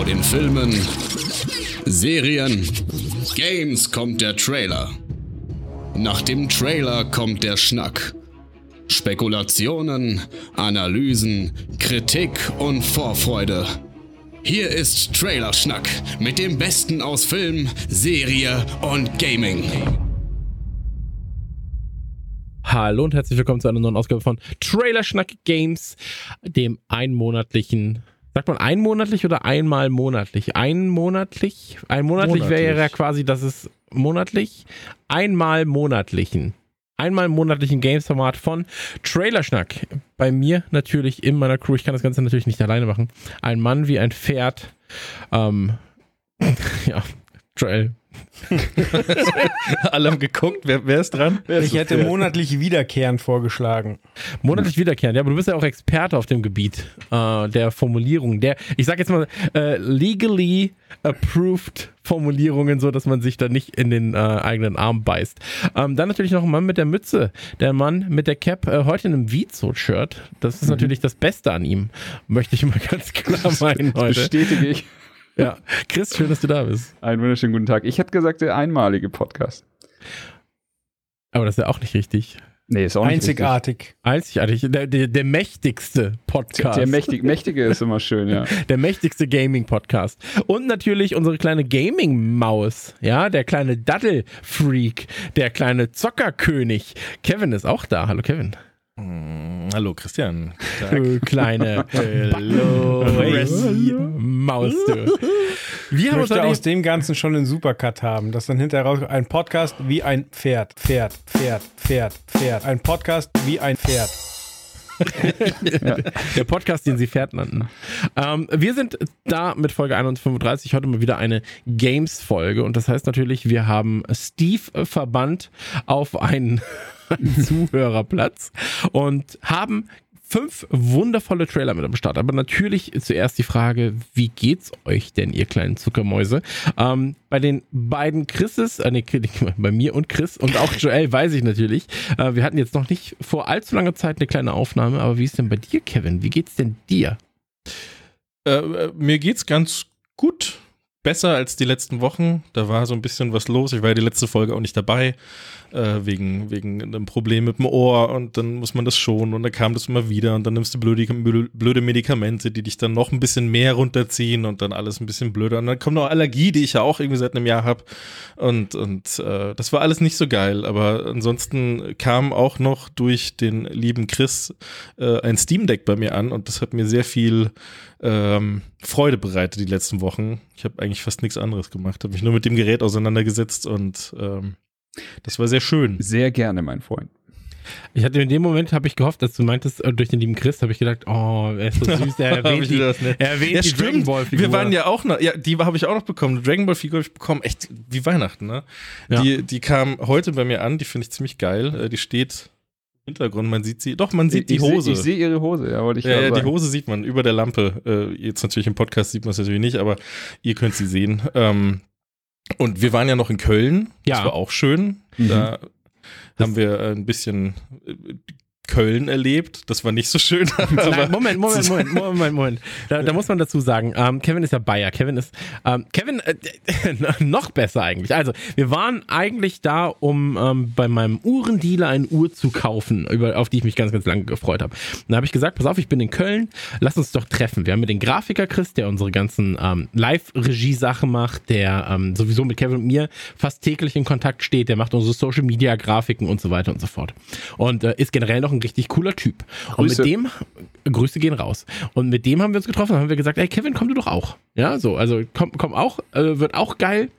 Vor den Filmen, Serien, Games kommt der Trailer. Nach dem Trailer kommt der Schnack. Spekulationen, Analysen, Kritik und Vorfreude. Hier ist Trailerschnack mit dem Besten aus Film, Serie und Gaming. Hallo und herzlich willkommen zu einer neuen Ausgabe von Trailerschnack Games, dem einmonatlichen Sagt man einmonatlich oder einmal monatlich? Einmonatlich? Einmonatlich wäre ja quasi, dass es monatlich, einmal monatlichen. Einmal monatlichen Games-Format von Trailerschnack. Bei mir natürlich in meiner Crew. Ich kann das Ganze natürlich nicht alleine machen. Ein Mann wie ein Pferd. Ähm, ja, Joel, Alle haben geguckt, wer, wer ist dran? Wer ist ich hätte monatlich wiederkehrend vorgeschlagen. Monatlich wiederkehrend, ja, aber du bist ja auch Experte auf dem Gebiet äh, der Formulierung, der, ich sag jetzt mal, äh, legally approved Formulierungen, so dass man sich da nicht in den äh, eigenen Arm beißt. Ähm, dann natürlich noch ein Mann mit der Mütze, der Mann mit der Cap, äh, heute in einem Vizo-Shirt. Das ist mhm. natürlich das Beste an ihm, möchte ich mal ganz klar meinen heute. Bestätige ich. Ja, Chris, schön, dass du da bist. Einen wunderschönen guten Tag. Ich hätte gesagt, der einmalige Podcast. Aber das ist ja auch nicht richtig. Nee, ist auch nicht Einzigartig. Richtig. Einzigartig. Der, der, der mächtigste Podcast. Der, mächtig, mächtige ist immer schön, ja. Der mächtigste Gaming-Podcast. Und natürlich unsere kleine Gaming-Maus. Ja, der kleine Daddel-Freak. Der kleine Zockerkönig. Kevin ist auch da. Hallo, Kevin. Hm, hallo Christian. Du kleine Hallo Maus. Du. Wir ich haben möchte aus dem Ganzen schon einen Supercut haben, dass dann hinterher raus ein Podcast wie ein Pferd, Pferd, Pferd, Pferd, Pferd. Ein Podcast wie ein Pferd. ja. Der Podcast, den sie Pferd nannten. Ähm, wir sind da mit Folge 135, heute mal wieder eine Games-Folge. Und das heißt natürlich, wir haben Steve verbannt auf einen Zuhörerplatz und haben fünf wundervolle Trailer mit am Start. Aber natürlich zuerst die Frage, wie geht's euch denn, ihr kleinen Zuckermäuse? Ähm, bei den beiden Chrises, äh, nee, bei mir und Chris und auch Joel weiß ich natürlich. Äh, wir hatten jetzt noch nicht vor allzu langer Zeit eine kleine Aufnahme, aber wie ist denn bei dir, Kevin? Wie geht's denn dir? Äh, äh mir geht's ganz gut besser als die letzten Wochen. Da war so ein bisschen was los. Ich war ja die letzte Folge auch nicht dabei, äh, wegen, wegen einem Problem mit dem Ohr und dann muss man das schonen und dann kam das immer wieder und dann nimmst du blöde, blöde Medikamente, die dich dann noch ein bisschen mehr runterziehen und dann alles ein bisschen blöder. Und dann kommt noch Allergie, die ich ja auch irgendwie seit einem Jahr habe. Und, und äh, das war alles nicht so geil. Aber ansonsten kam auch noch durch den lieben Chris äh, ein Steam Deck bei mir an und das hat mir sehr viel ähm, Freude bereitet die letzten Wochen. Ich habe eigentlich fast nichts anderes gemacht, habe mich nur mit dem Gerät auseinandergesetzt und ähm, das war sehr schön. Sehr gerne, mein Freund. Ich hatte in dem Moment habe ich gehofft, dass du meintest, äh, durch den lieben Chris, habe ich gedacht, oh, er ist so süß, er erwähnt die, er erwähnt ja, die Dragon Ball Figur. Wir waren ja auch noch, ja, die habe ich auch noch bekommen. Dragon Ball Figur habe ich bekommen, echt wie Weihnachten, ne? Ja. Die, die kam heute bei mir an, die finde ich ziemlich geil. Äh, die steht Hintergrund, man sieht sie. Doch, man sieht ich, die Hose. Ich sehe seh ihre Hose, ja, wollte ich Ja, ja die Hose sieht man über der Lampe. Äh, jetzt natürlich im Podcast sieht man es natürlich nicht, aber ihr könnt sie sehen. Ähm, und wir waren ja noch in Köln. Ja. Das war auch schön. Mhm. Da haben wir ein bisschen Köln erlebt. Das war nicht so schön. Nein, Moment, Moment, Moment, Moment, Moment. Da, da muss man dazu sagen, ähm, Kevin ist ja Bayer. Kevin ist, ähm, Kevin, äh, noch besser eigentlich. Also, wir waren eigentlich da, um ähm, bei meinem Uhrendealer eine Uhr zu kaufen, über, auf die ich mich ganz, ganz lange gefreut habe. Da habe ich gesagt, pass auf, ich bin in Köln, lass uns doch treffen. Wir haben mit den Grafiker Chris, der unsere ganzen ähm, Live-Regie-Sachen macht, der ähm, sowieso mit Kevin und mir fast täglich in Kontakt steht, der macht unsere Social-Media-Grafiken und so weiter und so fort. Und äh, ist generell noch ein richtig cooler Typ. Grüße. Und mit dem, Grüße gehen raus. Und mit dem haben wir uns getroffen und haben wir gesagt, ey Kevin, komm du doch auch. Ja, so, also komm, komm auch, äh, wird auch geil.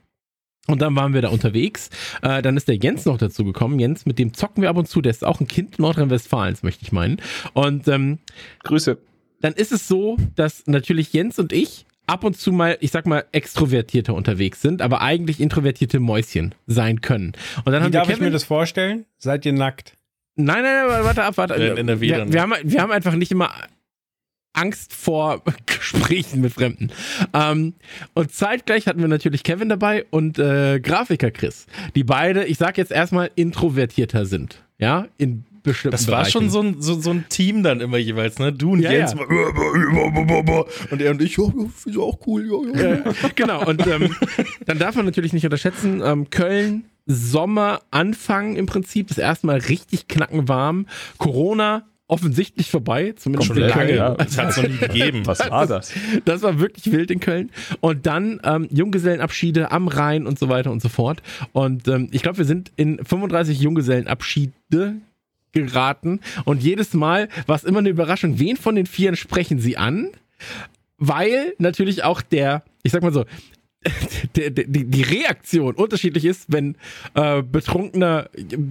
Und dann waren wir da unterwegs. Äh, dann ist der Jens noch dazu gekommen. Jens, mit dem zocken wir ab und zu. Der ist auch ein Kind Nordrhein-Westfalens, möchte ich meinen. Und ähm, Grüße. Dann ist es so, dass natürlich Jens und ich ab und zu mal, ich sag mal, extrovertierter unterwegs sind, aber eigentlich introvertierte Mäuschen sein können. Und dann Wie haben darf wir Kevin, ich mir das vorstellen? Seid ihr nackt? Nein, nein, nein, warte ab, warte. In, der wir, wir, haben, wir haben einfach nicht immer Angst vor Gesprächen mit Fremden. Ähm, und zeitgleich hatten wir natürlich Kevin dabei und äh, Grafiker Chris, die beide, ich sag jetzt erstmal, introvertierter sind. Ja, in bestimmten Das war Bereichen. schon so ein, so, so ein Team dann immer jeweils, ne? Du und Ja, Jens ja. immer, und er und ich, ja, finde ich auch cool, ja, ja. Ja, genau, und ähm, dann darf man natürlich nicht unterschätzen, ähm, Köln, Sommer, Anfang im Prinzip, das erste Mal richtig knackenwarm, Corona offensichtlich vorbei, zumindest Schon in lange, Köln. ja. Das hat es noch nie gegeben. Was war das? Das war wirklich wild in Köln. Und dann ähm, Junggesellenabschiede am Rhein und so weiter und so fort. Und ähm, ich glaube, wir sind in 35 Junggesellenabschiede geraten. Und jedes Mal war es immer eine Überraschung, wen von den Vieren sprechen sie an? Weil natürlich auch der, ich sag mal so, der, die, die Reaktion unterschiedlich ist, wenn äh, betrunkener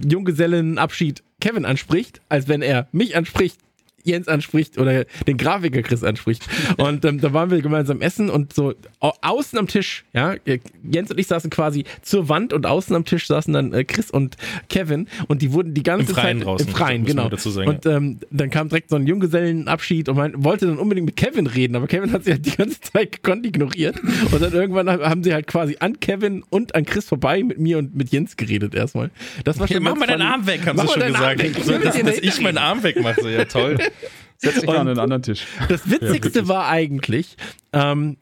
Junggesellenabschied Kevin anspricht, als wenn er mich anspricht, Jens anspricht oder den Grafiker Chris anspricht. Und ähm, da waren wir gemeinsam essen und so au außen am Tisch, ja, äh, Jens und ich saßen quasi zur Wand und außen am Tisch saßen dann äh, Chris und Kevin und die wurden die ganze Im Freien Zeit draußen, im Freien, genau. sagen, und ähm, dann kam direkt so ein Junggesellenabschied und man wollte dann unbedingt mit Kevin reden, aber Kevin hat sie halt die ganze Zeit gekonnt ignoriert und dann irgendwann haben sie halt quasi an Kevin und an Chris vorbei mit mir und mit Jens geredet erstmal. Das war Ja, schon mach ganz mal deinen. Arm weg, haben Mach sie schon gesagt. So, dass, dass ich meinen. Arm wegmache, ja toll. Setz dich an den anderen Tisch. Das Witzigste war eigentlich, ähm,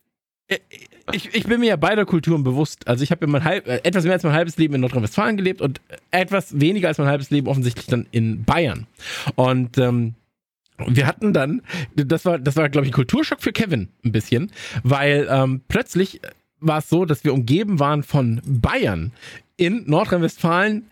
ich, ich bin mir ja beider Kulturen bewusst. Also ich habe ja mein halb, äh, etwas mehr als mein halbes Leben in Nordrhein-Westfalen gelebt und etwas weniger als mein halbes Leben offensichtlich dann in Bayern. Und ähm, wir hatten dann, das war, das war, glaube ich, ein Kulturschock für Kevin ein bisschen, weil ähm, plötzlich war es so, dass wir umgeben waren von Bayern in Nordrhein-Westfalen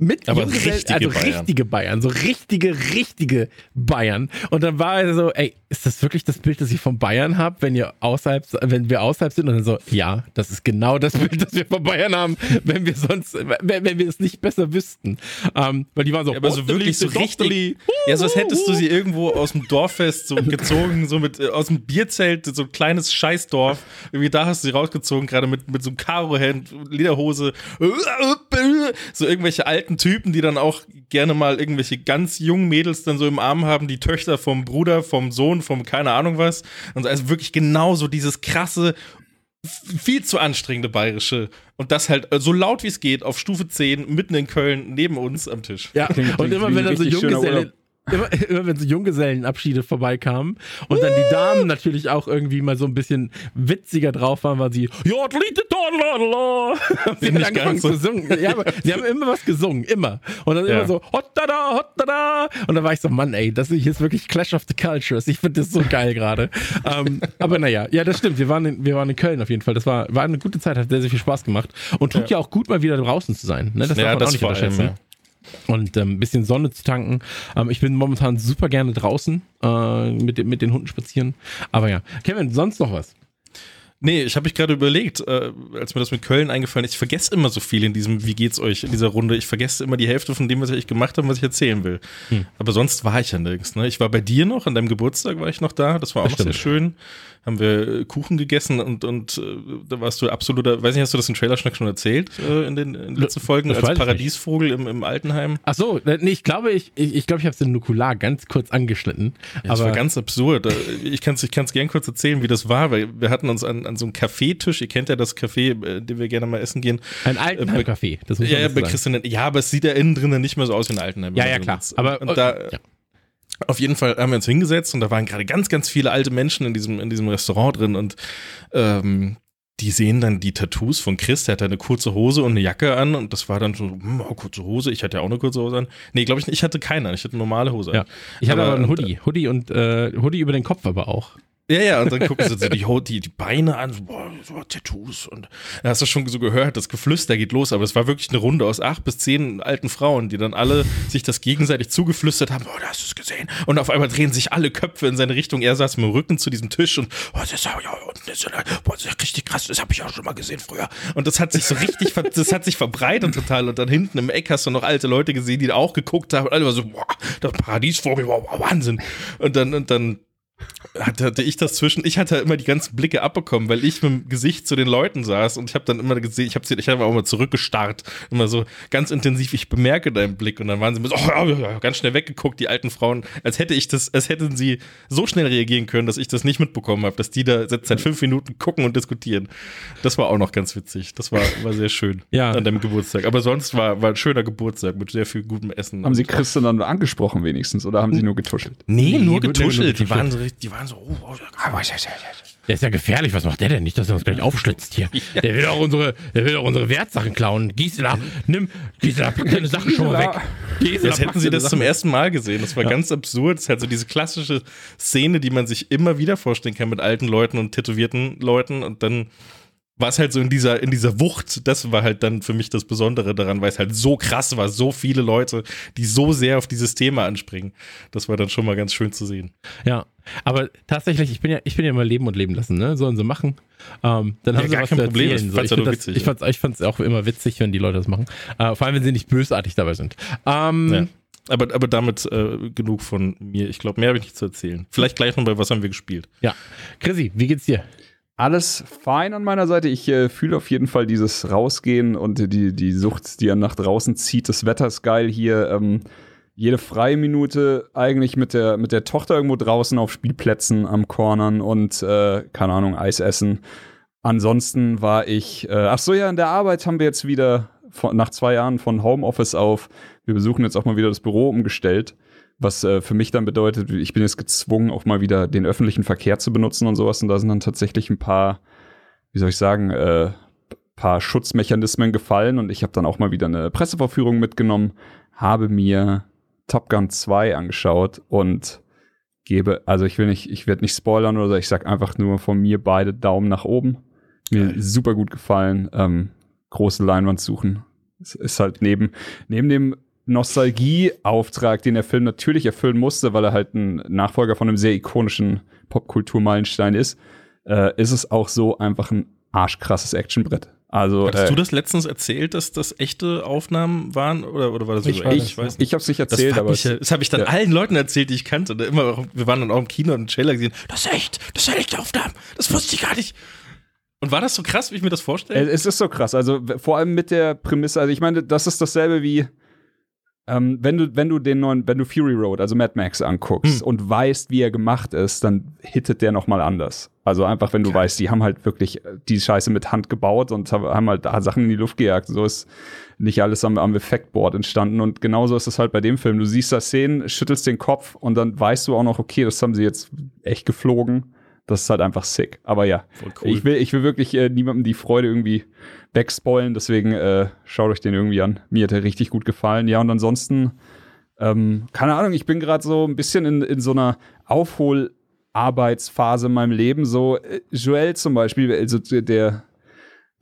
mit Aber richtige also Bayern. richtige Bayern, so richtige, richtige Bayern. Und dann war er so, ey, ist das wirklich das Bild, das ich von Bayern habe, wenn ihr außerhalb, wenn wir außerhalb sind? Und dann so, ja, das ist genau das Bild, das wir von Bayern haben, wenn wir sonst, wenn, wenn wir es nicht besser wüssten. Ähm, weil die waren so, Ja, aber so wirklich so richtig. Ja, so als hättest du sie irgendwo aus dem Dorffest so gezogen, so mit äh, aus dem Bierzelt, so ein kleines Scheißdorf. Irgendwie da hast du sie rausgezogen, gerade mit, mit so einem Karohemd, Lederhose, so irgendwelche alten Typen, die dann auch gerne mal irgendwelche ganz jungen Mädels dann so im Arm haben, die Töchter vom Bruder, vom Sohn, vom keine Ahnung was. Und also wirklich genau so dieses krasse, viel zu anstrengende bayerische und das halt äh, so laut wie es geht auf Stufe 10 mitten in Köln neben uns am Tisch. Ja, Klingt- und immer wenn dann so Junggesellen, immer, immer wenn so Junggesellenabschiede vorbeikamen und dann die Damen natürlich auch irgendwie mal so ein bisschen witziger drauf waren, weil sie ja, das. Haben sie ich angefangen so. zu singen. Ja, sie haben immer was gesungen, immer. Und dann Ja. immer so hot da da, hot da da. Und dann war ich so, Mann, ey, das hier ist wirklich Clash of the Cultures. Ich finde das so geil gerade. ähm, aber naja, ja, das stimmt. Wir waren, in, wir waren in Köln auf jeden Fall. Das war, war eine gute Zeit, hat sehr, sehr viel Spaß gemacht. Und tut ja, auch gut, mal wieder draußen zu sein. Ne? Das darf man auch nicht vor allem, unterschätzen ja. Und ähm, ein bisschen Sonne zu tanken. Ähm, ich bin momentan super gerne draußen äh, mit, mit den Hunden spazieren. Aber ja, Kevin, sonst noch was? Nee, ich habe mich gerade überlegt, äh, als mir das mit Köln eingefallen ist, ich vergesse immer so viel in diesem Wie geht's euch in dieser Runde. Ich vergesse immer die Hälfte von dem, was ich gemacht habe, was ich erzählen will. Hm. Aber sonst war ich ja nirgends. Ne? Ich war bei dir noch, an deinem Geburtstag war ich noch da. Das war auch Das noch sehr schön. Haben wir äh, Kuchen gegessen und, und äh, da warst du absoluter, weiß nicht, hast du das im Trailerschnack schon erzählt äh, in den, in den letzten Folgen das als. Paradiesvogel im, im Altenheim? Ach so, äh, nee, ich glaube, ich, ich, ich, glaube, ich habe es in Nukular ganz kurz angeschnitten. Ja, das war ganz absurd. Ich kann es ich kann's gern kurz erzählen, wie das war, weil wir hatten uns an, an so einem Kaffeetisch, ihr kennt ja das Café, äh, dem wir gerne mal essen gehen. ein Äh, Altenheim-Café. Das muss Ja, man ja, sagen. Ja, aber es sieht ja innen drin nicht mehr so aus wie ein Altenheim. Ja, ja, man klar. drin ist. Aber und da, ja. auf jeden Fall haben wir uns hingesetzt und da waren gerade ganz, ganz viele alte Menschen in diesem, in diesem Restaurant drin und ähm, die sehen dann die Tattoos von Chris, der hat eine kurze Hose und eine Jacke an und das war dann so, hm, oh, kurze Hose, ich hatte ja auch eine kurze Hose an. Nee, glaube ich nicht, ich hatte keine an, ich hatte eine normale Hose Ja. an. Ich hatte Aber- aber einen Hoodie. Hoodie und äh, Hoodie über den Kopf aber auch. Ja, ja, und dann gucken sie die, die, die Beine an, so, boah, so Tattoos und da hast du schon so gehört, das Geflüster geht los, aber es war wirklich eine Runde aus acht bis zehn alten Frauen, die dann alle sich das gegenseitig zugeflüstert haben, oh, da hast du es gesehen. Und auf einmal drehen sich alle Köpfe in seine Richtung, er saß mit dem Rücken zu diesem Tisch und, oh, das ist ja, ja, boah, das ist ja richtig krass, das habe ich auch schon mal gesehen früher. Und das hat sich so richtig, das hat sich verbreitet total. Und dann hinten im Eck hast du noch alte Leute gesehen, die da auch geguckt haben und alle waren so, boah, der Paradiesvogel, wow, wow, Wahnsinn. Und dann, und dann hatte, hatte ich das zwischen, ich hatte immer die ganzen Blicke abbekommen, weil ich mit dem Gesicht zu den Leuten saß und ich habe dann immer gesehen, ich habe ich hab auch mal zurückgestarrt, immer so ganz intensiv, ich bemerke deinen Blick und dann waren sie so, oh, ganz schnell weggeguckt, die alten Frauen, als hätte ich das, als hätten sie so schnell reagieren können, dass ich das nicht mitbekommen habe, dass die da seit fünf Minuten gucken und diskutieren. Das war auch noch ganz witzig. Das war, war sehr schön ja. an deinem Geburtstag. Aber sonst war, war ein schöner Geburtstag mit sehr viel gutem Essen. Haben Sie Christian dann angesprochen wenigstens oder haben Sie nur getuschelt? Nee, nur getuschelt. Die waren so, die waren so, oh, oh, der ist ja gefährlich. Was macht der denn? Nicht, dass er uns gleich aufschlitzt hier. Der will auch unsere, der will auch unsere Wertsachen klauen. Gisela, nimm, Gisela, pack deine Sachen schon mal weg. Gisela, Jetzt hätten sie das zum ersten Mal gesehen. Das war ja. ganz absurd. Das ist halt so diese klassische Szene, die man sich immer wieder vorstellen kann mit alten Leuten und tätowierten Leuten und dann war es halt so in dieser, in dieser Wucht, das war halt dann für mich das Besondere daran, weil es halt so krass war, so viele Leute, die so sehr auf dieses Thema anspringen. Das war dann schon mal ganz schön zu sehen. Ja, aber tatsächlich, ich bin ja, ich bin ja immer leben und leben lassen, ne? Sollen sie machen. Ähm, dann ja, haben sie gar was kein zu Problem. erzählen. Ich ja fand's, ich fand's auch immer witzig, wenn die Leute das machen. Äh, vor allem, wenn sie nicht bösartig dabei sind. Ähm, ja. Aber, aber damit äh, genug von mir. Ich glaube, mehr habe ich nicht zu erzählen. Vielleicht gleich noch bei was haben wir gespielt. Ja. Chrissy, wie geht's dir? Alles fein an meiner Seite. Ich äh, fühle auf jeden Fall dieses Rausgehen und die, die Sucht, die er nach draußen zieht. Das Wetter ist geil hier. Ähm, jede freie Minute eigentlich mit der, mit der Tochter irgendwo draußen auf Spielplätzen am Cornern und, äh, keine Ahnung, Eis essen. Ansonsten war ich, äh, ach so, ja, in der Arbeit haben wir jetzt wieder von, nach zwei Jahren von Homeoffice auf, wir besuchen jetzt auch mal wieder das Büro umgestellt was äh, für mich dann bedeutet, ich bin jetzt gezwungen, auch mal wieder den öffentlichen Verkehr zu benutzen und sowas. Und da sind dann tatsächlich ein paar, wie soll ich sagen, äh, paar Schutzmechanismen gefallen. Und ich habe dann auch mal wieder eine Presseverführung mitgenommen, habe mir Top Gun 2 angeschaut und gebe, also ich will nicht, ich werde nicht spoilern oder so, ich sag einfach nur von mir beide Daumen nach oben. Mir Geil. super gut gefallen. Ähm, große Leinwand suchen. Es ist halt neben, neben dem Nostalgieauftrag, den der Film natürlich erfüllen musste, weil er halt ein Nachfolger von einem sehr ikonischen Popkulturmeilenstein ist, äh, ist es auch so einfach ein arschkrasses Actionbrett. Also, Hattest äh, du das letztens erzählt, dass das echte Aufnahmen waren oder, oder war das ich, so? Weiß, ich weiß nicht. Ich habe es nicht erzählt, das aber mich, das habe ich dann ja. allen Leuten erzählt, die ich kannte. Und immer, wir waren dann auch im Kino und einen Trailer gesehen. Das ist echt, das sind echte Aufnahmen. Das wusste ich gar nicht. Und war das so krass, wie ich mir das vorstelle? Es ist so krass. Also vor allem mit der Prämisse. Also ich meine, das ist dasselbe wie ähm, wenn du, wenn du den neuen, wenn du Fury Road, also Mad Max anguckst hm. und weißt, wie er gemacht ist, dann hittet der nochmal anders. Also einfach, wenn du okay. weißt, die haben halt wirklich die Scheiße mit Hand gebaut und haben halt Sachen in die Luft gejagt. So ist nicht alles am, am Effektboard entstanden. Und genauso ist es halt bei dem Film. Du siehst da Szenen, schüttelst den Kopf und dann weißt du auch noch, okay, das haben sie jetzt echt geflogen. Das ist halt einfach sick. Aber ja, cool. ich, will, ich will wirklich äh, niemandem die Freude irgendwie wegspoilen, deswegen äh, schaut euch den irgendwie an. Mir hat er richtig gut gefallen. Ja, und ansonsten, ähm, keine Ahnung, ich bin gerade so ein bisschen in, in so einer Aufholarbeitsphase in meinem Leben. So, äh, Joel zum Beispiel, also der,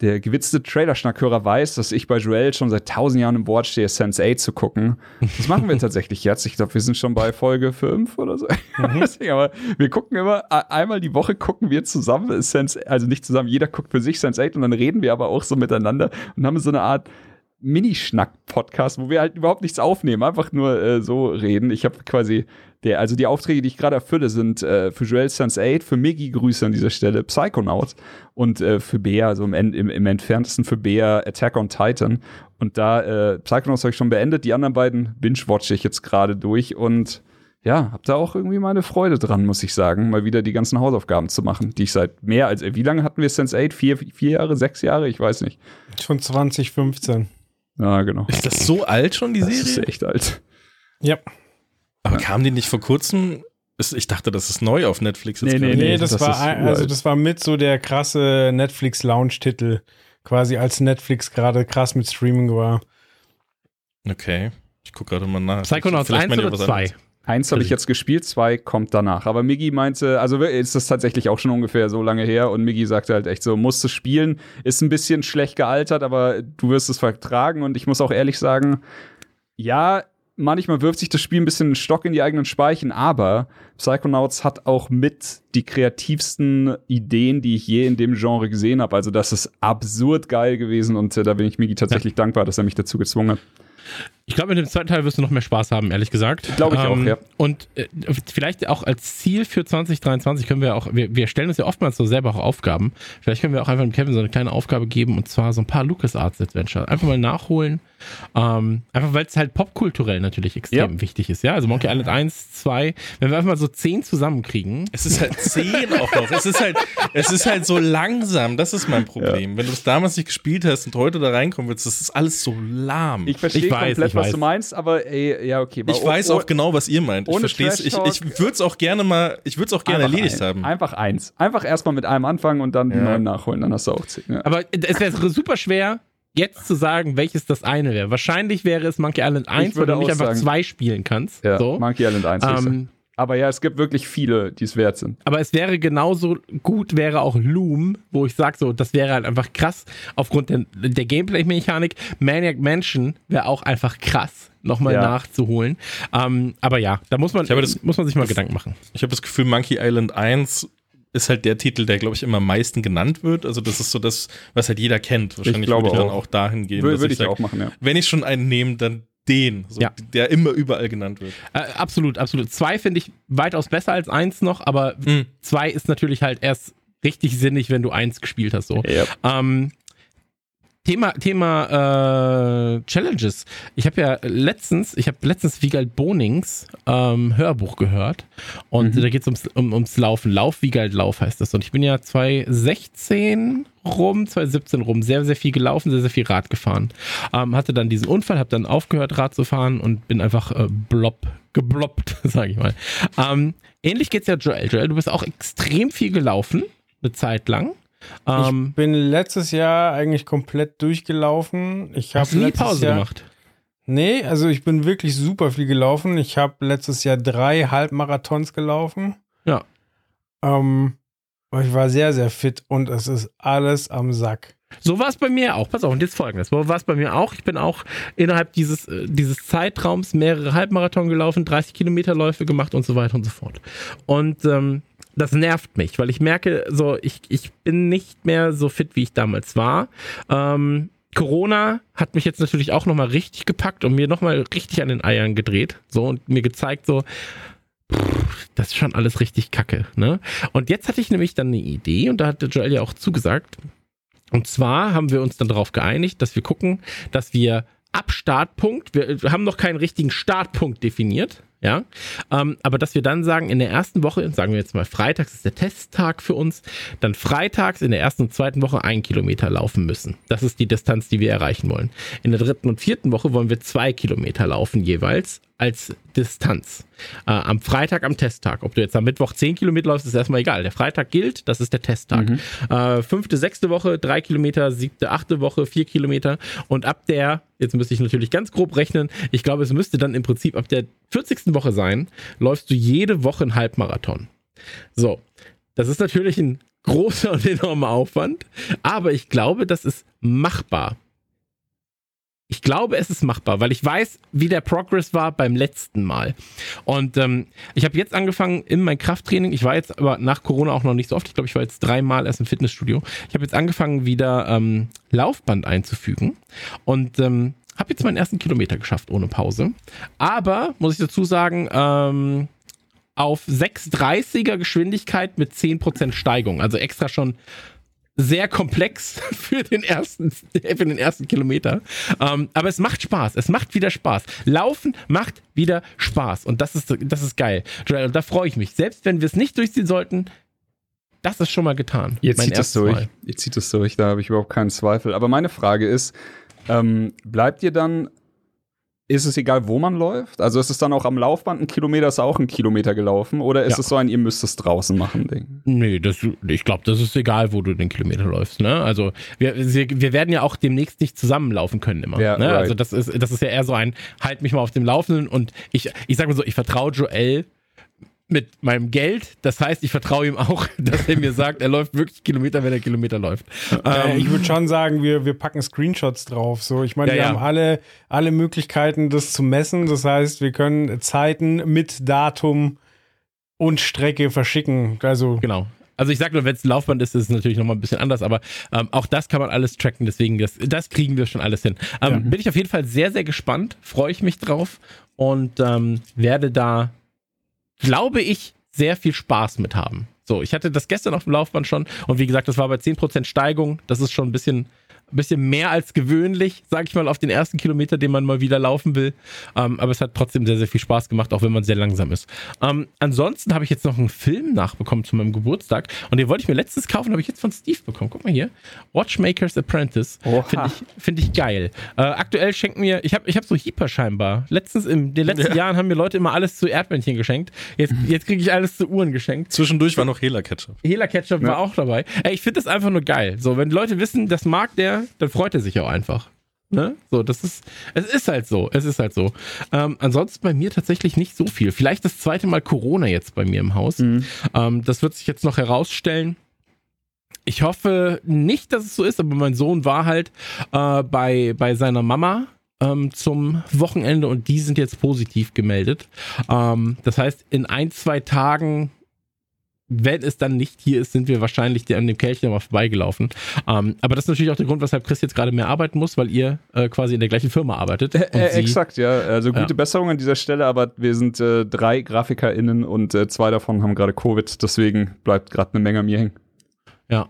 der gewitzte Trailer-Schnackhörer weiß, dass ich bei Joel schon seit tausend Jahren im Board stehe, Sense 8 zu gucken. Das machen wir tatsächlich jetzt. Ich glaube, wir sind schon bei Folge 5 oder so. Mhm. Aber wir gucken immer, einmal die Woche gucken wir zusammen Sense, also nicht zusammen, jeder guckt für sich Sense 8 und dann reden wir aber auch so miteinander und haben so eine Art Minischnack-Podcast, wo wir halt überhaupt nichts aufnehmen, einfach nur äh, so reden. Ich habe quasi der, also die Aufträge, die ich gerade erfülle, sind äh, für Joel Sense 8, für Miggy Grüße an dieser Stelle, Psychonaut und äh, für Bea, also im, im, im entferntesten für Bea Attack on Titan. Und da, äh, Psychonauts habe ich schon beendet, die anderen beiden binge-watche ich jetzt gerade durch und ja, hab da auch irgendwie meine Freude dran, muss ich sagen, mal wieder die ganzen Hausaufgaben zu machen, die ich seit mehr als, wie lange hatten wir Sense 8? Vier, vier Jahre, sechs Jahre? Ich weiß nicht. Schon 2015. Ja, genau. Ist das so alt schon, die das Serie? Das ist echt alt. Ja. Aber ja. kam die nicht vor kurzem? Ich dachte, das ist neu auf Netflix. Jetzt nee, nee, nee, das, das war also das war mit so der krasse Netflix Launch-Titel, quasi als Netflix gerade krass mit Streaming war. Okay, ich gucke gerade mal nach. Psychonauts 1 oder 2? Eins habe ich jetzt gespielt, zwei kommt danach. Aber Miggy meinte, also ist das tatsächlich auch schon ungefähr so lange her und Miggy sagte halt echt so, musst du spielen, ist ein bisschen schlecht gealtert, aber du wirst es vertragen und ich muss auch ehrlich sagen, ja, manchmal wirft sich das Spiel ein bisschen einen Stock in die eigenen Speichen, aber Psychonauts hat auch mit die kreativsten Ideen, die ich je in dem Genre gesehen habe. Also das ist absurd geil gewesen und äh, da bin ich Migi tatsächlich ja. dankbar, dass er mich dazu gezwungen hat. Ich glaube, mit dem zweiten Teil wirst du noch mehr Spaß haben, ehrlich gesagt. Glaube ich ähm, auch, ja. Und äh, vielleicht auch als Ziel für 2023 können wir auch, wir, wir stellen uns ja oftmals so selber auch Aufgaben. Vielleicht können wir auch einfach dem Kevin so eine kleine Aufgabe geben und zwar so ein paar LucasArts Adventure. Einfach mal nachholen. Ähm, einfach weil es halt popkulturell natürlich extrem ja. wichtig ist, ja. Also Monkey Island 1, 2, wenn wir einfach mal so 10 zusammenkriegen. Es ist halt 10 auch noch. Es ist halt, es ist halt so langsam. Das ist mein Problem. Ja. Wenn du es damals nicht gespielt hast und heute da reinkommen willst, das ist alles so lahm. Ich verstehe komplett, was weiß. du meinst, aber ey, ja, okay. Ich weiß auch genau, was ihr meint. Ich verstehe es. Ich, ich würde es auch gerne mal, ich würde es auch gerne erledigt ein, haben. Einfach eins. Einfach erstmal mit einem anfangen und dann ja. die neuen nachholen, dann hast du auch zehn. Ja. Aber es wäre super schwer, jetzt zu sagen, welches das eine wäre. Wahrscheinlich wäre es Monkey Island 1, weil du nicht einfach sagen, zwei spielen kannst. Ja, so. Monkey Island 1. Ähm, aber ja, es gibt wirklich viele, die es wert sind. Aber es wäre genauso gut, wäre auch Loom, wo ich sage, so, das wäre halt einfach krass aufgrund der, der Gameplay-Mechanik. Maniac Mansion wäre auch einfach krass, nochmal ja. nachzuholen. Ähm, aber ja, da muss man, das, muss man sich mal das, Gedanken machen. Ich habe das Gefühl, Monkey Island 1 ist halt der Titel, der, glaube ich, immer am meisten genannt wird. Also, das ist so das, was halt jeder kennt. Wahrscheinlich ich glaube würde ich dann auch dahin gehen. Würde, würde ich, ich sag, auch machen, ja. Wenn ich schon einen nehme, dann den, so, ja. der immer überall genannt wird. Äh, absolut, absolut. Zwei finde ich weitaus besser als eins noch, aber mhm. zwei ist natürlich halt erst richtig sinnig, wenn du eins gespielt hast. So. Ja. Ähm, Thema, Thema äh, Challenges. Ich habe ja letztens, ich habe letztens Wiegald Bonings ähm, Hörbuch gehört und mhm. da geht es ums, um, ums Laufen. Lauf, Wiegald Lauf heißt das. Und ich bin ja 2016 rum, 2017 rum, sehr, sehr viel gelaufen, sehr, sehr viel Rad gefahren. Ähm, hatte dann diesen Unfall, habe dann aufgehört, Rad zu fahren und bin einfach äh, blob, gebloppt, sage ich mal. Ähm, ähnlich es ja Joel. Joel, du bist auch extrem viel gelaufen, eine Zeit lang. Ähm, ich bin letztes Jahr eigentlich komplett durchgelaufen. Ich habe nie Pause Jahr, gemacht. Nee, also ich bin wirklich super viel gelaufen. Ich habe letztes Jahr drei Halbmarathons gelaufen. Ja. Ähm, ich war sehr, sehr fit und es ist alles am Sack. So war es bei mir auch. Pass auf, und jetzt folgendes. So war es bei mir auch. Ich bin auch innerhalb dieses, äh, dieses Zeitraums mehrere Halbmarathon gelaufen, 30 Kilometerläufe gemacht und so weiter und so fort. Und ähm, das nervt mich, weil ich merke, so, ich, ich bin nicht mehr so fit, wie ich damals war. Ähm, Corona hat mich jetzt natürlich auch nochmal richtig gepackt und mir nochmal richtig an den Eiern gedreht. So und mir gezeigt, so, pff, das ist schon alles richtig kacke, ne? Und jetzt hatte ich nämlich dann eine Idee und da hat Joel ja auch zugesagt. Und zwar haben wir uns dann darauf geeinigt, dass wir gucken, dass wir ab Startpunkt, wir haben noch keinen richtigen Startpunkt definiert, ja. Ähm, aber dass wir dann sagen, in der ersten Woche, sagen wir jetzt mal freitags ist der Testtag für uns, dann freitags in der ersten und zweiten Woche ein Kilometer laufen müssen. Das ist die Distanz, die wir erreichen wollen. In der dritten und vierten Woche wollen wir zwei Kilometer laufen jeweils als Distanz. Äh, am Freitag am Testtag. Ob du jetzt am Mittwoch 10 Kilometer läufst, ist erstmal egal. Der Freitag gilt, das ist der Testtag. Mhm. Äh, fünfte, sechste Woche, drei Kilometer, siebte, achte Woche, vier Kilometer. Und ab der, jetzt müsste ich natürlich ganz grob rechnen, ich glaube, es müsste dann im Prinzip ab der 40. Woche sein, läufst du jede Woche einen Halbmarathon. So. Das ist natürlich ein großer und enormer Aufwand, aber ich glaube, das ist machbar. Ich glaube, es ist machbar, weil ich weiß, wie der Progress war beim letzten Mal. Und ähm, ich habe jetzt angefangen in mein Krafttraining. Ich war jetzt aber nach Corona auch noch nicht so oft. Ich glaube, ich war jetzt dreimal erst im Fitnessstudio. Ich habe jetzt angefangen, wieder ähm, Laufband einzufügen. Und ähm, habe jetzt meinen ersten Kilometer geschafft ohne Pause. Aber, muss ich dazu sagen, ähm, auf 6,30er Geschwindigkeit mit 10% Steigung. Also extra schon sehr komplex für den ersten, für den ersten Kilometer. Ähm, aber es macht Spaß. Es macht wieder Spaß. Laufen macht wieder Spaß. Und das ist, das ist geil. Joel, da freue ich mich. Selbst wenn wir es nicht durchziehen sollten, das ist schon mal getan. Ihr zieht es durch. Mal. Ihr zieht es durch. Da habe ich überhaupt keinen Zweifel. Aber meine Frage ist, ähm, bleibt ihr dann ist es egal, wo man läuft? Also ist es dann auch am Laufband ein Kilometer, ist auch ein Kilometer gelaufen? Oder ist ja. es so ein, ihr müsst es draußen machen Ding? Nee, das, ich glaube, das ist egal, wo du den Kilometer läufst. Ne? Also wir, wir werden ja auch demnächst nicht zusammenlaufen können immer. Ja, ne? right. Also das ist, das ist ja eher so ein, halt mich mal auf dem Laufenden und ich, ich sag mal so, ich vertraue Joel mit meinem Geld. Das heißt, ich vertraue ihm auch, dass er mir sagt, er läuft wirklich Kilometer, wenn er Kilometer läuft. Äh, ähm, ich würde schon sagen, wir, wir packen Screenshots drauf. So, ich meine, ja, wir ja. haben alle, alle Möglichkeiten, das zu messen. Das heißt, wir können Zeiten mit Datum und Strecke verschicken. Also genau. Also ich sag nur, wenn es ein Laufband ist, ist es natürlich nochmal ein bisschen anders, aber ähm, auch das kann man alles tracken, deswegen das, das kriegen wir schon alles hin. Ähm, ja. Bin ich auf jeden Fall sehr, sehr gespannt, freue ich mich drauf und ähm, werde da, glaube ich, sehr viel Spaß mit haben. So, ich hatte das gestern auf dem Laufband schon und wie gesagt, das war bei 10% Steigung, das ist schon ein bisschen ein bisschen mehr als gewöhnlich, sag ich mal, auf den ersten Kilometer, den man mal wieder laufen will. Ähm, aber es hat trotzdem sehr, sehr viel Spaß gemacht, auch wenn man sehr langsam ist. Ähm, ansonsten habe ich jetzt noch einen Film nachbekommen zu meinem Geburtstag und den wollte ich mir letztens kaufen, habe ich jetzt von Steve bekommen. Guck mal hier. Watchmaker's Apprentice. Finde ich, find ich geil. Äh, aktuell schenken mir, ich habe ich hab so Hyper scheinbar. Letztens, in den letzten ja. Jahren haben mir Leute immer alles zu Erdmännchen geschenkt. Jetzt, jetzt kriege ich alles zu Uhren geschenkt. Zwischendurch war noch Hela Ketchup. Hela Ketchup ja. war auch dabei. Ey, ich finde das einfach nur geil. So, wenn Leute wissen, das mag der dann freut er sich auch einfach. Ne? So, das ist, es ist halt so, es ist halt so. Ähm, ansonsten bei mir tatsächlich nicht so viel. Vielleicht das zweite Mal Corona jetzt bei mir im Haus. Mhm. Ähm, das wird sich jetzt noch herausstellen. Ich hoffe nicht, dass es so ist, aber mein Sohn war halt äh, bei, bei seiner Mama ähm, zum Wochenende und die sind jetzt positiv gemeldet. Ähm, das heißt, in ein, zwei Tagen wenn es dann nicht hier ist, sind wir wahrscheinlich an dem Kelch nochmal vorbeigelaufen. Ähm, aber das ist natürlich auch der Grund, weshalb Chris jetzt gerade mehr arbeiten muss, weil ihr äh, quasi in der gleichen Firma arbeitet. Äh, äh, exakt, ja. Also gute ja. Besserung an dieser Stelle, aber wir sind äh, drei GrafikerInnen und äh, zwei davon haben gerade Covid, deswegen bleibt gerade eine Menge an mir hängen. Ja.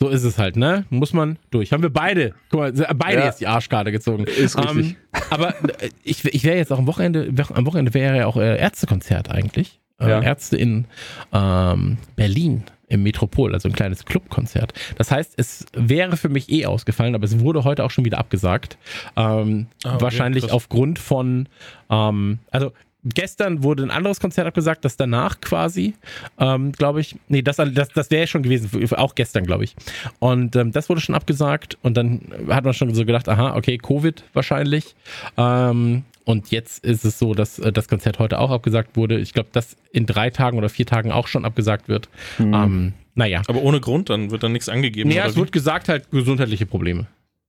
So ist es halt, ne? Muss man durch. Haben wir beide, guck mal, beide ja. jetzt die Arschkarte gezogen. Ist richtig. Ähm, aber äh, ich, ich wäre jetzt auch am Wochenende, am Wochenende wäre ja auch äh, Ärztekonzert eigentlich äh, ja. Ärzte in ähm, Berlin im Metropol, also ein kleines Clubkonzert. Das heißt, es wäre für mich eh ausgefallen, aber es wurde heute auch schon wieder abgesagt. Ähm, ah, okay, wahrscheinlich krass. aufgrund von, ähm, also gestern wurde ein anderes Konzert abgesagt, das danach quasi, ähm, glaube ich, nee, das, das, das wäre schon gewesen, auch gestern, glaube ich. Und ähm, das wurde schon abgesagt und dann hat man schon so gedacht, aha, okay, Covid wahrscheinlich. Ähm, und jetzt ist es so, dass äh, das Konzert heute auch abgesagt wurde. Ich glaube, dass in drei Tagen oder vier Tagen auch schon abgesagt wird. Mhm. Ähm, naja. Aber ohne Grund, dann wird dann nichts angegeben. Naja, es wie? wird gesagt halt gesundheitliche Probleme.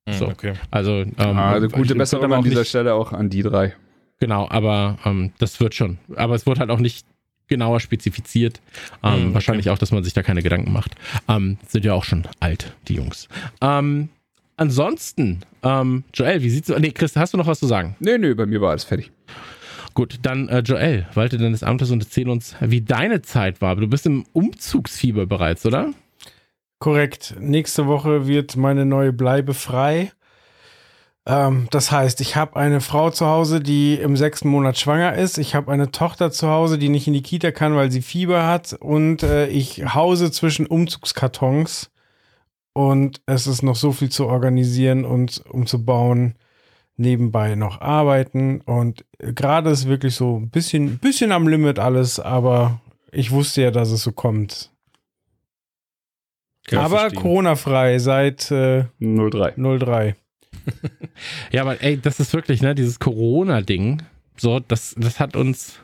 Mhm, so. Okay. Also, ähm, also gute Besserung an dieser nicht, Stelle auch an die drei. Genau, aber ähm, das wird schon. Aber es wird halt auch nicht genauer spezifiziert. Ähm, mhm, okay. Wahrscheinlich auch, dass man sich da keine Gedanken macht. Ähm, sind ja auch schon alt, die Jungs. Ähm, ansonsten, ähm, Joel, wie sieht's aus? Nee, Chris, hast du noch was zu sagen? Nee, nee, bei mir war alles fertig. Gut, dann äh, Joel, walte deines Amtes und erzähl uns, wie deine Zeit war. Du bist im Umzugsfieber bereits, oder? Korrekt. Nächste Woche wird meine neue Bleibe frei. Ähm, das heißt, ich habe eine Frau zu Hause, die im sechsten Monat schwanger ist. Ich habe eine Tochter zu Hause, die nicht in die Kita kann, weil sie Fieber hat. Und äh, ich hause zwischen Umzugskartons und es ist noch so viel zu organisieren und umzubauen. Nebenbei noch arbeiten und gerade ist wirklich so ein bisschen, bisschen am Limit alles, aber ich wusste ja, dass es so kommt. Kann aber Corona-frei seit äh, 03. 03. ja, aber ey, das ist wirklich, ne, dieses Corona-Ding, so, das, das hat uns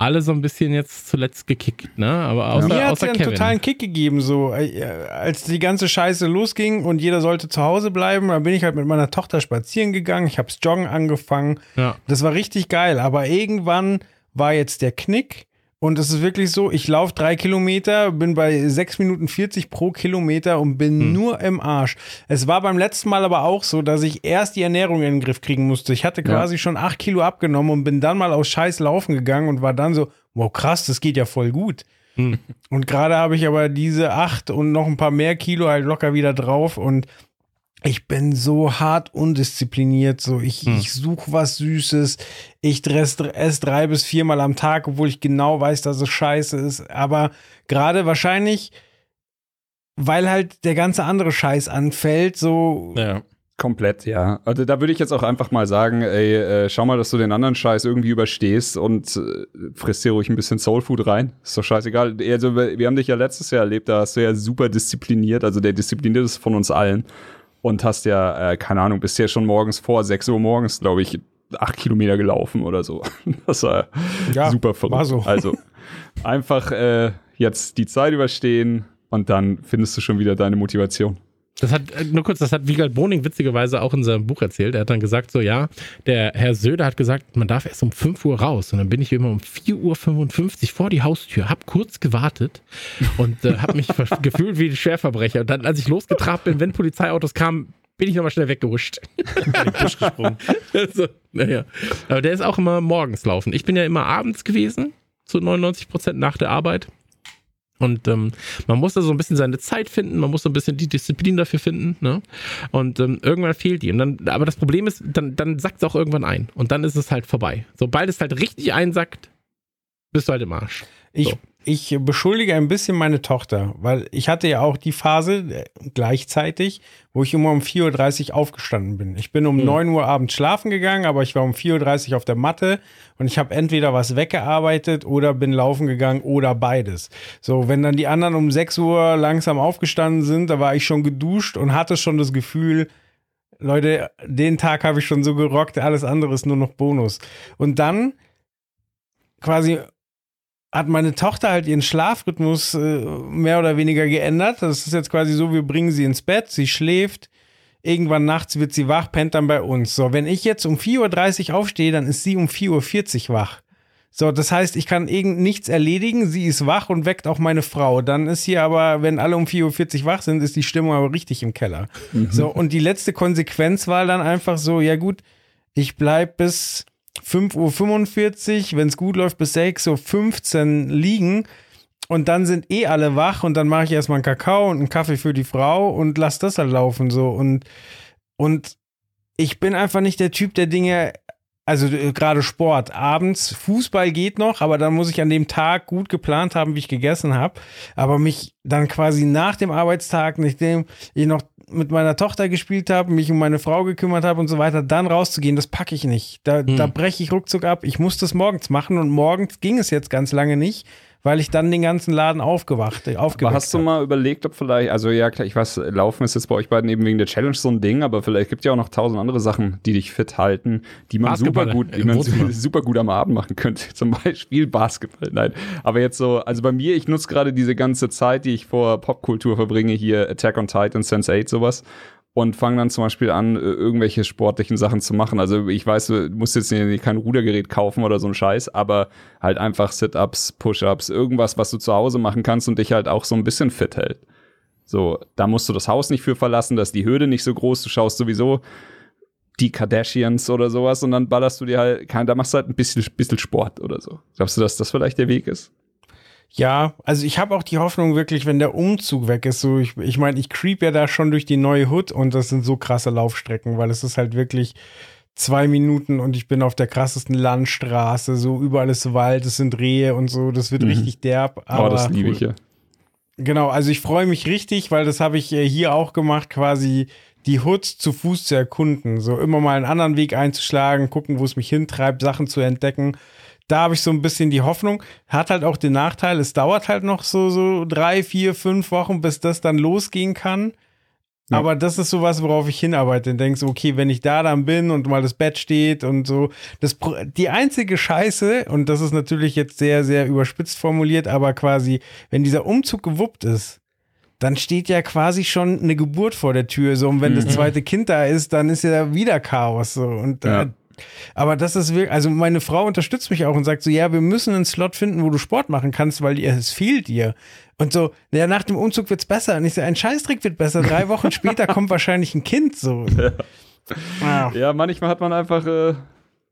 alle so ein bisschen jetzt zuletzt gekickt, ne? Aber außer, Mir hat es einen totalen Kick gegeben, so äh, als die ganze Scheiße losging und jeder sollte zu Hause bleiben, dann bin ich halt mit meiner Tochter spazieren gegangen, ich hab's Joggen angefangen. Ja. Das war richtig geil, aber irgendwann war jetzt der Knick und es ist wirklich so, ich laufe drei Kilometer, bin bei sechs Minuten 40 pro Kilometer und bin hm. nur im Arsch. Es war beim letzten Mal aber auch so, dass ich erst die Ernährung in den Griff kriegen musste. Ich hatte quasi ja. schon acht Kilo abgenommen und bin dann mal aus Scheiß laufen gegangen und war dann so, wow, krass, das geht ja voll gut. Hm. Und gerade habe ich aber diese acht und noch ein paar mehr Kilo halt locker wieder drauf und ich bin so hart undiszipliniert, so ich, hm. ich suche was Süßes, ich esse drei bis viermal am Tag, obwohl ich genau weiß, dass es scheiße ist. Aber gerade wahrscheinlich, weil halt der ganze andere Scheiß anfällt, so. Ja. Komplett, ja. Also da würde ich jetzt auch einfach mal sagen, ey, äh, schau mal, dass du den anderen Scheiß irgendwie überstehst und äh, frisst dir ruhig ein bisschen Soulfood rein. Ist doch scheißegal. Also wir haben dich ja letztes Jahr erlebt, da hast du ja super diszipliniert, also der disziplinierteste von uns allen und hast ja, äh, keine Ahnung, bist ja schon morgens vor 6 Uhr morgens, glaube ich, acht Kilometer gelaufen oder so. Das war ja, super verrückt. War so. Also einfach äh, jetzt die Zeit überstehen und dann findest du schon wieder deine Motivation. Das hat, äh, nur kurz, das hat Wiegald Boning witzigerweise auch in seinem Buch erzählt. Er hat dann gesagt, so ja, der Herr Söder hat gesagt, man darf erst um 5 Uhr raus. Und dann bin ich immer um 4.55 Uhr vor die Haustür, hab kurz gewartet und äh, hab mich gefühlt wie ein Schwerverbrecher. Und dann, als ich losgetrabt bin, wenn Polizeiautos kamen, bin ich nochmal schnell weggehuscht. Gesprungen. also, naja. Aber der ist auch immer morgens laufen. Ich bin ja immer abends gewesen, zu 99 Prozent nach der Arbeit. Und ähm, man muss da so ein bisschen seine Zeit finden, man muss so ein bisschen die Disziplin dafür finden, ne? Und ähm, irgendwann fehlt die. Und dann, aber das Problem ist, dann, dann sackt es auch irgendwann ein. Und dann ist es halt vorbei. Sobald es halt richtig einsackt, bist du halt im Arsch. Ich, so. Ich beschuldige ein bisschen meine Tochter, weil ich hatte ja auch die Phase äh, gleichzeitig, wo ich immer um 4.30 Uhr aufgestanden bin. Ich bin um hm. 9 Uhr abends schlafen gegangen, aber ich war um 4.30 Uhr auf der Matte und ich habe entweder was weggearbeitet oder bin laufen gegangen oder beides. So, wenn dann die anderen um 6 Uhr langsam aufgestanden sind, da war ich schon geduscht und hatte schon das Gefühl, Leute, den Tag habe ich schon so gerockt, alles andere ist nur noch Bonus. Und dann quasi hat meine Tochter halt ihren Schlafrhythmus äh, mehr oder weniger geändert. Das ist jetzt quasi so, wir bringen sie ins Bett, sie schläft, irgendwann nachts wird sie wach, pennt dann bei uns. So, wenn ich jetzt um 4.30 Uhr aufstehe, dann ist sie um 4.40 Uhr wach. So, das heißt, ich kann irgend nichts erledigen, sie ist wach und weckt auch meine Frau. Dann ist hier aber, wenn alle um 4.40 Uhr wach sind, ist die Stimmung aber richtig im Keller. Mhm. So, und die letzte Konsequenz war dann einfach so, ja gut, ich bleib bis 5.45 Uhr, wenn es gut läuft, bis 6.15 Uhr liegen. Und dann sind eh alle wach und dann mache ich erstmal einen Kakao und einen Kaffee für die Frau und lass das halt laufen so. Und, und ich bin einfach nicht der Typ, der Dinge, also äh, gerade Sport, abends, Fußball geht noch, aber dann muss ich an dem Tag gut geplant haben, wie ich gegessen habe. Aber mich dann quasi nach dem Arbeitstag, nachdem ich noch mit meiner Tochter gespielt habe, mich um meine Frau gekümmert habe und so weiter, dann rauszugehen, das packe ich nicht. Da, hm. da breche ich ruckzuck ab. Ich muss das morgens machen und morgens ging es jetzt ganz lange nicht, weil ich dann den ganzen Laden aufgewacht, aufgeweckt Aber hast du mal überlegt, ob vielleicht, also ja klar, ich weiß, Laufen ist jetzt bei euch beiden eben wegen der Challenge so ein Ding, aber vielleicht gibt es ja auch noch tausend andere Sachen, die dich fit halten, die man super gut, die man super gut am Abend machen könnte. Zum Beispiel Basketball. Nein, aber jetzt so, also bei mir, ich nutze gerade diese ganze Zeit, die ich vor Popkultur verbringe, hier Attack on Titan, Sense 8, sowas und fangen dann zum Beispiel an, irgendwelche sportlichen Sachen zu machen. Also ich weiß, du musst jetzt kein Rudergerät kaufen oder so ein Scheiß, aber halt einfach Sit-ups, Push-ups, irgendwas, was du zu Hause machen kannst und dich halt auch so ein bisschen fit hält. So, da musst du das Haus nicht für verlassen, da ist die Hürde nicht so groß, du schaust sowieso die Kardashians oder sowas und dann ballerst du dir halt, da machst du halt ein bisschen, bisschen Sport oder so. Glaubst du, dass das vielleicht der Weg ist? Ja, also ich habe auch die Hoffnung wirklich, wenn der Umzug weg ist, so ich ich meine, ich creep ja da schon durch die neue Hood und das sind so krasse Laufstrecken, weil es ist halt wirklich zwei Minuten und ich bin auf der krassesten Landstraße, so überall ist Wald, es sind Rehe und so, das wird mhm. richtig derb. Aber oh, das liebe ich ja. Genau, also ich freue mich richtig, weil das habe ich äh, hier auch gemacht, quasi die Hood zu Fuß zu erkunden, so immer mal einen anderen Weg einzuschlagen, gucken, wo es mich hintreibt, Sachen zu entdecken da habe ich so ein bisschen die Hoffnung. Hat halt auch den Nachteil, es dauert halt noch so, so drei, vier, fünf Wochen, bis das dann losgehen kann. Ja. Aber das ist sowas, worauf ich hinarbeite. Und denkst, okay, wenn ich da dann bin und mal das Bett steht und so. Das, die einzige Scheiße, und das ist natürlich jetzt sehr, sehr überspitzt formuliert, aber quasi, wenn dieser Umzug gewuppt ist, dann steht ja quasi schon eine Geburt vor der Tür. So, und wenn mhm. das zweite Kind da ist, dann ist ja wieder Chaos. So. Und ja. Aber das ist wirklich, also meine Frau unterstützt mich auch und sagt so, ja, wir müssen einen Slot finden, wo du Sport machen kannst, weil es fehlt dir. Und so, ja, nach dem Umzug wird's besser. Und ich so, ein Scheißtrick wird besser. Drei Wochen später kommt wahrscheinlich ein Kind so. Ja, ja manchmal hat man einfach äh,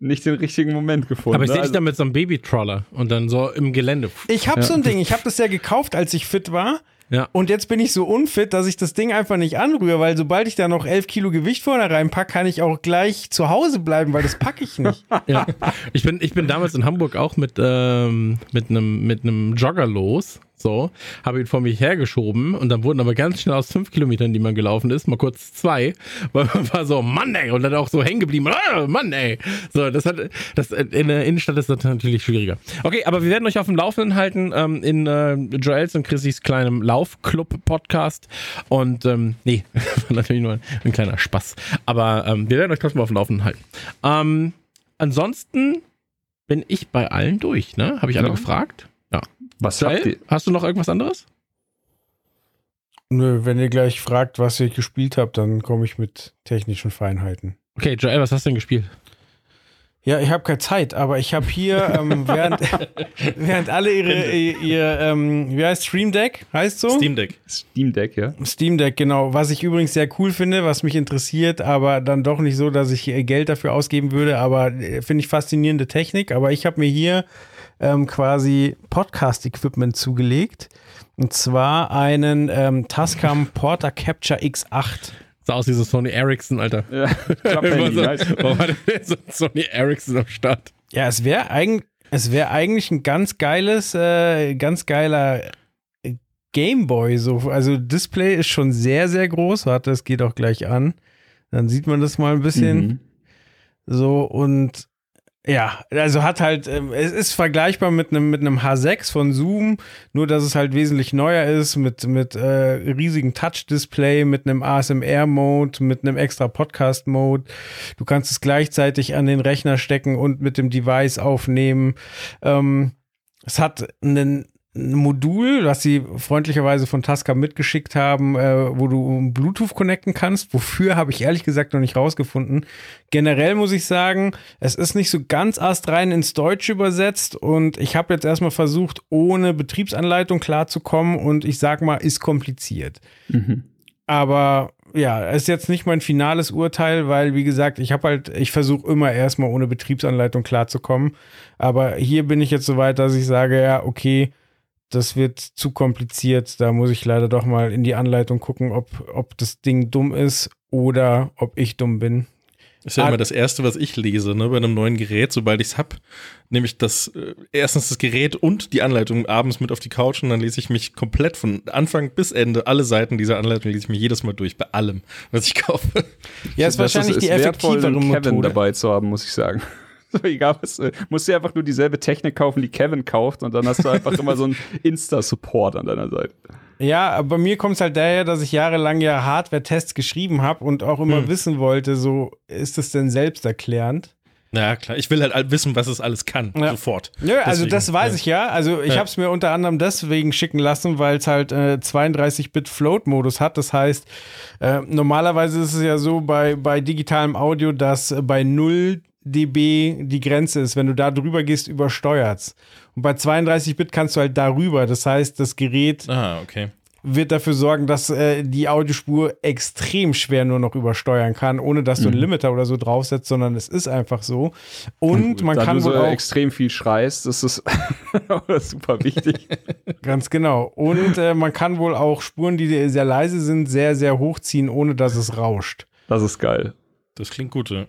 nicht den richtigen Moment gefunden. Aber ich sehe ne? dich da mit so einem Babytroller und dann so im Gelände. Ich habe ja. so ein Ding, ich habe das ja gekauft, als ich fit war. Ja. Und jetzt bin ich so unfit, dass ich das Ding einfach nicht anrühre, weil sobald ich da noch elf Kilo Gewicht vorne reinpacke, kann ich auch gleich zu Hause bleiben, weil das packe ich nicht. ja. Ich bin, ich bin damals in Hamburg auch mit, ähm, mit einem mit einem Jogger los so, habe ihn vor mich hergeschoben und dann wurden aber ganz schnell aus fünf Kilometern, die man gelaufen ist, mal kurz zwei, weil man war so, Mann ey, und dann auch so hängen geblieben, ah, Mann ey. So, das hat, das, in der Innenstadt ist das natürlich schwieriger. Okay, aber wir werden euch auf dem Laufenden halten, ähm, in äh, Joels und Chrissys kleinem Laufclub-Podcast und, ähm, nee, natürlich nur ein, ein, kleiner Spaß, aber ähm, wir werden euch trotzdem auf dem Laufenden halten. Ähm, ansonsten bin ich bei allen durch, ne? Habe ich alle ja. gefragt? Was habt ihr? Hast du noch irgendwas anderes? Nö, wenn ihr gleich fragt, was ich gespielt habe, dann komme ich mit technischen Feinheiten. Okay, Joel, was hast du denn gespielt? Ja, ich habe keine Zeit, aber ich habe hier, ähm, während, während alle ihre, ihr, ihr ähm, wie heißt Stream Deck, heißt so? Steam Deck. Steam Deck, ja. Steam Deck, genau. Was ich übrigens sehr cool finde, was mich interessiert, aber dann doch nicht so, dass ich Geld dafür ausgeben würde, aber äh, finde ich faszinierende Technik. Aber ich habe mir hier ähm, quasi Podcast-Equipment zugelegt. Und zwar einen ähm, Tascam Porter Capture X8. Sah aus wie so Sony Ericsson, Alter. Ja, Klapphandy, so, nice. warum hat er so ein Sony Ericsson am Start? Ja, es wäre eigentlich, es wäre eigentlich ein ganz geiles, äh, ganz geiler äh, Gameboy. So, also Display ist schon sehr, sehr groß. Warte, es geht auch gleich an. Dann sieht man das mal ein bisschen. Mhm. So und ja, also hat halt, ähm, es ist vergleichbar mit einem mit einem H6 von Zoom, nur dass es halt wesentlich neuer ist, mit, mit äh, riesigen Touch-Display, mit einem ASMR-Mode, mit einem extra Podcast-Mode. Du kannst es gleichzeitig an den Rechner stecken und mit dem Device aufnehmen. Ähm, es hat einen ein Modul, was sie freundlicherweise von Tascam mitgeschickt haben, äh, wo du Bluetooth connecten kannst. Wofür habe ich ehrlich gesagt noch nicht rausgefunden. Generell muss ich sagen, es ist nicht so ganz astrein ins Deutsche übersetzt und ich habe jetzt erstmal versucht, ohne Betriebsanleitung klarzukommen und ich sag mal, ist kompliziert. Mhm. Aber ja, ist jetzt nicht mein finales Urteil, weil, wie gesagt, ich habe halt, ich versuche immer erstmal ohne Betriebsanleitung klarzukommen. Aber hier bin ich jetzt so weit, dass ich sage, ja, okay, das wird zu kompliziert. Da muss ich leider doch mal in die Anleitung gucken, ob, ob das Ding dumm ist oder ob ich dumm bin. Das ist ja immer das Erste, was ich lese, ne, bei einem neuen Gerät, sobald ich es hab, nämlich das, äh, erstens das Gerät und die Anleitung abends mit auf die Couch und dann lese ich mich komplett von Anfang bis Ende, alle Seiten dieser Anleitung lese ich mir jedes Mal durch, bei allem, was ich kaufe. Ja, ist Das wahrscheinlich ist die wertvoll, effektivere einen Kevin Methode. dabei zu haben, muss ich sagen. So, egal was, äh, musst du einfach nur dieselbe Technik kaufen, die Kevin kauft und dann hast du einfach immer so einen Insta-Support an deiner Seite. Ja, aber bei mir kommt es halt daher, dass ich jahrelang ja Hardware-Tests geschrieben habe und auch immer Hm. wissen wollte, so ist es denn selbsterklärend? Na klar, ich will halt wissen, was es alles kann, Ja. sofort. Ja, also Deswegen, das weiß ja. ich ja. Also ich Ja. habe es mir unter anderem deswegen schicken lassen, weil es halt äh, 32-Bit Float-Modus hat. Das heißt, äh, normalerweise ist es ja so bei, bei digitalem Audio, dass äh, bei 0 dB die Grenze ist. Wenn du da drüber gehst, übersteuert's. Und bei 32-Bit kannst du halt darüber. Das heißt, das Gerät Ah, okay. wird dafür sorgen, dass äh, die Audiospur extrem schwer nur noch übersteuern kann, ohne dass du einen Limiter oder so draufsetzt, sondern es ist einfach so. Und man da kann du so wohl auch extrem viel schreist, ist es super wichtig. Ganz genau. Und äh, man kann wohl auch Spuren, die sehr leise sind, sehr, sehr hochziehen, ohne dass es rauscht. Das ist geil. Das klingt gut, ja.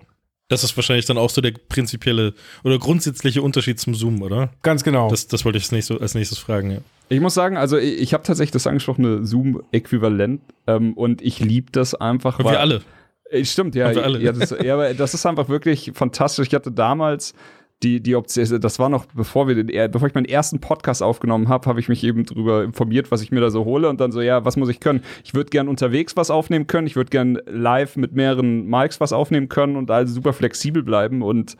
Das ist wahrscheinlich dann auch so der prinzipielle oder grundsätzliche Unterschied zum Zoom, oder? Ganz genau. Das, das wollte ich als nächstes, als nächstes fragen, ja. Ich muss sagen, also ich, ich habe tatsächlich das angesprochene Zoom-Äquivalent ähm, und ich liebe das einfach. Weil- wir alle. Äh, Stimmt, ja. Ja, das, ja, aber das ist einfach wirklich fantastisch. Ich hatte damals die, die Option, das war noch bevor wir den, bevor ich meinen ersten Podcast aufgenommen habe, habe ich mich eben darüber informiert, was ich mir da so hole und dann so, ja, was muss ich können? Ich würde gern unterwegs was aufnehmen können, ich würde gern live mit mehreren Mics was aufnehmen können und also super flexibel bleiben und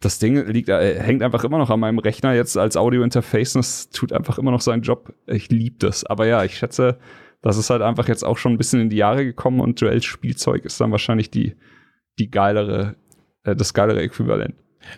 das Ding liegt, äh, hängt einfach immer noch an meinem Rechner jetzt als Audio-Interface und es tut einfach immer noch seinen Job. Ich liebe das. Aber ja, ich schätze, das ist halt einfach jetzt auch schon ein bisschen in die Jahre gekommen und Joels Spielzeug ist dann wahrscheinlich die, die geilere, äh, das geilere Äquivalent.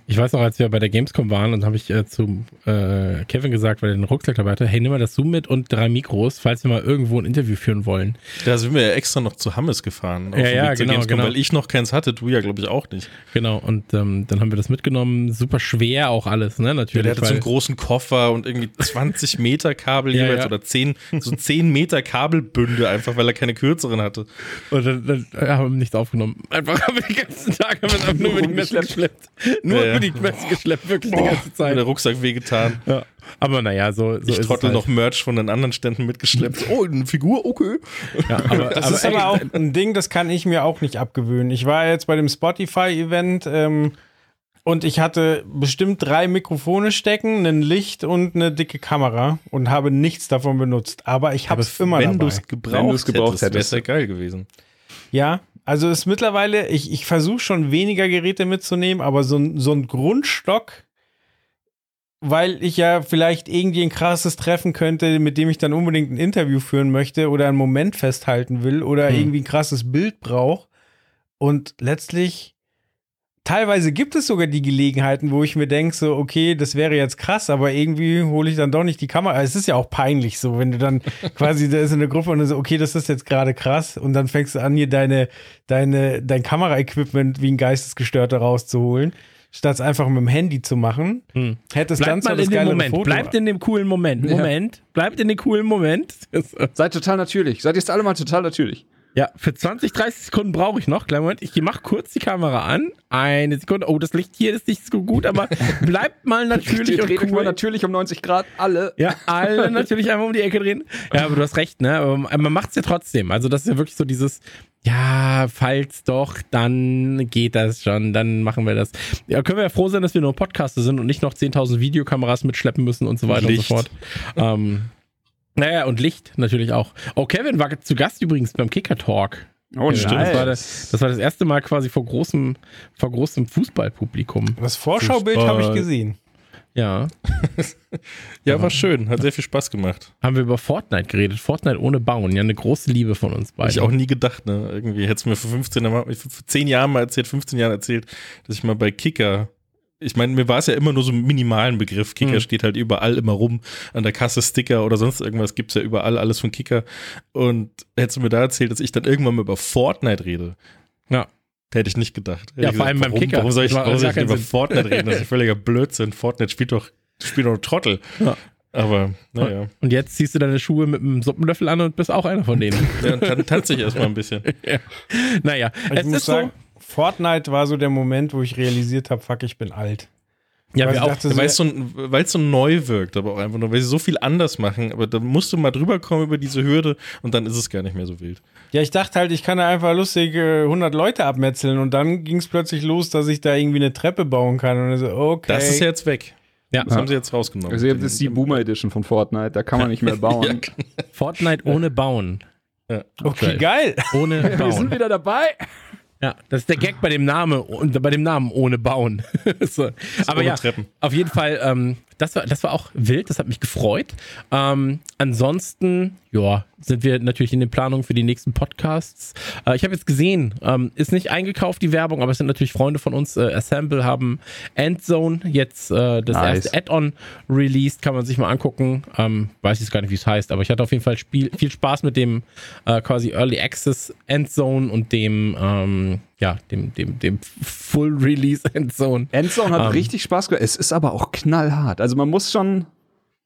Ich weiß noch, als wir bei der Gamescom waren und habe ich äh, zu äh, Kevin gesagt, weil er den Rucksack dabei hatte, hey, nimm mal das Zoom mit und drei Mikros, falls wir mal irgendwo ein Interview führen wollen. Da sind wir ja extra noch zu Hammes gefahren. auf Ja, ja, genau, Gamescom, genau. Weil ich noch keins hatte, du ja, glaube ich, auch nicht. Genau, und ähm, dann haben wir das mitgenommen. Super schwer auch alles, ne? Ja, Natürlich. der hatte so einen großen Koffer und irgendwie 20 Meter Kabel Ja, jeweils ja. oder 10, so 10 Meter Kabelbünde, einfach weil er keine kürzeren hatte. Und dann, dann ja, haben wir nichts aufgenommen. Einfach haben wir die ganzen Tage haben wir nur über die Messe geschleppt. Nur Ja, ja. über die Messe geschleppt, wirklich die ganze Zeit. der Rucksack wehgetan. Ja. Aber naja, so, so ich trottel halt. noch Merch von den anderen Ständen mitgeschleppt. Oh, eine Figur, okay. Ja, aber, Das aber, ist aber auch ein Ding, das kann ich mir auch nicht abgewöhnen. Ich war jetzt bei dem Spotify-Event ähm, und ich hatte bestimmt drei Mikrofone stecken, ein Licht und eine dicke Kamera und habe nichts davon benutzt. Aber ich habe es immer wenn du dabei. es gebraucht, Wenn gebraucht hättest, wäre hättest. es ja geil gewesen. Ja, also ist mittlerweile, ich, ich versuche schon weniger Geräte mitzunehmen, aber so, ein- so ein Grundstock, weil ich ja vielleicht irgendwie ein krasses Treffen könnte, mit dem ich dann unbedingt ein Interview führen möchte oder einen Moment festhalten will oder hm. irgendwie ein krasses Bild brauche. Und letztlich, teilweise gibt es sogar die Gelegenheiten, wo ich mir denke, so, okay, das wäre jetzt krass, aber irgendwie hole ich dann doch nicht die Kamera. Es ist ja auch peinlich so, wenn du dann quasi, da ist eine Gruppe und du so, okay, das ist jetzt gerade krass und dann fängst du an, hier deine, deine, dein Kameraequipment wie ein Geistesgestörter rauszuholen statt es einfach mit dem Handy zu machen, hm. hätte es dann mal in dem Moment. Foto. Bleibt in dem coolen Moment. Moment. Ja. Bleibt in dem coolen Moment. Seid total natürlich. Seid jetzt alle mal total natürlich. Ja, für 20, 30 Sekunden brauche ich noch. Kleinen Moment, ich mache kurz die Kamera an. Eine Sekunde. Oh, das Licht hier ist nicht so gut, aber bleibt mal natürlich und cool. mal natürlich um 90 Grad, alle. Ja, alle natürlich einmal um die Ecke drehen. Ja, aber du hast recht, ne? Aber man macht es ja trotzdem. Also das ist ja wirklich so dieses, ja, falls doch, dann geht das schon, dann machen wir das. Ja, können wir ja froh sein, dass wir nur Podcaster sind und nicht noch 10.000 Videokameras mitschleppen müssen und so weiter Licht. und so fort. Ähm, naja, und Licht natürlich auch. Oh, Kevin war zu Gast übrigens beim Kicker Talk. Oh, nice. das, war das, das war das erste Mal quasi vor großem, vor großem Fußballpublikum. Das Vorschaubild habe ich gesehen. Ja. ja, war schön. Hat sehr viel Spaß gemacht. Haben wir über Fortnite geredet. Fortnite ohne Bauen. Ja, eine große Liebe von uns beiden. Hab ich auch nie gedacht, ne? Irgendwie hätte es mir vor 15, vor 10 Jahren mal erzählt, 15 Jahren erzählt, dass ich mal bei Kicker ich meine, mir war es ja immer nur so ein minimalen Begriff. Kicker mhm. steht halt überall immer rum. An der Kasse Sticker oder sonst irgendwas gibt es ja überall, alles von Kicker. Und hättest du mir da erzählt, dass ich dann irgendwann mal über Fortnite rede. Ja. Hätte ich nicht gedacht. Hätte ja, vor allem beim Kicker. Warum soll ich, warum soll ich über Fortnite reden? Das ist völliger Blödsinn. Fortnite spielt doch, spielt doch Trottel. Ja. Aber, naja. Und jetzt ziehst du deine Schuhe mit einem Suppenlöffel an und bist auch einer von denen. ja, und dann tanze ich erstmal ein bisschen. ja. Naja, ich es ist sagen, so, Fortnite war so der Moment, wo ich realisiert habe, fuck, ich bin alt. Ja, wir auch, weil es so, so neu wirkt, aber auch einfach nur, weil sie so viel anders machen. Aber da musst du mal drüber kommen über diese Hürde und dann ist es gar nicht mehr so wild. Ja, ich dachte halt, ich kann da einfach lustig 100 Leute abmetzeln und dann ging es plötzlich los, dass ich da irgendwie eine Treppe bauen kann. Und so, okay. Das ist jetzt weg. Ja. Das haben sie jetzt rausgenommen. Also jetzt ist die Boomer Edition von Fortnite, da kann man nicht mehr bauen. ja. Fortnite ohne Bauen. Ja. Okay, geil. Ohne Bauen. Wir sind wieder dabei. Ja, das ist der Gag bei dem Namen und bei dem Namen ohne Bauen. so. Aber ohne ja, Treppen. auf jeden Fall, ähm, das war, das war auch wild, das hat mich gefreut. Ähm, ansonsten, ja, sind wir natürlich in den Planungen für die nächsten Podcasts. Äh, ich habe jetzt gesehen, ähm, ist nicht eingekauft die Werbung, aber es sind natürlich Freunde von uns. Äh, Assemble haben Endzone jetzt äh, das nice. erste Add-on released, kann man sich mal angucken. Ähm, weiß ich gar nicht, wie es heißt, aber ich hatte auf jeden Fall Spiel, viel Spaß mit dem äh, quasi Early Access Endzone und dem ähm, ja, dem, dem, dem Full Release Endzone. Endzone hat um, ähm, richtig Spaß gemacht. Es ist aber auch knallhart. Also man muss schon,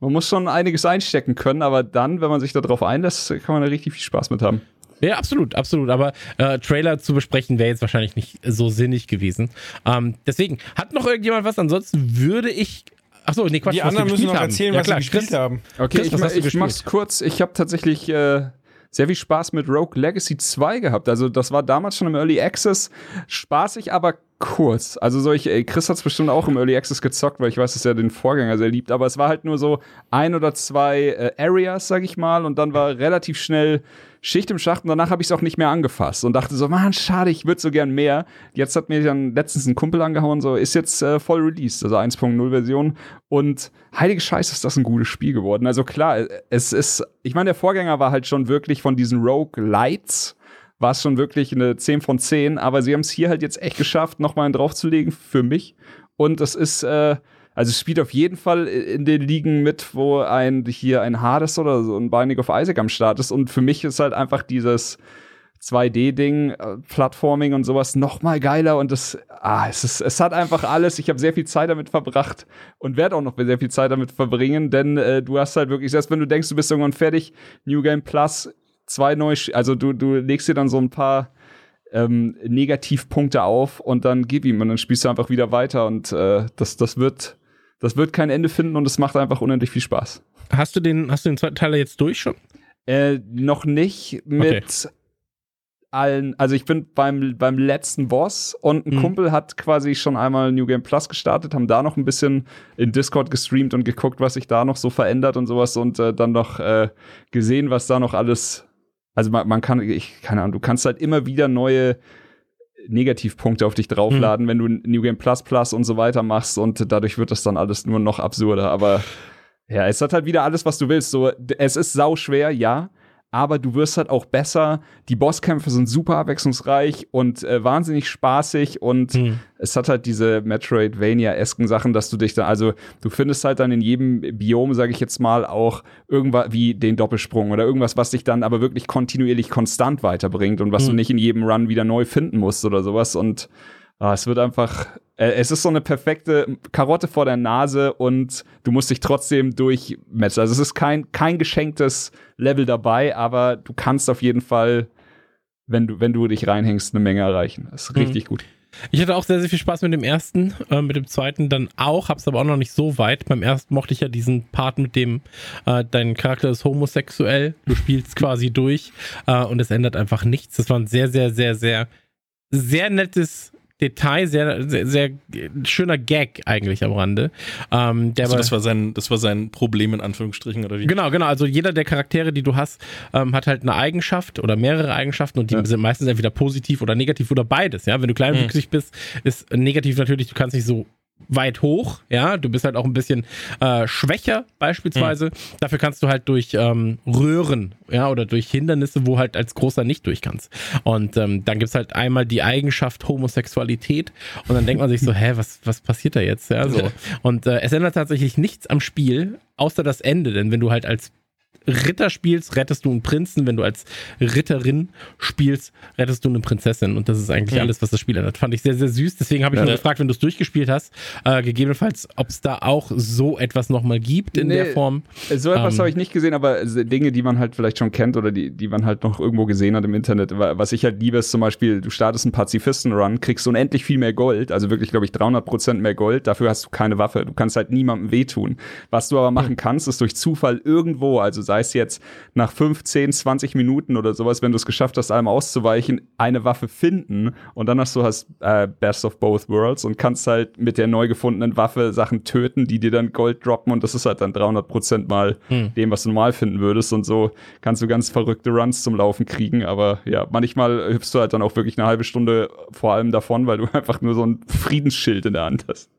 man muss schon einiges einstecken können, aber dann, wenn man sich darauf einlässt, kann man da richtig viel Spaß mit haben. Ja, absolut, absolut. Aber äh, Trailer zu besprechen wäre jetzt wahrscheinlich nicht so sinnig gewesen. Ähm, deswegen, hat noch irgendjemand was? Ansonsten würde ich Achso, nee, Quatsch. Die anderen müssen noch erzählen, haben. was ja, klar, sie gespielt Chris, haben. Okay, Chris, ich, ich mach's kurz. Ich habe tatsächlich äh, sehr viel Spaß mit Rogue Legacy 2 gehabt. Also das war damals schon im Early Access spaßig, aber kurz. Also solche, ey, Chris hat es bestimmt auch im Early Access gezockt, weil ich weiß, dass er den Vorgänger sehr liebt, aber es war halt nur so ein oder zwei äh, Areas, sag ich mal, und dann war relativ schnell Schicht im Schacht und danach habe ich es auch nicht mehr angefasst und dachte so, man, schade, ich würde so gern mehr. Jetzt hat mir dann letztens ein Kumpel angehauen, so ist jetzt äh, voll released, also 1.0 Version und heilige Scheiße ist das ein gutes Spiel geworden. Also klar, es ist, ich meine, der Vorgänger war halt schon wirklich von diesen Rogue Lights war es schon wirklich eine 10 von 10, aber sie haben es hier halt jetzt echt geschafft, nochmal einen draufzulegen für mich und das ist äh, also es spielt auf jeden Fall in den Ligen mit, wo ein hier ein Hades oder so ein Binding of Isaac am Start ist. Und für mich ist halt einfach dieses 2D-Ding, äh, Plattforming und sowas noch mal geiler und das, ah, es ist, es hat einfach alles. Ich habe sehr viel Zeit damit verbracht und werde auch noch sehr viel Zeit damit verbringen, denn äh, du hast halt wirklich, selbst wenn du denkst, du bist irgendwann fertig, New Game Plus, zwei neue, also du, du legst dir dann so ein paar ähm, Negativpunkte auf und dann gib ihm und dann spielst du einfach wieder weiter und äh, das, das wird das wird kein Ende finden und es macht einfach unendlich viel Spaß. Hast du den, hast du den zweiten Teil jetzt durch schon? Äh, noch nicht mit okay. allen, also ich bin beim, beim letzten Boss und ein mhm. Kumpel hat quasi schon einmal New Game Plus gestartet, haben da noch ein bisschen in Discord gestreamt und geguckt, was sich da noch so verändert und sowas und äh, dann noch äh, gesehen, was da noch alles, also man, man kann, ich, keine Ahnung, du kannst halt immer wieder neue Negativpunkte auf dich draufladen, mhm. wenn du New Game Plus Plus und so weiter machst und dadurch wird das dann alles nur noch absurder. Aber ja, es hat halt wieder alles, was du willst. So, es ist sau schwer, ja aber du wirst halt auch besser. Die Bosskämpfe sind super abwechslungsreich und äh, wahnsinnig spaßig und mhm. es hat halt diese Metroidvania-esken Sachen, dass du dich dann, also du findest halt dann in jedem Biom, sage ich jetzt mal, auch irgendwas wie den Doppelsprung oder irgendwas, was dich dann aber wirklich kontinuierlich konstant weiterbringt und was mhm. du nicht in jedem Run wieder neu finden musst oder sowas und Ah, es wird einfach, äh, es ist so eine perfekte Karotte vor der Nase und du musst dich trotzdem durchmetzen. Also es ist kein, kein geschenktes Level dabei, aber du kannst auf jeden Fall, wenn du, wenn du dich reinhängst, eine Menge erreichen. Das ist mhm. richtig gut. Ich hatte auch sehr, sehr viel Spaß mit dem ersten, äh, mit dem zweiten dann auch, hab's aber auch noch nicht so weit. Beim ersten mochte ich ja diesen Part mit dem, äh, dein Charakter ist homosexuell, du spielst quasi durch äh, und es ändert einfach nichts. Das war ein sehr, sehr, sehr, sehr, sehr nettes Detail, sehr, sehr, sehr schöner Gag eigentlich am Rande. Ähm, der also das war sein, das war sein Problem in Anführungsstrichen oder wie? Genau, genau. Also jeder der Charaktere, die du hast, ähm, hat halt eine Eigenschaft oder mehrere Eigenschaften und die ja. sind meistens entweder positiv oder negativ oder beides. Ja, wenn du kleinwüchsig mhm. bist, ist negativ natürlich, du kannst nicht so weit hoch, ja, du bist halt auch ein bisschen äh, schwächer beispielsweise. Mhm. Dafür kannst du halt durch ähm, Röhren, ja, oder durch Hindernisse, wo halt als großer nicht durch kannst. Und ähm, dann gibt's halt einmal die Eigenschaft Homosexualität und dann denkt man sich so, hä, was, was passiert da jetzt? Ja, so. Und äh, es ändert tatsächlich nichts am Spiel, außer das Ende, denn wenn du halt als Ritter spielst, rettest du einen Prinzen. Wenn du als Ritterin spielst, rettest du eine Prinzessin. Und das ist eigentlich mhm. alles, was das Spiel hat. Fand ich sehr, sehr süß. Deswegen habe ich ja, nur gefragt, wenn du es durchgespielt hast, äh, gegebenenfalls, ob es da auch so etwas nochmal gibt in nee, der Form. So etwas ähm, habe ich nicht gesehen, aber Dinge, die man halt vielleicht schon kennt oder die, die man halt noch irgendwo gesehen hat im Internet. Was ich halt liebe, ist zum Beispiel, du startest einen Pazifisten-Run, kriegst unendlich viel mehr Gold, also wirklich, glaube ich, 300 Prozent mehr Gold. Dafür hast du keine Waffe. Du kannst halt niemandem wehtun. Was du aber machen kannst, ist durch Zufall irgendwo, also sei es jetzt nach 15, 20 Minuten oder sowas, wenn du es geschafft hast, einmal auszuweichen, eine Waffe finden und dann hast du hast äh, Best of Both Worlds und kannst halt mit der neu gefundenen Waffe Sachen töten, die dir dann Gold droppen und das ist halt dann 300 Prozent mal hm. dem, was du normal finden würdest und so kannst du ganz verrückte Runs zum Laufen kriegen, aber ja, manchmal hüpfst du halt dann auch wirklich eine halbe Stunde vor allem davon, weil du einfach nur so ein Friedensschild in der Hand hast.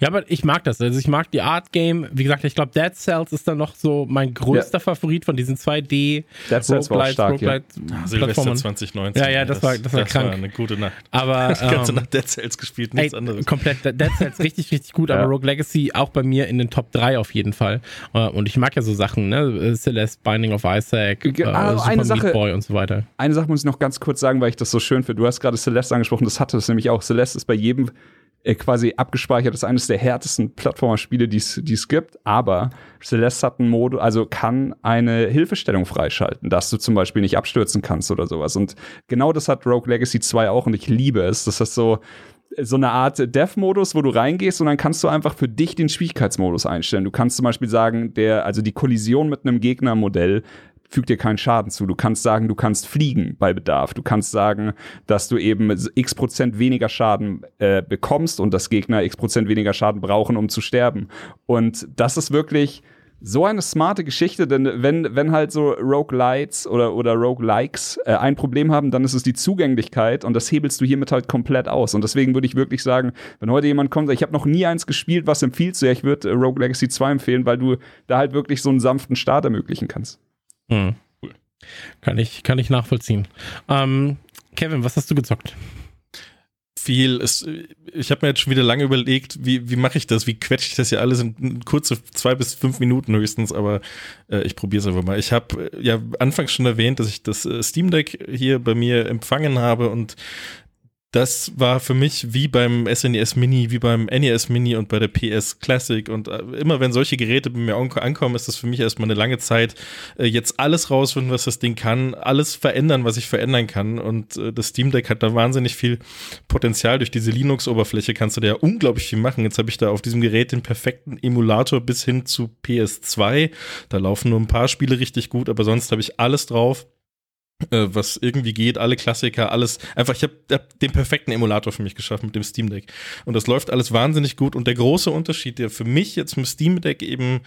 Ja, aber ich mag das, also ich mag die Art Game, wie gesagt, ich glaube Dead Cells ist dann noch so mein größter ja. Favorit von diesen 2D Dead Cells war auch stark, Roguelite ja. Silvester 2019. Ja, ja, das, das war das war das krank. War eine gute Nacht. Aber die ganze ähm, Nacht Dead Cells gespielt, nichts ey, anderes. Komplett Dead Cells richtig richtig gut, ja. aber Rogue Legacy auch bei mir in den Top 3 auf jeden Fall. Äh, und ich mag ja so Sachen, ne, Celeste, Binding of Isaac, äh, ah, Super eine Sache, Meat Boy und so weiter. Eine Sache muss ich noch ganz kurz sagen, weil ich das so schön finde. Du hast gerade Celeste angesprochen, das hatte es nämlich auch. Celeste ist bei jedem äh, quasi abgespeichert. Das ist eines der härtesten Plattformer-Spiele, die es gibt. Aber Celeste hat einen Modus, also kann eine Hilfestellung freischalten, dass du zum Beispiel nicht abstürzen kannst oder sowas. Und genau das hat Rogue Legacy 2 auch und ich liebe es. Das ist so, so eine Art Dev-Modus, wo du reingehst und dann kannst du einfach für dich den Schwierigkeitsmodus einstellen. Du kannst zum Beispiel sagen, der, also die Kollision mit einem Gegnermodell fügt dir keinen Schaden zu. Du kannst sagen, du kannst fliegen bei Bedarf. Du kannst sagen, dass du eben x Prozent weniger Schaden äh, bekommst und dass Gegner x Prozent weniger Schaden brauchen, um zu sterben. Und das ist wirklich so eine smarte Geschichte, denn wenn, wenn halt so Roguelites oder, oder Roguelikes äh, ein Problem haben, dann ist es die Zugänglichkeit und das hebelst du hiermit halt komplett aus. Und deswegen würde ich wirklich sagen, wenn heute jemand kommt, ich habe noch nie eins gespielt, was empfiehlt du? Ja, ich würde äh, Rogue Legacy 2 empfehlen, weil du da halt wirklich so einen sanften Start ermöglichen kannst. Hm. Cool. Kann ich, kann ich nachvollziehen. Ähm, Kevin, was hast du gezockt? Viel. Es, ich habe mir jetzt schon wieder lange überlegt, wie, wie mache ich das? Wie quetsche ich das ja alles in kurze zwei bis fünf Minuten höchstens, aber äh, ich probiere es einfach mal. Ich habe äh, ja anfangs schon erwähnt, dass ich das äh, Steam Deck hier bei mir empfangen habe und das war für mich wie beim SNES e Mini, wie beim NES Mini und bei der PS Classic. Und äh, immer wenn solche Geräte bei mir ankommen, ist das für mich erstmal eine lange Zeit, äh, jetzt alles rausfinden, was das Ding kann, alles verändern, was ich verändern kann. Und äh, das Steam Deck hat da wahnsinnig viel Potenzial. Durch diese Linux-Oberfläche kannst du da ja unglaublich viel machen. Jetzt habe ich da auf diesem Gerät den perfekten Emulator bis hin zu PS2. Da laufen nur ein paar Spiele richtig gut, aber sonst habe ich alles drauf äh, was irgendwie geht, alle Klassiker, alles. Einfach, ich habe hab den perfekten Emulator für mich geschaffen mit dem Steam Deck. Und das läuft alles wahnsinnig gut. Und der große Unterschied, der für mich jetzt mit Steam Deck eben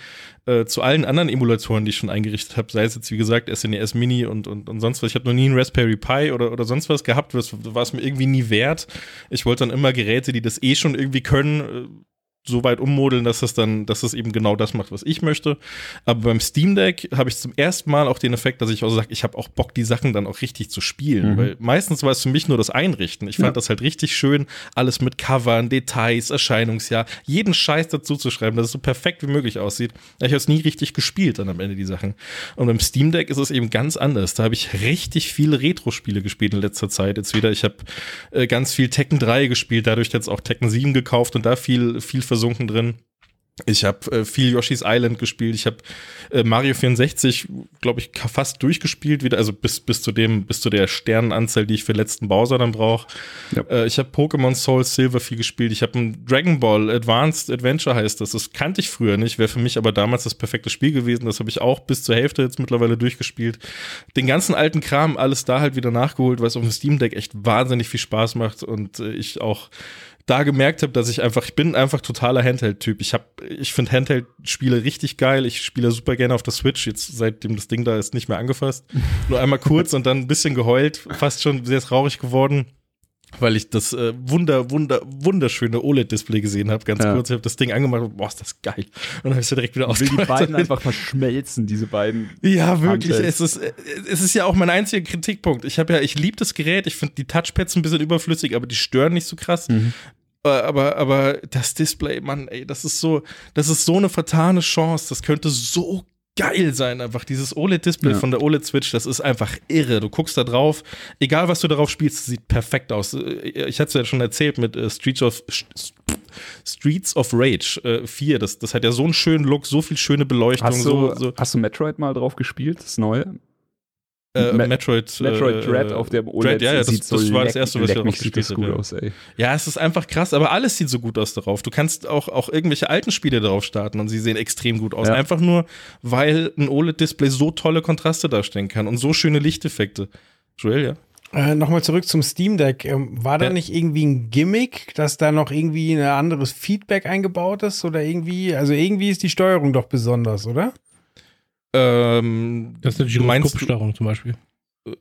äh, zu allen anderen Emulatoren, die ich schon eingerichtet habe, sei es jetzt wie gesagt SNES e Mini und, und, und sonst was. Ich habe noch nie einen Raspberry Pi oder, oder sonst was gehabt, das war es mir irgendwie nie wert. Ich wollte dann immer Geräte, die das eh schon irgendwie können, äh, so weit ummodeln, dass es dann, dass es eben genau das macht, was ich möchte. Aber beim Steam Deck habe ich zum ersten Mal auch den Effekt, dass ich auch sage, ich habe auch Bock, die Sachen dann auch richtig zu spielen. Mhm. Weil meistens war es für mich nur das Einrichten. Ich fand ja. das halt richtig schön, alles mit Covern, Details, Erscheinungsjahr, jeden Scheiß dazu zu schreiben, dass es so perfekt wie möglich aussieht. Ich habe es nie richtig gespielt dann am Ende die Sachen. Und beim Steam Deck ist es eben ganz anders. Da habe ich richtig viele Retro-Spiele gespielt in letzter Zeit. Jetzt wieder, ich habe äh, ganz viel Tekken 3 gespielt, dadurch jetzt auch Tekken 7 gekauft und da viel, viel versucht versunken drin. Ich habe äh, viel Yoshi's Island gespielt. Ich habe äh, Mario 64, glaube ich, fast durchgespielt wieder, also bis bis zu dem bis zu der Sternenanzahl, die ich für letzten Bowser dann brauche. Ja. Äh, ich habe Pokémon Soul Silver viel gespielt. Ich habe ein Dragon Ball Advanced Adventure heißt das. Das kannte ich früher nicht, wäre für mich aber damals das perfekte Spiel gewesen. Das habe ich auch bis zur Hälfte jetzt mittlerweile durchgespielt. Den ganzen alten Kram alles da halt wieder nachgeholt, was auf dem Steam Deck echt wahnsinnig viel Spaß macht und äh, ich auch da gemerkt habe, dass ich einfach, ich bin einfach totaler Handheld-Typ. Ich habe, ich finde Handheld-Spiele richtig geil. Ich spiele super gerne auf der Switch. Jetzt seitdem das Ding da ist nicht mehr angefasst. Nur einmal kurz und dann ein bisschen geheult, fast schon sehr traurig geworden weil ich das äh, wunder, wunder, wunderschöne OLED-Display gesehen habe, ganz ja. kurz. Ich habe das Ding angemacht und boah, ist das geil. Und dann habe ich es direkt wieder ausgemacht. Will die beiden einfach verschmelzen, diese beiden. Ja, wirklich. Es ist, es ist ja auch mein einziger Kritikpunkt. Ich habe ja, ich liebe das Gerät. Ich finde die Touchpads ein bisschen überflüssig, aber die stören nicht so krass. Mhm. Aber, aber das Display, Mann, ey, das ist so, das ist so eine vertane Chance. Das könnte so geil sein, einfach dieses OLED-Display ja. von der OLED-Switch, das ist einfach irre. Du guckst da drauf, egal was du darauf spielst, sieht perfekt aus. Ich hatte es ja schon erzählt mit äh, Streets of Streets of Rage äh, 4. Das, das hat ja so einen schönen Look, so viel schöne Beleuchtung. Hast du, so, so. Hast du Metroid mal drauf gespielt, das neue? Äh, Metroid, Metroid äh, Dread auf dem OLED. Dread, ja, ja, das, das so war das erste, was ich darauf gespielt habe. Aus, ja, es ist einfach krass, aber alles sieht so gut aus darauf. Du kannst auch, auch irgendwelche alten Spiele darauf starten und sie sehen extrem gut aus. Ja. Einfach nur, weil ein OLED-Display so tolle Kontraste darstellen kann und so schöne Lichteffekte. Joel, ja? Äh, Nochmal zurück zum Steam Deck. Ähm, war da nicht irgendwie ein Gimmick, dass da noch irgendwie ein anderes Feedback eingebaut ist oder irgendwie? Also irgendwie ist die Steuerung doch besonders, oder? Ähm, das ist eine Gyroskopsteuerung zum Beispiel.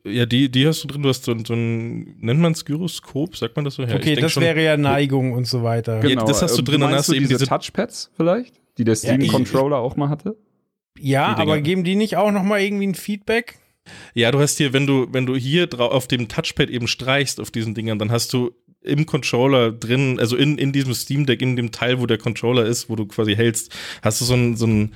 Ja, die, die hast du drin. Du hast so, so ein, nennt man es Gyroskop? Sagt man das so? Ja, okay, das schon, wäre ja Neigung und so weiter. Genau, ja, das hast du drin. Dann hast du eben diese Touchpads vielleicht, die der Steam-Controller ja, auch mal hatte. Ja, aber geben die nicht auch noch mal irgendwie ein Feedback? Ja, du hast hier, wenn du, wenn du hier drauf auf dem Touchpad eben streichst auf diesen Dingern, dann hast du im Controller drin, also in, in diesem Steam Deck, in dem Teil, wo der Controller ist, wo du quasi hältst, hast du so ein, so ein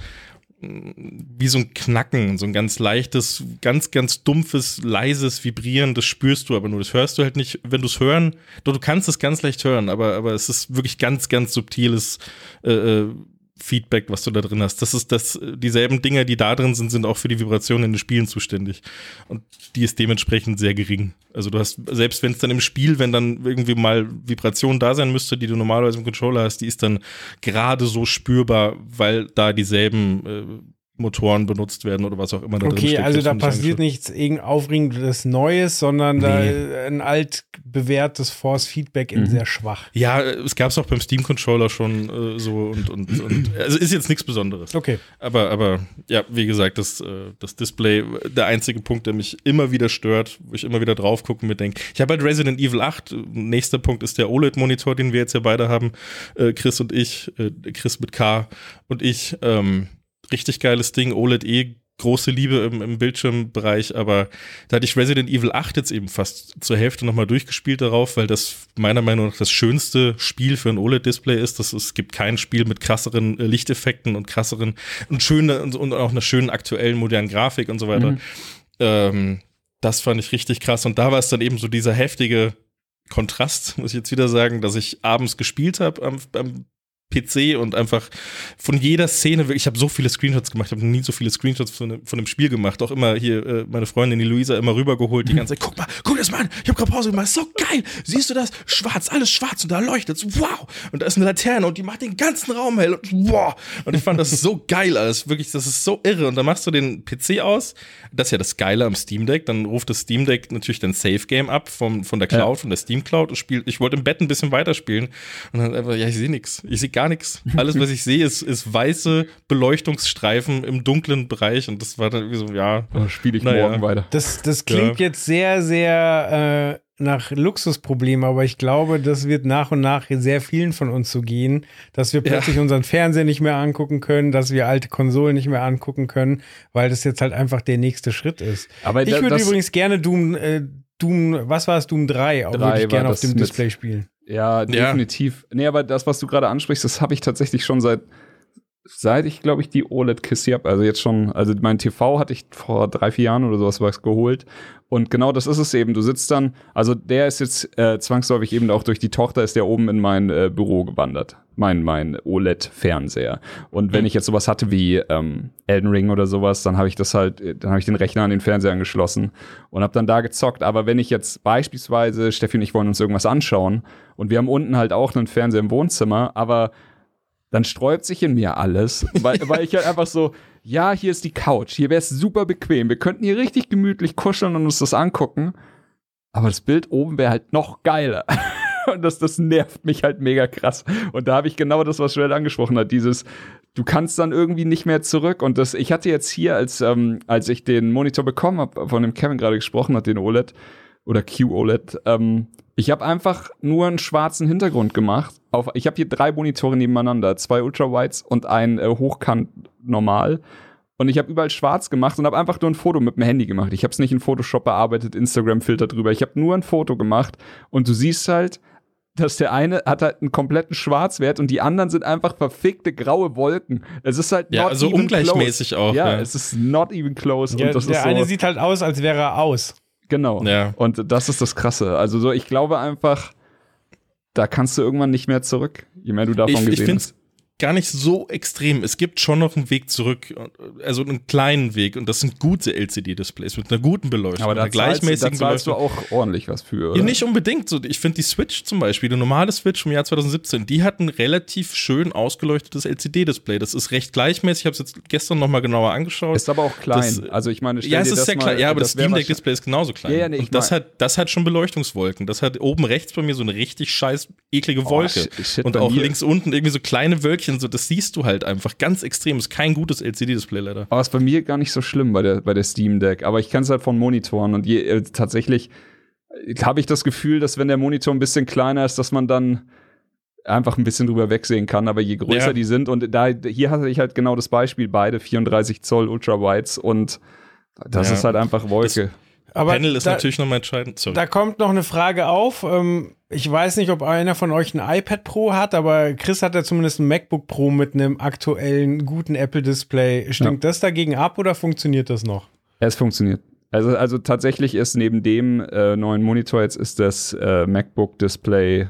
wie so ein Knacken, so ein ganz leichtes, ganz, ganz dumpfes, leises Vibrieren, das spürst du aber nur. Das hörst du halt nicht, wenn du es hören, doch du kannst es ganz leicht hören, aber, aber es ist wirklich ganz, ganz subtiles äh, äh Feedback, was du da drin hast. Das ist das, dieselben Dinger, die da drin sind, sind auch für die Vibrationen in den Spielen zuständig. Und die ist dementsprechend sehr gering. Also du hast, selbst wenn es dann im Spiel, wenn dann irgendwie mal Vibration da sein müsste, die du normalerweise im Controller hast, die ist dann gerade so spürbar, weil da dieselben äh, Motoren benutzt werden oder was auch immer da okay, drin steht. Okay, also da passiert nichts Aufregendes Neues, sondern nee. da ein alt bewährtes Force Feedback in mhm. sehr schwach. Ja, es gab es auch beim Steam Controller schon äh, so und, und, und also ist jetzt nichts Besonderes. Okay. Aber, aber ja, wie gesagt, das, äh, das Display, der einzige Punkt, der mich immer wieder stört, wo ich immer wieder drauf gucke und mir denke, ich habe halt Resident Evil 8, nächster Punkt ist der OLED-Monitor, den wir jetzt ja beide haben, äh, Chris und ich, äh, Chris mit K und ich, ähm, richtig geiles Ding, OLED eh große Liebe im, im, Bildschirmbereich, aber da hatte ich Resident Evil 8 jetzt eben fast zur Hälfte nochmal durchgespielt darauf, weil das meiner Meinung nach das schönste Spiel für ein OLED-Display ist. Das, es gibt kein Spiel mit krasseren äh, Lichteffekten und krasseren und schöne und, und, auch einer schönen aktuellen modernen Grafik und so weiter. Mhm. Ähm, das fand ich richtig krass und da war es dann eben so dieser heftige Kontrast, muss ich jetzt wieder sagen, dass ich abends gespielt habe am, am PC und einfach von jeder Szene, ich habe so viele Screenshots gemacht, habe nie so viele Screenshots von, von einem Spiel gemacht. Auch immer hier äh, meine Freundin, die Luisa, immer rübergeholt, die ganze Zeit, guck mal, guck das mal an, ich habe gerade Pause gemacht, so geil, siehst du das? Schwarz, alles schwarz und da leuchtet wow. Und da ist eine Laterne und die macht den ganzen Raum hell und wow. Und ich fand das so geil alles, wirklich, das ist so irre. Und dann machst du den PC aus, das ist ja das Geile am Steam Deck, dann ruft das Steam Deck natürlich den Safe Game ab vom, von der Cloud, ja. von der Steam Cloud und spielt, ich wollte im Bett ein bisschen weiterspielen und dann einfach, ja, ich sehe nichts, ich sehe gar nichts. Alles, was ich sehe, ist, ist weiße Beleuchtungsstreifen im dunklen Bereich und das war dann irgendwie so, ja. Spiele ich naja. morgen weiter. Das, das klingt ja. jetzt sehr, sehr äh, nach Luxusproblem, aber ich glaube, das wird nach und nach sehr vielen von uns so gehen, dass wir plötzlich ja. unseren Fernseher nicht mehr angucken können, dass wir alte Konsolen nicht mehr angucken können, weil das jetzt halt einfach der nächste Schritt ist. Aber ich würde übrigens gerne Doom, äh, Doom, was war es, Doom 3, auch würde ich gerne auf dem Display spielen. Ja, definitiv. Ja. Nee, aber das, was du gerade ansprichst, das habe ich tatsächlich schon seit seit ich, glaube ich, die OLED-Kiste habe. Also jetzt schon, also mein TV hatte ich vor drei, vier Jahren oder sowas was geholt. Und genau das ist es eben. Du sitzt dann, also der ist jetzt äh, zwangsläufig eben auch durch die Tochter, ist der oben in mein äh, Büro gewandert. Mein, mein OLED-Fernseher. Und wenn mhm. ich jetzt sowas hatte wie ähm, Elden Ring oder sowas, dann habe ich das halt, dann habe ich den Rechner an den Fernseher angeschlossen und habe dann da gezockt. Aber wenn ich jetzt beispielsweise, Steffi und ich wollen uns irgendwas anschauen und wir haben unten halt auch einen Fernseher im Wohnzimmer, aber dann sträubt sich in mir alles, weil, weil ich halt einfach so, ja, hier ist die Couch, hier wäre es super bequem, wir könnten hier richtig gemütlich kuscheln und uns das angucken, aber das Bild oben wäre halt noch geiler. und das, das nervt mich halt mega krass. Und da habe ich genau das, was Joel angesprochen hat, dieses, du kannst dann irgendwie nicht mehr zurück. Und das, ich hatte jetzt hier, als, ähm, als ich den Monitor bekommen habe, von dem Kevin gerade gesprochen hat, den OLED oder QOLED, ähm, ich habe einfach nur einen schwarzen Hintergrund gemacht. Auf, ich habe hier drei Monitore nebeneinander, zwei Ultrawides und ein äh, Hochkant normal. Und ich habe überall schwarz gemacht und habe einfach nur ein Foto mit dem Handy gemacht. Ich habe es nicht in Photoshop bearbeitet, Instagram-Filter drüber. Ich habe nur ein Foto gemacht und du siehst halt, dass der eine hat halt einen kompletten Schwarzwert und die anderen sind einfach verfickte graue Wolken. Es ist halt ja, also ungleichmäßig close. auch. Ja, ja, es ist not even close. Ja, der so eine sieht halt aus, als wäre er aus. Genau. Ja. Und das ist das Krasse. Also so, ich glaube einfach, da kannst du irgendwann nicht mehr zurück, je mehr du davon ich, gesehen ich hast gar nicht so extrem. Es gibt schon noch einen Weg zurück, also einen kleinen Weg und das sind gute LCD-Displays mit einer guten Beleuchtung, Aber da einer gleichmäßigen da zahlst Beleuchtung. du auch ordentlich was für? Ja, nicht unbedingt. So, ich finde die Switch zum Beispiel, die normale Switch vom Jahr 2017, die hat ein relativ schön ausgeleuchtetes LCD-Display. Das ist recht gleichmäßig. Ich habe es jetzt gestern noch mal genauer angeschaut. Ist aber auch klein. Das, also ich meine, ja, es ist sehr klein. Ja, aber das, das Steam Deck Display ist genauso klein. Ja, ja, nee, und das hat, das hat schon Beleuchtungswolken. Das hat oben rechts bei mir so eine richtig scheiß eklige oh, Wolke oh, shit, und auch links unten irgendwie so kleine Wölkchen. So, das siehst du halt halt einfach ganz extrem. Ist kein gutes LCD-Display leider. Aber ist bei mir gar nicht so schlimm bei der, bei der Steam Deck. Aber ich kann es halt von Monitoren und je, äh, tatsächlich habe ich das Gefühl, dass wenn der Monitor ein bisschen kleiner ist, dass man dann einfach ein bisschen drüber wegsehen kann, aber je größer ja. die sind und da hier hatte ich halt genau das Beispiel beide 34 Zoll Ultra Wides und das ja. ist halt einfach Wolke. Das aber Panel ist da, natürlich nochmal entscheidend. Sorry. Da kommt noch eine Frage auf. Ähm, ich weiß nicht, ob einer von euch ein iPad Pro hat, aber Chris hat ja zumindest ein MacBook Pro mit einem aktuellen guten Apple-Display. Stimmt ja. das dagegen ab oder funktioniert das noch? Es funktioniert. Also, also tatsächlich ist neben dem äh, neuen Monitor jetzt ist das äh, MacBook-Display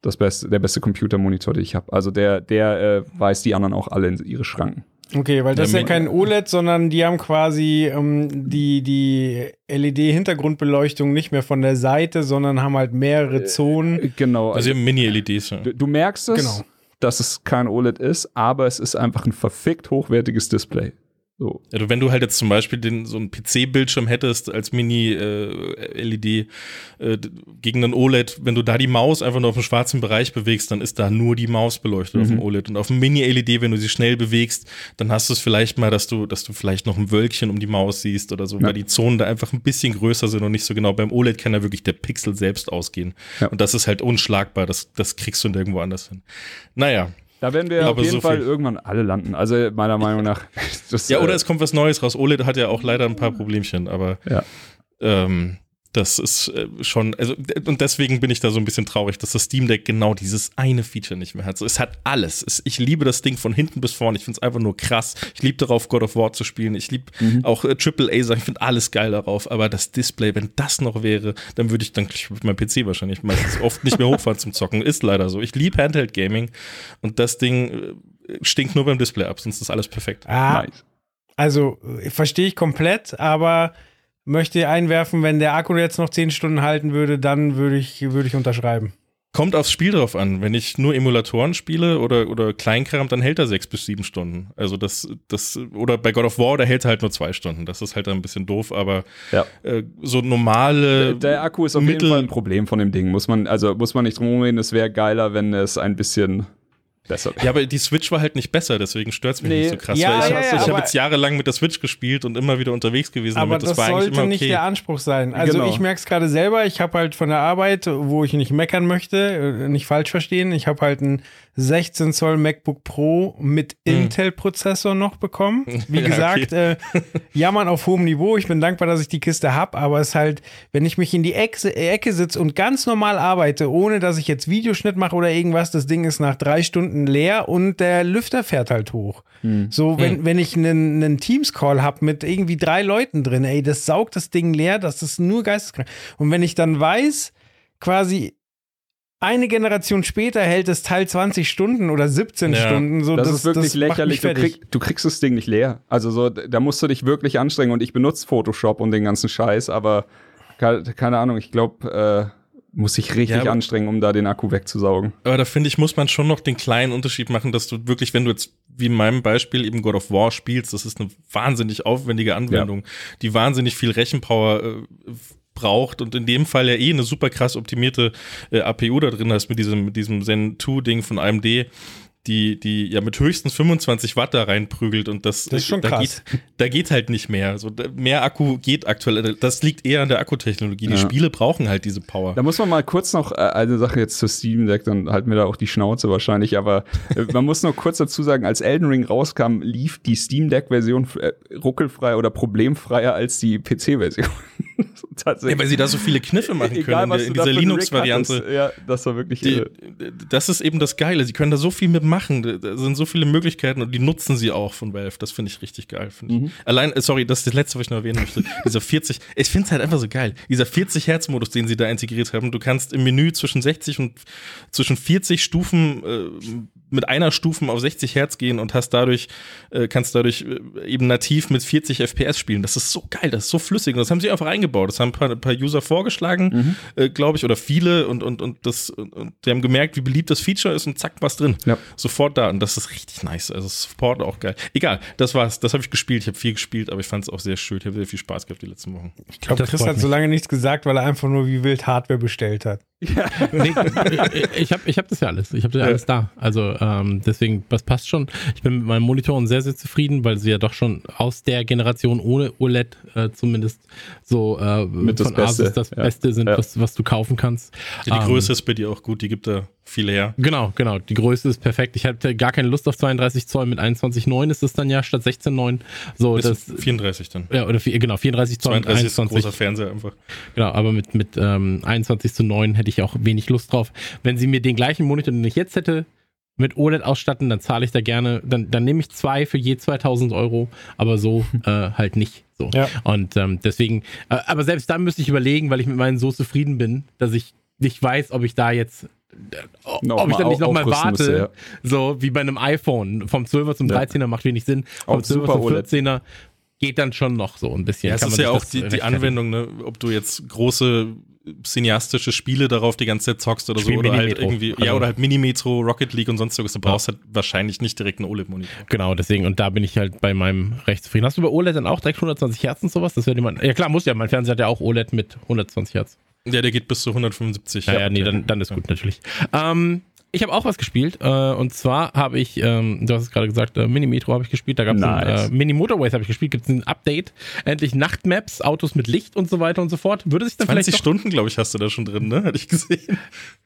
das beste, der beste Computermonitor, den ich habe. Also der, der äh, weist die anderen auch alle in ihre Schranken. Okay, weil das ja, ist ja kein OLED, sondern die haben quasi ähm, die, die LED-Hintergrundbeleuchtung nicht mehr von der Seite, sondern haben halt mehrere äh, Zonen. Äh, genau. Also, also Mini-LEDs. Ja. Du, du, merkst es, genau. dass es kein OLED ist, aber es ist einfach ein verfickt hochwertiges Display. So. Ja, wenn du halt jetzt zum Beispiel den, so einen PC-Bildschirm hättest als Mini-LED äh, äh, gegen einen OLED, wenn du da die Maus einfach nur auf dem schwarzen Bereich bewegst, dann ist da nur die Maus beleuchtet mhm. auf dem OLED. Und auf dem Mini-LED, wenn du sie schnell bewegst, dann hast du es vielleicht mal, dass du, dass du vielleicht noch ein Wölkchen um die Maus siehst oder so, ja. weil die Zonen da einfach ein bisschen größer sind und nicht so genau. Beim OLED kann ja wirklich der Pixel selbst ausgehen. Ja. Und das ist halt unschlagbar, das, das kriegst du nirgendwo anders hin. Naja, da werden wir auf jeden so Fall irgendwann alle landen. Also meiner Meinung nach. Das, ja, oder äh, es kommt was Neues raus. OLED hat ja auch leider ein paar Problemchen, aber ja. ähm, Das ist äh, schon, also, und deswegen bin ich da so ein bisschen traurig, dass das Steam Deck genau dieses eine Feature nicht mehr hat. So, es hat alles. Es, ich liebe das Ding von hinten bis vorne. Ich finde es einfach nur krass. Ich liebe darauf, God of War zu spielen. Ich liebe mhm. auch äh, AAA-Sachen. Ich finde alles geil darauf. Aber das Display, wenn das noch wäre, dann würde ich dann ich mein PC wahrscheinlich meistens oft nicht mehr hochfahren zum Zocken. Ist leider so. Ich liebe Handheld Gaming und das Ding äh, stinkt nur beim Display ab, sonst ist alles perfekt. Ah, nice. Also äh, verstehe ich komplett, aber möchte einwerfen, wenn der Akku jetzt noch 10 Stunden halten würde, dann würde ich, würde ich unterschreiben. Kommt aufs Spiel drauf an. Wenn ich nur Emulatoren spiele oder, oder Kleinkram, dann hält er sechs bis sieben Stunden. Also das, das, oder bei God of War, da hält er halt nur zwei Stunden. Das ist halt ein bisschen doof, aber ja. äh, so normale. Der, der, Akku ist auf Mittel jeden Fall ein Problem von dem Ding. Muss man, also muss man nicht drum reden, es wäre geiler, wenn es ein bisschen besser. Ja, aber die Switch war halt nicht besser, deswegen stört es mich nee. nicht so krass. Ja, ich ja, ja, habe jetzt jahrelang mit der Switch gespielt und immer wieder unterwegs gewesen. Aber damit. das, das sollte okay. nicht der Anspruch sein. Also genau. ich merke es gerade selber, ich habe halt von der Arbeit, wo ich nicht meckern möchte, äh, nicht falsch verstehen, ich habe halt ein 16 Zoll MacBook Pro mit hm. Intel-Prozessor noch bekommen. Wie ja, gesagt, okay. äh, jammern auf hohem Niveau. Ich bin dankbar, dass ich die Kiste habe, aber es ist halt, wenn ich mich in die Ecke, Ecke sitze und ganz normal arbeite, ohne dass ich jetzt Videoschnitt mache oder irgendwas, das Ding ist nach drei Stunden leer und der Lüfter fährt halt hoch. Hm. So, wenn, hm. wenn ich einen, einen Teams-Call habe mit irgendwie drei Leuten drin, ey, das saugt das Ding leer, das ist nur geisteskrank. Und wenn ich dann weiß, quasi, eine Generation später hält das Teil 20 Stunden oder 17 ja. Stunden. So, das, das ist wirklich das lächerlich. Du, krieg, du, kriegst das Ding nicht leer. Also so, da musst du dich wirklich anstrengen. Und ich benutze Photoshop und den ganzen Scheiß, aber keine Ahnung, ich glaube, äh, muss ich richtig ja, anstrengen, um da den Akku wegzusaugen. Aber da finde ich, muss man schon noch den kleinen Unterschied machen, dass du wirklich, wenn du jetzt wie in meinem Beispiel eben God of War spielst, das ist eine wahnsinnig aufwendige Anwendung, ja. die wahnsinnig viel Rechenpower äh, braucht und in dem Fall ja eh eine super krass optimierte äh, APU da drin hast mit diesem, mit diesem Zen 2 Ding von AMD die, die ja mit höchstens 25 Watt da reinprügelt und das, das ist schon da krass. Geht, da geht halt nicht mehr. So, mehr Akku geht aktuell. Das liegt eher an der Akkutechnologie. Die ja. Spiele brauchen halt diese Power. Da muss man mal kurz noch äh, eine Sache jetzt zu Steam Deck, dann halten wir da auch die Schnauze wahrscheinlich, aber äh, man muss noch kurz dazu sagen, als Elden Ring rauskam, lief die Steam Deck Version äh, ruckelfrei oder problemfreier als die PC Version. Tatsächlich. Ja, weil sie da so viele Kniffe machen können Egal, in, in dieser Linux-Variante. Ja, das war wirklich. Die, das ist eben das Geile. Sie können da so viel mitmachen. Da sind so viele Möglichkeiten und die nutzen sie auch von Valve. Das finde ich richtig geil. Mhm. Ich. Allein, äh, sorry, das ist das letzte, was ich noch erwähnen möchte. dieser 40, ich finde es halt einfach so geil. Dieser 40 Hertz-Modus, den sie da integriert haben. Du kannst im Menü zwischen 60 und zwischen 40 Stufen äh, mit einer Stufen auf 60 Hertz gehen und hast dadurch, äh, kannst dadurch äh, eben nativ mit 40 FPS spielen. Das ist so geil, das ist so flüssig. Und das haben sie einfach eingebaut. Das haben ein paar, ein paar User vorgeschlagen, mhm. äh, glaube ich, oder viele und, und, und das, und die haben gemerkt, wie beliebt das Feature ist und zack, was drin. Ja. Sofort da. Und das ist richtig nice. Also Support auch geil. Egal, das war's. Das habe ich gespielt. Ich habe viel gespielt, aber ich fand es auch sehr schön. Ich habe sehr viel Spaß gehabt die letzten Wochen. Ich glaube, Chris hat so lange nichts gesagt, weil er einfach nur wie wild Hardware bestellt hat. Ja. nee, ich habe ich hab das ja alles. Ich habe das ja alles da. Also ähm, deswegen, das passt schon. Ich bin mit meinen Monitoren sehr, sehr zufrieden, weil sie ja doch schon aus der Generation ohne OLED äh, zumindest so äh, mit von das Asus das ja. Beste sind, ja. was, was du kaufen kannst. Ja, die ähm, Größe ist bei dir auch gut, die gibt da viel her. Genau, genau. Die Größe ist perfekt. Ich hatte gar keine Lust auf 32 Zoll. Mit 21,9 ist es dann ja statt 16,9. So, das 34 dann. Ja, oder genau, 34 Zoll. 32 21. ist ein großer Fernseher einfach. Genau, aber mit, mit ähm, 21 zu 9 hätte ich auch wenig Lust drauf. Wenn sie mir den gleichen Monitor, den ich jetzt hätte, mit OLED ausstatten, dann zahle ich da gerne, dann, dann nehme ich zwei für je 2000 Euro, aber so äh, halt nicht. So. Ja. Und ähm, deswegen, äh, aber selbst dann müsste ich überlegen, weil ich mit meinen so zufrieden bin, dass ich nicht weiß, ob ich da jetzt no, ob ich dann nicht nochmal warte, müsste, ja. so wie bei einem iPhone. Vom 12er zum 13er ja. macht wenig Sinn. Vom 12er zum 14er geht dann schon noch so ein bisschen. Ja, es ist ja auch die, die Anwendung, ne? ob du jetzt große cineastische Spiele darauf die ganze Zeit zockst oder Spiel so oder halt irgendwie also, ja oder halt Minimetro, Rocket League und sonst was, du brauchst ja. halt wahrscheinlich nicht direkt einen OLED Monitor. Genau, deswegen und da bin ich halt bei meinem recht zufrieden. Hast du bei OLED dann auch direkt 120 Hertz und sowas? Das wäre jemand Ja klar, muss ja, mein Fernseher hat ja auch OLED mit 120 Hertz. Ja, der geht bis zu 175. Ja, ja, nee, dann, dann ist gut natürlich. Ähm, ich habe auch was gespielt. Äh, und zwar habe ich, ähm, du hast es gerade gesagt, äh, Mini Metro habe ich gespielt. Da gab es nice. äh, Mini Motorways habe ich gespielt. Gibt es ein Update? Endlich Nachtmaps, Autos mit Licht und so weiter und so fort. Würde sich dann 20 vielleicht Stunden, glaube ich, hast du da schon drin, ne? Hatte ich gesehen.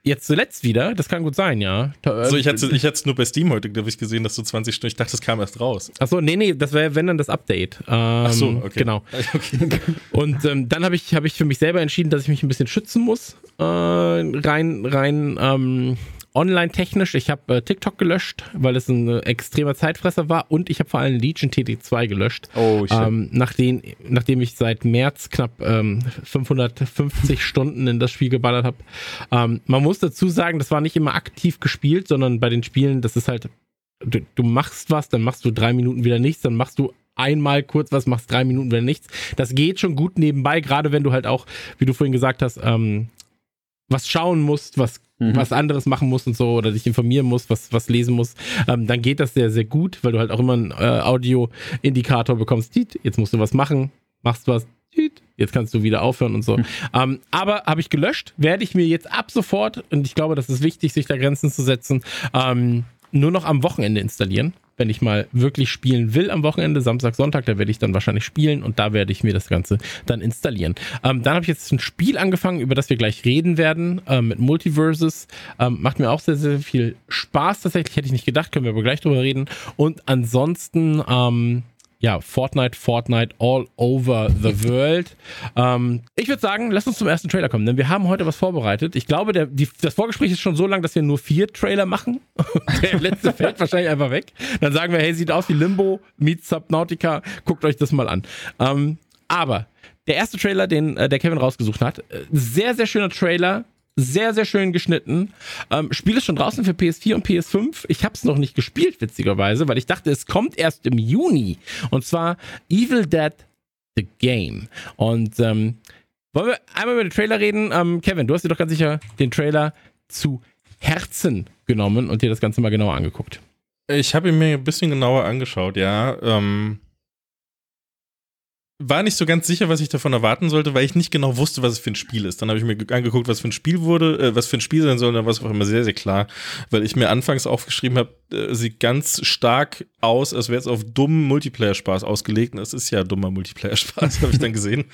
Jetzt zuletzt wieder. Das kann gut sein, ja. Also ich hatte ich es nur bei Steam heute, glaube ich, gesehen, dass du 20 Stunden. Ich dachte, das kam erst raus. Achso, nee, nee, das wäre wenn dann das Update. Ähm, Ach so, okay. Genau. Okay. Und ähm, dann habe ich, hab ich für mich selber entschieden, dass ich mich ein bisschen schützen muss. Äh, rein, rein ähm, online-technisch. Ich habe äh, TikTok gelöscht, weil es ein äh, extremer Zeitfresser war und ich habe vor allem Legion TT2 gelöscht. Oh, shit. Ähm, nachdem, nachdem ich seit März knapp ähm, 550 Stunden in das Spiel geballert habe. Ähm, man muss dazu sagen, das war nicht immer aktiv gespielt, sondern bei den Spielen, das ist halt, du, du machst was, dann machst du drei Minuten wieder nichts, dann machst du einmal kurz was, machst drei Minuten wieder nichts. Das geht schon gut nebenbei, gerade wenn du halt auch, wie du vorhin gesagt hast, ähm, was schauen musst, was mhm. was anderes machen musst und so oder dich informieren musst, was, was lesen musst, ähm, dann geht das sehr, sehr gut, weil du halt auch immer einen äh, Audio-Indikator bekommst. Jetzt musst du was machen, machst was, jetzt kannst du wieder aufhören und so. Mhm. Ähm, aber habe ich gelöscht, werde ich mir jetzt ab sofort, und ich glaube, das ist wichtig, sich da Grenzen zu setzen, ähm, nur noch am Wochenende installieren wenn ich mal wirklich spielen will am Wochenende, Samstag, Sonntag, da werde ich dann wahrscheinlich spielen und da werde ich mir das Ganze dann installieren. Ähm, dann habe ich jetzt ein Spiel angefangen, über das wir gleich reden werden, ähm, mit Multiverses. Ähm, macht mir auch sehr, sehr viel Spaß tatsächlich, hätte ich nicht gedacht, können wir aber gleich drüber reden. Und ansonsten, ähm, ja, Fortnite, Fortnite all over the world. ähm, ich würde sagen, lass uns zum ersten Trailer kommen, denn wir haben heute was vorbereitet. Ich glaube, der, die, das Vorgespräch ist schon so lang, dass wir nur vier Trailer machen. der letzte fällt wahrscheinlich einfach weg. Dann sagen wir, hey, sieht aus wie Limbo, meets Subnautica, guckt euch das mal an. Ähm, aber der erste Trailer, den äh, der Kevin rausgesucht hat, äh, sehr, sehr schöner Trailer, sehr, sehr schön geschnitten. Ähm, Spiel ist schon draußen für PS4 und PS5. Ich habe es noch nicht gespielt, witzigerweise, weil ich dachte, es kommt erst im Juni. Und zwar Evil Dead The Game. Und ähm, wollen wir einmal über den Trailer reden? Ähm, Kevin, du hast dir doch ganz sicher den Trailer zu Herzen genommen und dir das Ganze mal genauer angeguckt. Ich habe ihn mir ein bisschen genauer angeschaut, ja. Ähm, war nicht so ganz sicher, was ich davon erwarten sollte, weil ich nicht genau wusste, was es für ein Spiel ist. Dann habe ich mir angeguckt, was für ein Spiel wurde, äh, was für ein Spiel sein soll, und dann war es auch immer sehr, sehr klar, weil ich mir anfangs aufgeschrieben habe, äh, sieht ganz stark aus, als wäre es auf dummen Multiplayer-Spaß ausgelegt. Und es ist ja dummer Multiplayer-Spaß, habe ich dann gesehen.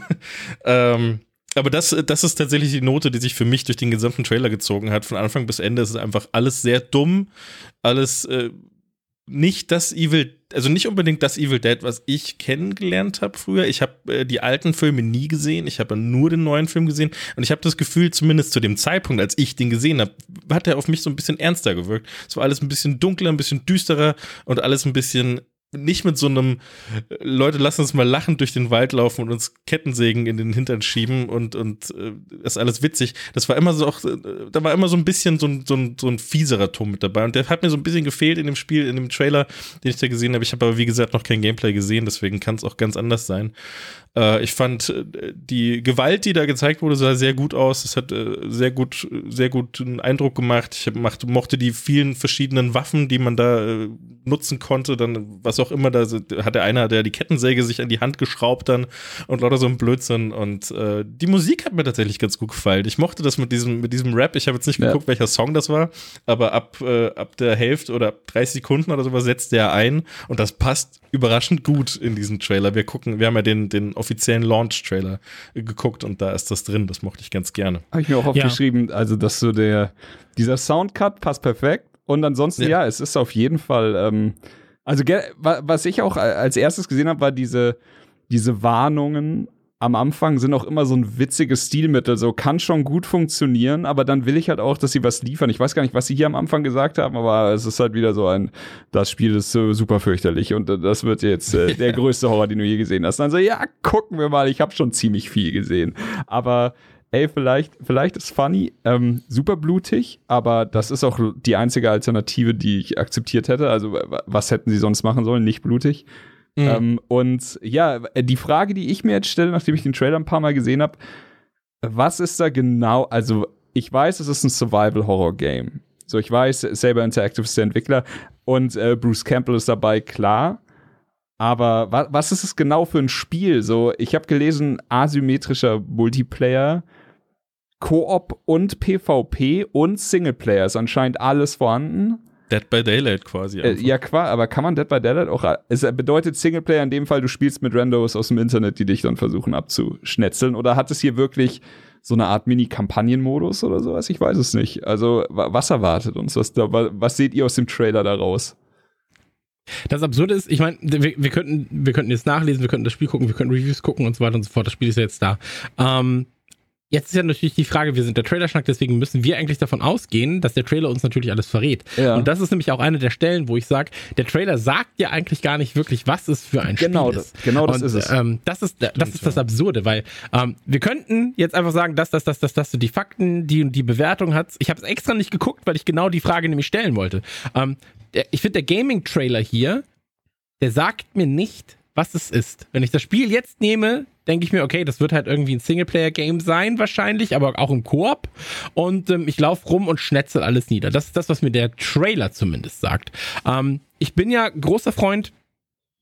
ähm, aber das, das ist tatsächlich die Note, die sich für mich durch den gesamten Trailer gezogen hat. Von Anfang bis Ende ist es einfach alles sehr dumm, alles äh, nicht das Evil, also nicht unbedingt das Evil Dead, was ich kennengelernt habe früher. Ich habe äh, die alten Filme nie gesehen, ich habe nur den neuen Film gesehen und ich habe das Gefühl, zumindest zu dem Zeitpunkt, als ich den gesehen habe, hat er auf mich so ein bisschen ernster gewirkt. Es war alles ein bisschen dunkler, ein bisschen düsterer und alles ein bisschen nicht mit so einem äh, Leute lassen uns mal lachend durch den Wald laufen und uns Kettensägen in den Hintern schieben und und äh, ist alles witzig. Das war immer so auch äh, da war immer so ein bisschen so ein, so ein so ein fieserer Ton mit dabei und der hat mir so ein bisschen gefehlt in dem Spiel in dem Trailer, den ich da gesehen habe. Ich habe aber wie gesagt noch kein Gameplay gesehen, deswegen kann es auch ganz anders sein. Äh, ich fand äh, die Gewalt, die da gezeigt wurde, sah sehr gut aus. Es hat äh, sehr gut, sehr guten Eindruck gemacht. Ich macht, mochte die vielen verschiedenen Waffen, die man da äh, nutzen konnte. Dann, was auch immer, da hat der einer, der die Kettensäge sich an die Hand geschraubt dann und lauter so ein Blödsinn. Und äh, die Musik hat mir tatsächlich ganz gut gefallen. Ich mochte das mit diesem, mit diesem Rap. Ich habe jetzt nicht ja. geguckt, welcher Song das war, aber ab, äh, ab der Hälfte oder ab 30 Sekunden oder sowas setzt der ein und das passt überraschend gut in diesen Trailer. Wir gucken, wir haben ja den, den offiziellen Launch-Trailer geguckt und da ist das drin. Das mochte ich ganz gerne. Habe ich mir auch aufgeschrieben, ja. also dass so der, dieser Soundcut passt perfekt. Und ansonsten, ja, ja es ist auf jeden Fall, ähm, also was ich auch als erstes gesehen habe, war diese, diese Warnungen am Anfang sind auch immer so ein witziges Stilmittel, so kann schon gut funktionieren, aber dann will ich halt auch, dass sie was liefern. Ich weiß gar nicht, was sie hier am Anfang gesagt haben, aber es ist halt wieder so ein, das Spiel ist so super fürchterlich und das wird jetzt äh, der größte Horror, den du je gesehen hast. dann so, ja, gucken wir mal, ich habe schon ziemlich viel gesehen. Aber ey, vielleicht, vielleicht ist funny, ähm, super blutig, aber das ist auch die einzige Alternative, die ich akzeptiert hätte. Also, was hätten sie sonst machen sollen? Nicht blutig. Mhm. Ähm, und ja, die Frage, die ich mir jetzt stelle, nachdem ich den Trailer ein paar Mal gesehen habe, was ist da genau, also ich weiß, es ist ein Survival-Horror-Game. So, ich weiß, Saber Interactive ist der Entwickler und äh, Bruce Campbell ist dabei, klar. Aber wa was ist es genau für ein Spiel? So, ich habe gelesen, asymmetrischer Multiplayer Koop und PvP und Singleplayer ist anscheinend alles vorhanden. Dead by Daylight quasi. Äh, ja, klar, aber kann man Dead by Daylight auch. Es bedeutet Singleplayer in dem Fall, du spielst mit Randos aus dem Internet, die dich dann versuchen abzuschnetzeln. Oder hat es hier wirklich so eine Art Mini-Kampagnenmodus oder sowas? Ich weiß es nicht. Also, was erwartet uns? Was, was seht ihr aus dem Trailer daraus? Das Absurde ist, ich meine, wir, wir, könnten, wir könnten jetzt nachlesen, wir könnten das Spiel gucken, wir könnten Reviews gucken und so weiter und so fort. Das Spiel ist ja jetzt da. Ähm, Jetzt ist ja natürlich die Frage, wir sind der Trailer-Schnack, deswegen müssen wir eigentlich davon ausgehen, dass der Trailer uns natürlich alles verrät. Ja. Und das ist nämlich auch eine der Stellen, wo ich sage, der Trailer sagt ja eigentlich gar nicht wirklich, was es für ein genau Spiel ist. Genau das Und, ist es. Ähm, das ist, das, Stimmt, ist das Absurde, weil ähm, wir könnten jetzt einfach sagen, dass das, das, das, das, die Fakten, die und die Bewertung hat. Ich habe es extra nicht geguckt, weil ich genau die Frage nämlich stellen wollte. Ähm, ich finde, der Gaming-Trailer hier, der sagt mir nicht, was es ist. Wenn ich das Spiel jetzt nehme, denke ich mir, okay, das wird halt irgendwie ein Singleplayer-Game sein, wahrscheinlich, aber auch im Koop. Und ähm, ich laufe rum und schnetzel alles nieder. Das ist das, was mir der Trailer zumindest sagt. Ähm, ich bin ja großer Freund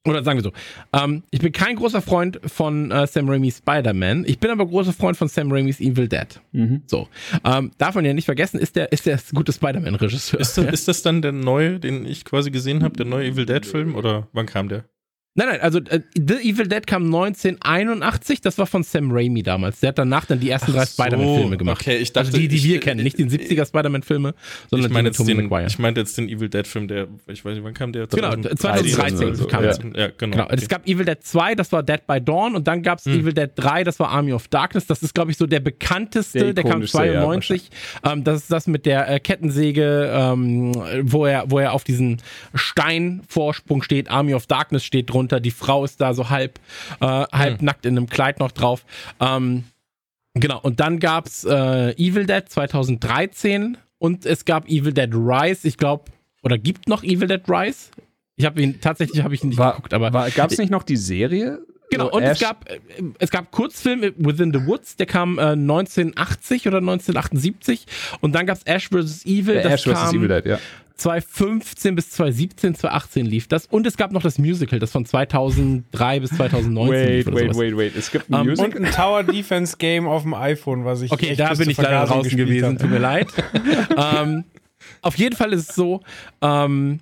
oder sagen wir so, ähm, ich bin kein großer Freund von äh, Sam Raimi's Spider-Man. Ich bin aber großer Freund von Sam Raimi's Evil Dead. Mhm. So, ähm, darf man ja nicht vergessen, ist der ist der gute Spider-Man-Regisseur. Ist, das, ist das dann der neue, den ich quasi gesehen habe, der neue Evil Dead-Film oder wann kam der? Nein, nein, also äh, The Evil Dead kam 1981, das war von Sam Raimi damals. Der hat danach dann die ersten drei so, Spider-Man-Filme gemacht. Okay, ich dachte, also die, die ich, wir kennen, nicht den 70er Spider-Man-Filme, sondern ich meine die mit Tobey Maguire. Ich meinte jetzt den Evil Dead-Film, der, ich weiß nicht, wann kam der? 2013 genau, 2013 so. kam ja. ja, genau. genau. Okay. Es gab Evil Dead 2, das war Dead by Dawn und dann gab es hm. Evil Dead 3, das war Army of Darkness. Das ist, glaube ich, so der bekannteste, der, der kam 92. Ja, ähm, das ist das mit der äh, Kettensäge, ähm, wo, er, wo er auf diesen Steinvorsprung steht. Army of Darkness steht drunter, die Frau ist da so halb, äh, halb hm. nackt in einem Kleid noch drauf. Ähm, genau, und dann gab's äh, Evil Dead 2013 und es gab Evil Dead Rise, ich glaube, oder gibt noch Evil Dead Rise? Ich habe ihn tatsächlich habe ich ihn nicht war, geguckt, aber gab es nicht noch die Serie? Genau, und Ash es gab, äh, es gab Kurzfilm Within the Woods, der kam äh, 1980 oder 1978 und dann gab es Ash vs. Evil, äh, das Ash vs. Evil Dead, ja. 2015 bis 2017, 2018 lief das. Und es gab noch das Musical, das von 2003 bis 2019 wait, lief. Oder wait, sowas. wait, wait. Es gibt ein um, Musical. Und ein Tower Defense Game auf dem iPhone, was ich Okay, da bin ich leider draußen gewesen, tut mir leid. ähm, auf jeden Fall ist es so, ähm,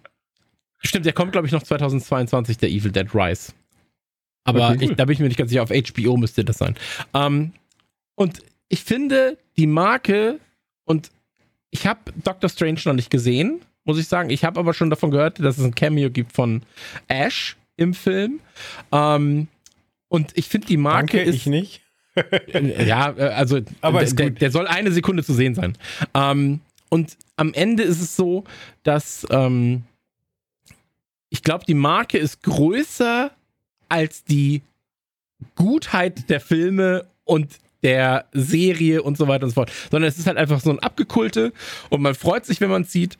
stimmt, der kommt, glaube ich, noch 2022, der Evil Dead Rise. Aber okay, cool. ich, da bin ich mir nicht ganz sicher, auf HBO müsste das sein. Ähm, und ich finde, die Marke, und ich habe Doctor Strange noch nicht gesehen, muss ich sagen. Ich habe aber schon davon gehört, dass es ein Cameo gibt von Ash im Film. Ähm, und ich finde die Marke Danke, ist. Ich nicht. ja, äh, also aber der, der, soll eine Sekunde zu sehen sein. Ähm, und am Ende ist es so, dass ähm, ich glaube, die Marke ist größer als die Gutheit der Filme und der Serie und so weiter und so fort, sondern es ist halt einfach so ein Abgekulte und man freut sich, wenn man es sieht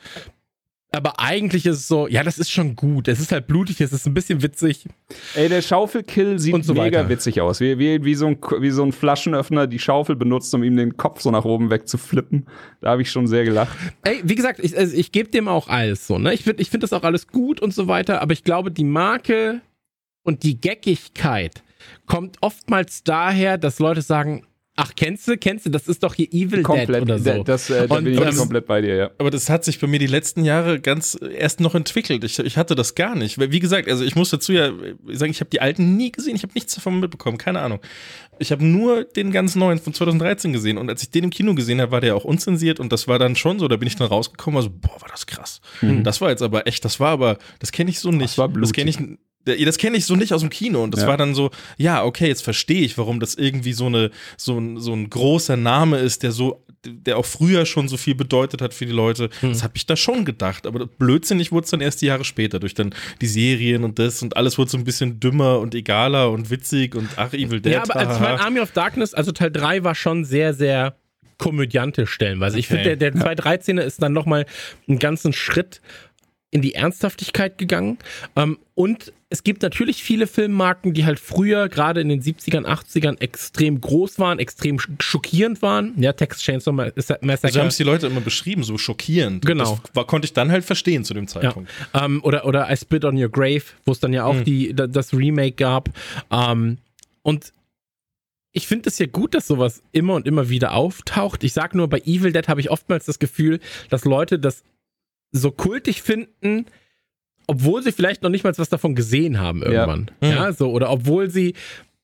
aber eigentlich ist es so, ja, das ist schon gut. Es ist halt blutig, es ist ein bisschen witzig. Ey, der Schaufelkill sieht so mega weiter. witzig aus. Wie, wie, wie, so ein, wie so ein Flaschenöffner die Schaufel benutzt, um ihm den Kopf so nach oben wegzuflippen. Da habe ich schon sehr gelacht. Ey, wie gesagt, ich, also ich gebe dem auch alles so. Ne? Ich finde ich find das auch alles gut und so weiter, aber ich glaube, die Marke und die Geckigkeit kommt oftmals daher, dass Leute sagen, Ach, kennst du, kennst du, das ist doch hier Evil komplett, Dead oder so. Das, äh, da und, bin ich ähm, komplett bei dir, ja. Aber das hat sich bei mir die letzten Jahre ganz erst noch entwickelt. Ich, ich hatte das gar nicht. Wie gesagt, also ich muss dazu ja sagen, ich habe die alten nie gesehen, ich habe nichts davon mitbekommen, keine Ahnung. Ich habe nur den ganz neuen von 2013 gesehen und als ich den im Kino gesehen habe, war der auch unzensiert und das war dann schon so, da bin ich dann rausgekommen, also boah, war das krass. Mhm. Das war jetzt aber echt, das war aber, das kenne ich so nicht. Das war blutig. Das kenne ich das kenne ich so nicht aus dem Kino und das ja. war dann so, ja, okay, jetzt verstehe ich, warum das irgendwie so eine so ein, so ein großer Name ist, der so der auch früher schon so viel bedeutet hat für die Leute. Hm. Das habe ich da schon gedacht, aber blödsinnig wurde es dann erst die Jahre später durch dann die Serien und das und alles wurde so ein bisschen dümmer und egaler und witzig und ach Evil Dead. Ja, aber als mein Army of Darkness, also Teil 3 war schon sehr sehr komödiantisch stellenweise. Okay. Ich finde, der, der 213er ist dann nochmal einen ganzen Schritt in die Ernsthaftigkeit gegangen. Ähm, und es gibt natürlich viele Filmmarken, die halt früher, gerade in den 70ern, 80ern, extrem groß waren, extrem schockierend waren. Ja, Text Chainsaw Massacre. Also haben es die Leute immer beschrieben, so schockierend. Genau. Das war, konnte ich dann halt verstehen zu dem Zeitpunkt. Ja. Ähm, oder, oder I Spit on Your Grave, wo es dann ja auch mhm. die, das Remake gab. Ähm, und ich finde es ja gut, dass sowas immer und immer wieder auftaucht. Ich sag nur, bei Evil Dead habe ich oftmals das Gefühl, dass Leute das so kultig finden, obwohl sie vielleicht noch nicht mal was davon gesehen haben irgendwann. Ja, ja so, oder obwohl sie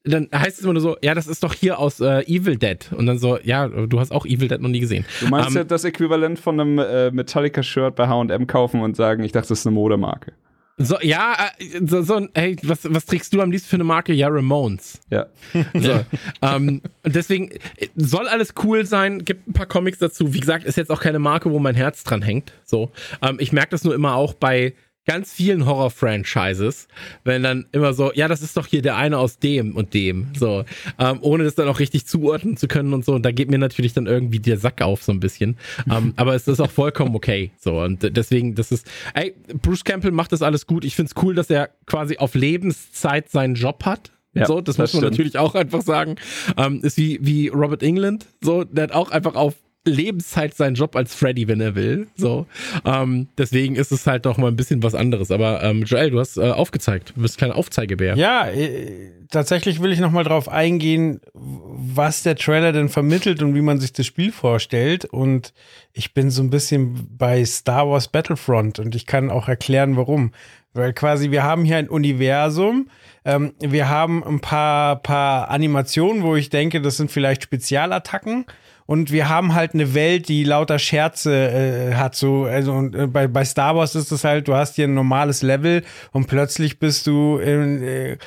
dann heißt es immer nur so, ja, das ist doch hier aus äh, Evil Dead. Und dann so, ja, du hast auch Evil Dead noch nie gesehen. Du meinst um, ja das Äquivalent von einem äh, Metallica-Shirt bei HM kaufen und sagen, ich dachte, das ist eine Modemarke. So, ja, äh, so, so, hey, was, was trägst du am liebsten für eine Marke? Ja, Ramones. Ja. So, ähm, deswegen soll alles cool sein, gibt ein paar Comics dazu. Wie gesagt, ist jetzt auch keine Marke, wo mein Herz dran hängt. So, ähm, ich merke das nur immer auch bei ganz vielen Horror-Franchises, wenn dann immer so, ja, das ist doch hier der eine aus dem und dem, so, ähm, ohne das dann auch richtig zuordnen zu können und so. Und da geht mir natürlich dann irgendwie der Sack auf so ein bisschen. ähm, aber es ist auch vollkommen okay, so. Und deswegen, das ist, ey, Bruce Campbell macht das alles gut. Ich find's cool, dass er quasi auf Lebenszeit seinen Job hat. Ja, so, das, das muss man stimmt. natürlich auch einfach sagen. Ähm, ist wie, wie Robert England, so, der hat auch einfach auf Lebenszeit seinen Job als Freddy, wenn er will. So. Ähm, deswegen ist es halt doch mal ein bisschen was anderes. Aber ähm, Joel, du hast äh, aufgezeigt. Du bist kein Aufzeigebär. Ja, äh, tatsächlich will ich nochmal drauf eingehen, was der Trailer denn vermittelt und wie man sich das Spiel vorstellt. Und ich bin so ein bisschen bei Star Wars Battlefront und ich kann auch erklären, warum. Weil quasi wir haben hier ein Universum, ähm, wir haben ein paar, paar Animationen, wo ich denke, das sind vielleicht Spezialattacken und wir haben halt eine Welt, die lauter Scherze äh, hat. So, also und, äh, bei, bei Star Wars ist es halt, du hast hier ein normales Level und plötzlich bist du in, äh,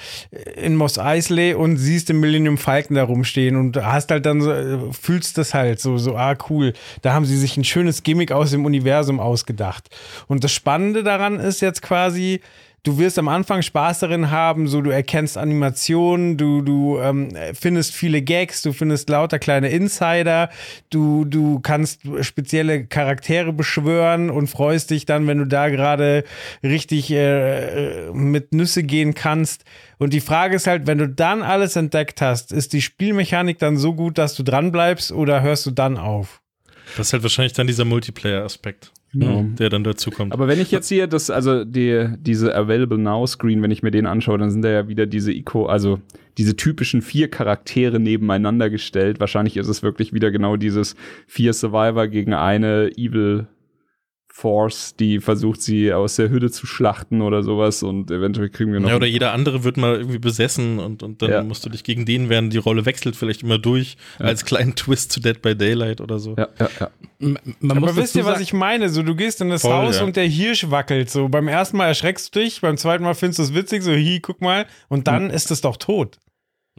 in Mos Eisley und siehst den Millennium Falcon da rumstehen und hast halt dann so, äh, fühlst das halt so, so, ah, cool. Da haben sie sich ein schönes Gimmick aus dem Universum ausgedacht. Und das Spannende daran ist jetzt quasi, du wirst am Anfang Spaß darin haben, so du erkennst Animationen, du, du ähm, findest viele Gags, du findest lauter kleine Insider, du, du kannst spezielle Charaktere beschwören und freust dich dann, wenn du da gerade richtig äh, mit Nüsse gehen kannst. Und die Frage ist halt, wenn du dann alles entdeckt hast, ist die Spielmechanik dann so gut, dass du dran bleibst oder hörst du dann auf? Das ist halt wahrscheinlich dann dieser Multiplayer-Aspekt. Genau. der dann dazu kommt. Aber wenn ich jetzt hier das, also die, diese Available Now Screen, wenn ich mir den anschaue, dann sind da ja wieder diese Ico, also diese typischen vier Charaktere nebeneinander gestellt. Wahrscheinlich ist es wirklich wieder genau dieses vier Survivor gegen eine Evil Force, die versucht, sie aus der Hütte zu schlachten oder sowas und eventuell kriegen wir noch. Ja, oder jeder andere wird mal irgendwie besessen und, und dann ja. musst du dich gegen den werden. Die Rolle wechselt vielleicht immer durch ja. als kleinen Twist zu Dead by Daylight oder so. Ja, ja, ja. Man Aber wisst ihr, was ich meine? So, du gehst in das Voll, Haus ja. und der Hirsch wackelt. So, beim ersten Mal erschreckst du dich, beim zweiten Mal findest du es witzig, so, hi, guck mal, und dann mhm. ist es doch tot.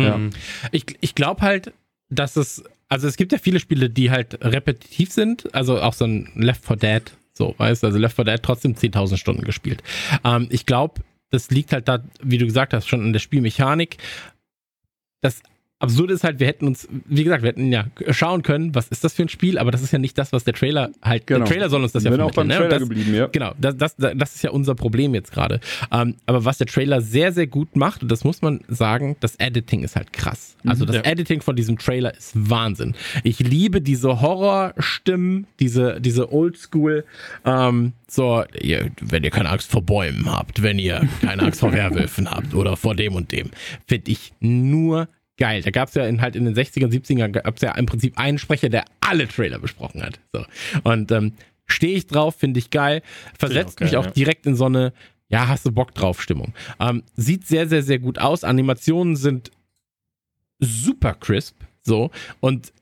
Ja. Mhm. Ich, ich glaube halt, dass es, also es gibt ja viele Spiele, die halt repetitiv sind, also auch so ein Left 4 Dead so, weißt du, also Left 4 Dead trotzdem 10.000 Stunden gespielt. Ähm, ich glaube, das liegt halt da, wie du gesagt hast, schon an der Spielmechanik. Das absurd ist halt, wir hätten uns, wie gesagt, wir hätten ja schauen können, was ist das für ein Spiel, aber das ist ja nicht das, was der Trailer halt, genau. der Trailer soll uns das ja vermitteln. auch beim ne? Trailer das, geblieben, ja. Genau, das, das, das ist ja unser Problem jetzt gerade. Ähm, aber was der Trailer sehr, sehr gut macht, und das muss man sagen, das Editing ist halt krass. Also das ja. Editing von diesem Trailer ist Wahnsinn. Ich liebe diese Horrorstimmen, diese, diese Oldschool, ähm, so, ihr, wenn ihr keine Angst vor Bäumen habt, wenn ihr keine Angst vor Werwölfen habt oder vor dem und dem, finde ich nur geil. Da gab es ja in, halt in den 60ern, 70ern gab es ja im Prinzip einen Sprecher, der alle Trailer besprochen hat. So. Und ähm, stehe ich drauf, finde ich geil. Versetzt auch geil, mich auch ja. direkt in so eine, ja, hast du Bock drauf Stimmung. Ähm, sieht sehr, sehr, sehr gut aus. Animationen sind super crisp. So. Und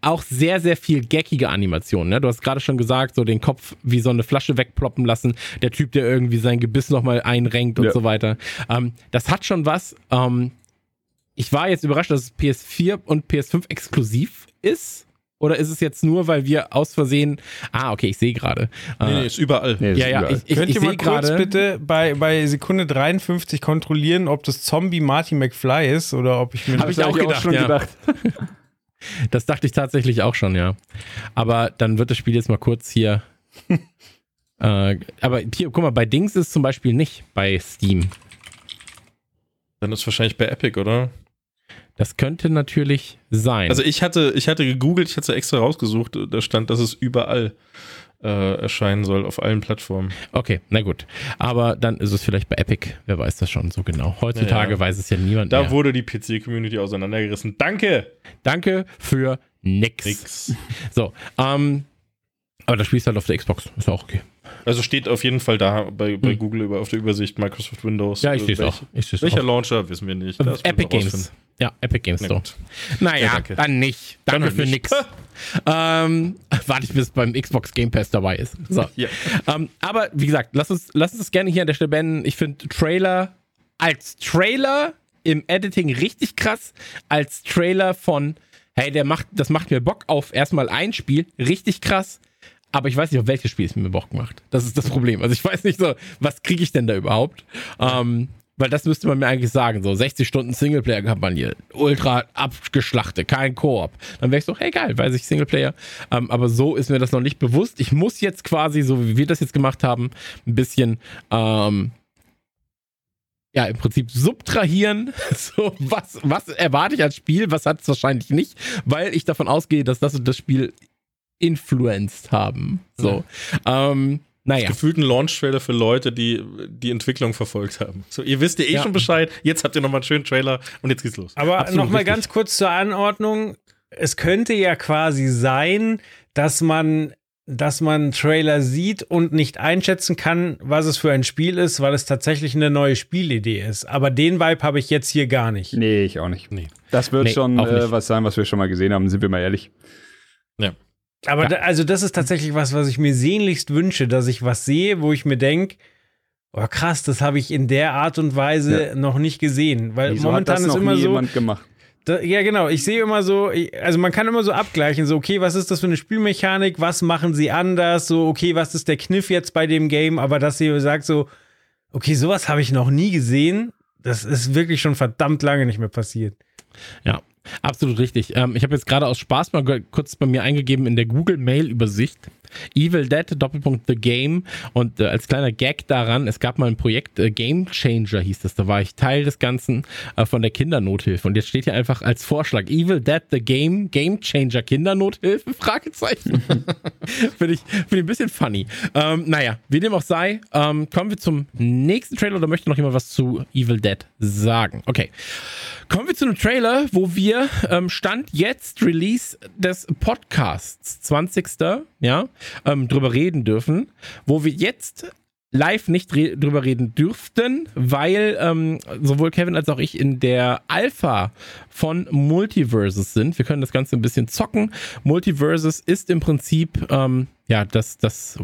auch sehr, sehr viel geckige Animationen. Ne? Du hast gerade schon gesagt, so den Kopf wie so eine Flasche wegploppen lassen, der Typ, der irgendwie sein Gebiss nochmal einrenkt und ja. so weiter. Ähm, das hat schon was. Ähm, ich war jetzt überrascht, dass es PS4 und PS5 exklusiv ist. Oder ist es jetzt nur, weil wir aus Versehen. Ah, okay, ich sehe gerade. Nee, nee, ist überall. Nee, ist ja, ja, überall. ich, ich, Könnt ich ihr mal kurz bitte bei, bei Sekunde 53 kontrollieren, ob das Zombie Marty McFly ist oder ob ich mir Hab das ich auch, gedacht, auch schon ja. gedacht. das dachte ich tatsächlich auch schon, ja. Aber dann wird das Spiel jetzt mal kurz hier. äh, aber hier, guck mal, bei Dings ist zum Beispiel nicht bei Steam. Dann ist wahrscheinlich bei Epic, oder? Das könnte natürlich sein. Also ich hatte, ich hatte gegoogelt, ich hatte extra rausgesucht, da stand, dass es überall äh, erscheinen soll auf allen Plattformen. Okay, na gut. Aber dann ist es vielleicht bei Epic. Wer weiß das schon so genau. Heutzutage ja, weiß es ja niemand da mehr. Wurde die PC-Community auseinandergerissen. Danke! Danke für nix. nix. So, ähm, aber das spielst halt auf der Xbox. Ist auch okay. Also steht auf jeden Fall da bei, bei hm. Google über, auf der Übersicht Microsoft Windows. Ja, ich sehe es auch. Ich welcher auch. Launcher, wissen wir nicht. Das Epic Games. Ja, Epic Games Store. Naja, ja, dann nicht. Danke dann für nicht. nix. ähm, warte ich, bis beim Xbox Game Pass dabei ist. So. ja. ähm, aber wie gesagt, lass uns, lass uns das gerne hier an der Stelle beenden. Ich finde Trailer als Trailer im Editing richtig krass. Als Trailer von, hey, der macht, das macht mir Bock auf erstmal ein Spiel, richtig krass. Aber ich weiß nicht, auf welches Spiel es mir Bock macht. Das ist das Problem. Also ich weiß nicht so, was kriege ich denn da überhaupt? Ähm, weil das müsste man mir eigentlich sagen, so 60 Stunden Singleplayer-Kampagne, ultra abgeschlachte, kein Koop. Dann wäre ich so, hey geil, weiß ich Singleplayer. Ähm, aber so ist mir das noch nicht bewusst. Ich muss jetzt quasi, so wie wir das jetzt gemacht haben, ein bisschen, ähm, ja, im Prinzip subtrahieren. So, was, was erwarte ich als Spiel, was hat es wahrscheinlich nicht, weil ich davon ausgehe, dass das und das Spiel influenced haben. So. Ja. Ähm, naja. Gefühlt ein Launch-Trailer für Leute, die die Entwicklung verfolgt haben. So, ihr wisst ja eh ja. schon Bescheid, jetzt habt ihr nochmal einen schönen Trailer und jetzt geht's los. Aber nochmal ganz kurz zur Anordnung. Es könnte ja quasi sein, dass man dass man einen Trailer sieht und nicht einschätzen kann, was es für ein Spiel ist, weil es tatsächlich eine neue Spielidee ist. Aber den Vibe habe ich jetzt hier gar nicht. Nee, ich auch nicht. Nee. Das wird nee, schon äh, was sein, was wir schon mal gesehen haben, sind wir mal ehrlich. Ja. Aber ja. da, also das ist tatsächlich was, was ich mir sehnlichst wünsche, dass ich was sehe, wo ich mir denke, oh krass, das habe ich in der Art und Weise ja. noch nicht gesehen, weil Wieso momentan ist immer so gemacht? Da, ja, genau. Ich sehe immer so, also man kann immer so abgleichen, so, okay, was ist das für eine Spielmechanik? Was machen sie anders? So, okay, was ist der Kniff jetzt bei dem Game? Aber dass sie sagt so, okay, sowas habe ich noch nie gesehen. Das ist wirklich schon verdammt lange nicht mehr passiert. Ja, Absolut richtig. Ähm, ich habe jetzt gerade aus Spaß mal kurz bei mir eingegeben in der Google Mail Übersicht. Evil Dead Doppelpunkt The Game und äh, als kleiner Gag daran, es gab mal ein Projekt äh, Game Changer hieß das, da war ich Teil des Ganzen äh, von der Kindernothilfe und jetzt steht hier einfach als Vorschlag Evil Dead The Game Game Changer Kindernothilfe Fragezeichen. Finde ich, find ich ein bisschen funny. Ähm, naja, wie dem auch sei, ähm, kommen wir zum nächsten Trailer oder möchte noch jemand was zu Evil Dead sagen? Okay. Kommen wir zu einem Trailer, wo wir ähm, Stand jetzt Release des Podcasts 20. Ja, ähm, drüber reden dürfen, wo wir jetzt live nicht re drüber reden dürften, weil ähm, sowohl Kevin als auch ich in der Alpha von Multiverses sind. Wir können das Ganze ein bisschen zocken. Multiverses ist im Prinzip ähm, ja das das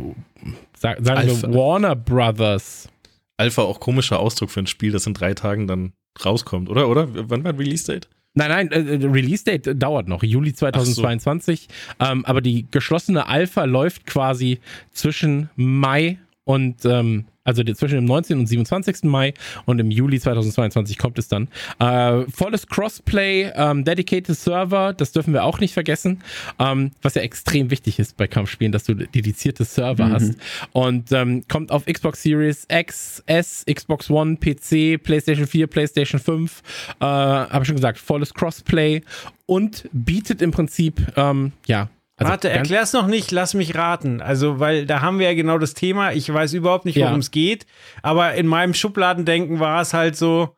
sagen wir Warner Brothers. Alpha auch komischer Ausdruck für ein Spiel, das in drei Tagen dann rauskommt, oder? Oder? Wann war Release Date? Nein, nein, äh, äh, Release Date dauert noch, Juli 2022. So. Ähm, aber die geschlossene Alpha läuft quasi zwischen Mai und ähm, also zwischen dem 19. und 27. Mai und im Juli 2022 kommt es dann. Äh, volles Crossplay, ähm, Dedicated Server, das dürfen wir auch nicht vergessen, ähm, was ja extrem wichtig ist bei Kampfspielen, dass du dedizierte Server mhm. hast. Und ähm, kommt auf Xbox Series X, S, Xbox One, PC, PlayStation 4, PlayStation 5, äh, habe ich schon gesagt, volles Crossplay und bietet im Prinzip, ähm, ja, also Warte, erklär's noch nicht, lass mich raten. Also, weil da haben wir ja genau das Thema. Ich weiß überhaupt nicht, worum es ja. geht. Aber in meinem Schubladendenken war es halt so,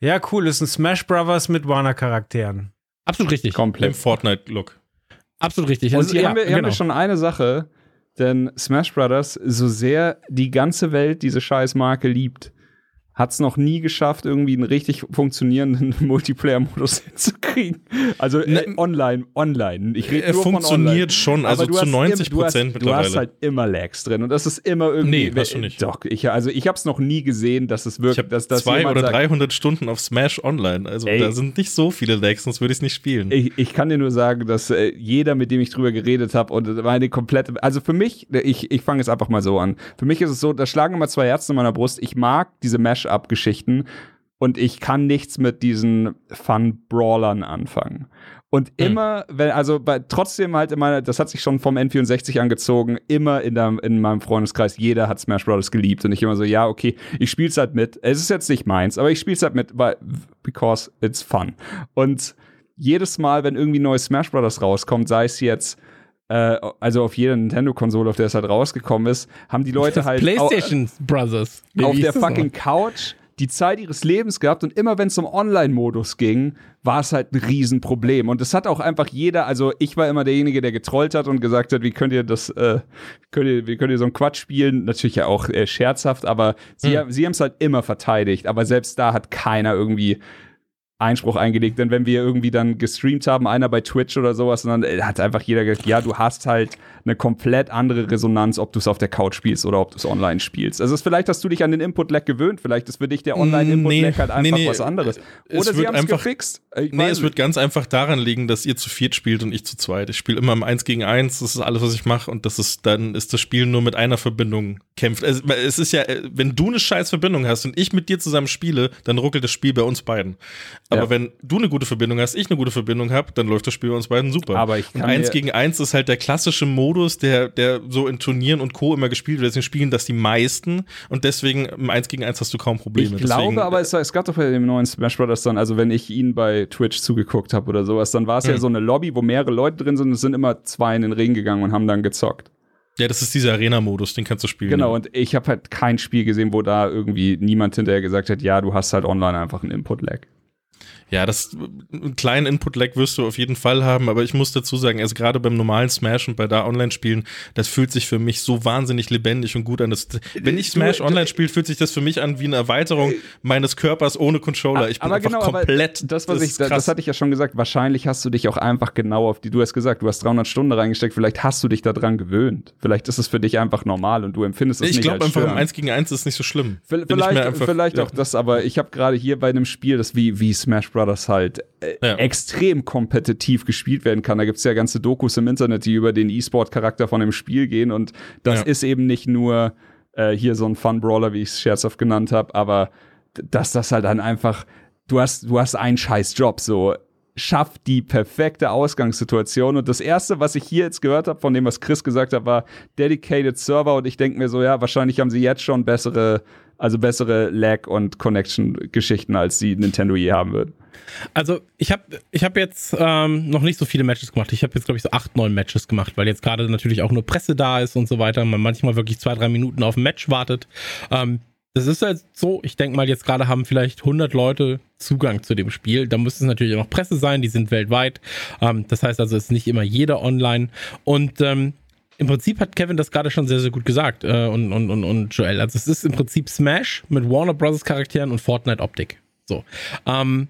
ja, cool, ist ein Smash Brothers mit Warner-Charakteren. Absolut richtig. Komplett. Im Fortnite-Look. Absolut richtig. Und also, hier, ja, haben, wir, genau. haben wir schon eine Sache, denn Smash Brothers, so sehr die ganze Welt diese scheiß Marke liebt, hat es noch nie geschafft, irgendwie einen richtig funktionierenden Multiplayer-Modus hinzukriegen. Also äh, ne, online, online. Ich rede er nur funktioniert von online. schon, also zu 90 Prozent mittlerweile. Du hast halt immer Lags drin und das ist immer irgendwie. Nee, hast du nicht. Doch, ich, also ich habe es noch nie gesehen, dass es wirklich. Ich dass, dass zwei oder 300 Stunden auf Smash online. Also ey, da sind nicht so viele Lags, sonst würde ich es nicht spielen. Ich, ich, kann dir nur sagen, dass äh, jeder, mit dem ich drüber geredet habe und meine komplette. Also für mich, ich, ich fange jetzt einfach mal so an. Für mich ist es so, da schlagen immer zwei Herzen in meiner Brust. Ich mag diese Mesh Mash-up-Geschichten und ich kann nichts mit diesen Fun-Brawlern anfangen. Und hm. immer, wenn, also bei, trotzdem halt immer, das hat sich schon vom N64 angezogen, immer in, der, in meinem Freundeskreis, jeder hat Smash Bros. geliebt. Und ich immer so, ja, okay, ich spiel's halt mit. Es ist jetzt nicht meins, aber ich spiel's halt mit, weil, because it's fun. Und jedes Mal, wenn irgendwie neues Smash Bros. rauskommt, sei es jetzt äh, also auf jeder Nintendo-Konsole, auf der es halt rausgekommen ist, haben die Leute halt PlayStation Brothers auf der fucking Couch die Zeit ihres Lebens gehabt und immer wenn es um Online-Modus ging, war es halt ein Riesenproblem. Und es hat auch einfach jeder, also ich war immer derjenige, der getrollt hat und gesagt hat, wie könnt ihr das, äh, könnt ihr, wie könnt ihr so einen Quatsch spielen? Natürlich ja auch äh, scherzhaft, aber sie, hm. sie haben es halt immer verteidigt. Aber selbst da hat keiner irgendwie Einspruch eingelegt, denn wenn wir irgendwie dann gestreamt haben, einer bei Twitch oder sowas, und dann äh, hat einfach jeder gesagt, ja, du hast halt eine komplett andere Resonanz, ob du es auf der Couch spielst oder ob du es online spielst. Also vielleicht hast du dich an den Input-Lag gewöhnt, vielleicht ist für dich der Online-Input-Lag nee, halt einfach nee, nee. was anderes. Oder sie haben es gefixt. Ich nee, es wird ganz einfach daran liegen, dass ihr zu viert spielt und ich zu zweit. Ich spiele immer im 1 gegen 1, das ist alles, was ich mache und das ist, dann ist das Spiel nur mit einer Verbindung kämpft. Es, es ist ja, äh, wenn du eine scheiß Verbindung hast und ich mit dir zusammen spiele, dann ruckelt das Spiel bei uns beiden. Aber ja. wenn du eine gute Verbindung hast, ich eine gute Verbindung habe, dann läuft das Spiel bei uns beiden super. Aber ich und eins gegen eins ist halt der klassische Modus, der, der so in Turnieren und Co. immer gespielt wird. Deswegen spielen das die meisten und deswegen im eins gegen eins hast du kaum Probleme. Ich glaube, deswegen, aber es, es gab doch bei dem neuen Smash Bros. dann, also wenn ich ihn bei Twitch zugeguckt habe oder sowas, dann war es mhm. ja so eine Lobby, wo mehrere Leute drin sind und es sind immer zwei in den Ring gegangen und haben dann gezockt. Ja, das ist dieser Arena-Modus, den kannst du spielen. Genau, und ich habe halt kein Spiel gesehen, wo da irgendwie niemand hinterher gesagt hat, ja, du hast halt online einfach einen Input-Lag. Ja, das einen kleinen Input-Lag wirst du auf jeden Fall haben, aber ich muss dazu sagen, also gerade beim normalen Smash und bei da Online-Spielen, das fühlt sich für mich so wahnsinnig lebendig und gut an. Das, wenn ich Smash Online spiele, fühlt sich das für mich an wie eine Erweiterung meines Körpers ohne Controller. Ich bin aber einfach genau, komplett. Das, was das ich, das hatte ich ja schon gesagt. Wahrscheinlich hast du dich auch einfach genau auf die. Du hast gesagt, du hast 300 Stunden reingesteckt. Vielleicht hast du dich daran gewöhnt. Vielleicht ist es für dich einfach normal und du empfindest es ich nicht. Ich glaube einfach, im 1 gegen 1 ist es nicht so schlimm. Vielleicht, einfach, vielleicht ja. auch das, aber ich habe gerade hier bei einem Spiel, das wie, wie Smash Bros Brothers halt äh, ja. extrem kompetitiv gespielt werden kann. Da gibt es ja ganze Dokus im Internet, die über den E-Sport-Charakter von dem Spiel gehen. Und das ja. ist eben nicht nur äh, hier so ein Fun-Brawler, wie ich es scherzhaft genannt habe, aber dass das halt dann einfach, du hast, du hast einen scheiß Job, so schafft die perfekte Ausgangssituation. Und das Erste, was ich hier jetzt gehört habe, von dem, was Chris gesagt hat, war Dedicated Server. Und ich denke mir so, ja, wahrscheinlich haben sie jetzt schon bessere, also bessere Lag- und Connection-Geschichten, als sie Nintendo je haben wird. Also ich habe ich hab jetzt ähm, noch nicht so viele Matches gemacht. Ich habe jetzt, glaube ich, so acht, neun Matches gemacht, weil jetzt gerade natürlich auch nur Presse da ist und so weiter. Man manchmal wirklich zwei, drei Minuten auf ein Match wartet. Ähm, das ist halt so, ich denke mal, jetzt gerade haben vielleicht 100 Leute Zugang zu dem Spiel. Da müsste es natürlich auch noch Presse sein, die sind weltweit. Ähm, das heißt also, es ist nicht immer jeder online. Und ähm, im Prinzip hat Kevin das gerade schon sehr, sehr gut gesagt äh, und, und, und, und Joel. Also es ist im Prinzip Smash mit Warner Bros. Charakteren und Fortnite-Optik. So. Ähm,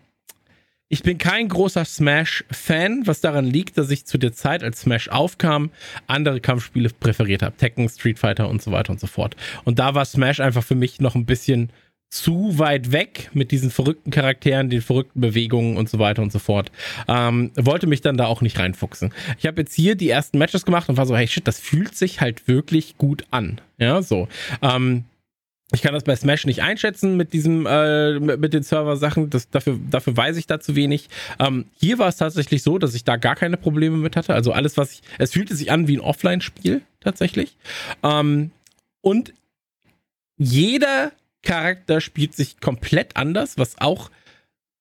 ich bin kein großer Smash-Fan, was daran liegt, dass ich zu der Zeit, als Smash aufkam, andere Kampfspiele präferiert habe. Tekken, Street Fighter und so weiter und so fort. Und da war Smash einfach für mich noch ein bisschen zu weit weg mit diesen verrückten Charakteren, den verrückten Bewegungen und so weiter und so fort. Ähm, wollte mich dann da auch nicht reinfuchsen. Ich habe jetzt hier die ersten Matches gemacht und war so, hey shit, das fühlt sich halt wirklich gut an. Ja, so. Ähm, ich kann das bei Smash nicht einschätzen mit diesem, äh, mit den Server-Sachen. dafür, dafür weiß ich da zu wenig. Ähm, hier war es tatsächlich so, dass ich da gar keine Probleme mit hatte. Also alles, was ich, es fühlte sich an wie ein Offline-Spiel tatsächlich. Ähm, und jeder Charakter spielt sich komplett anders, was auch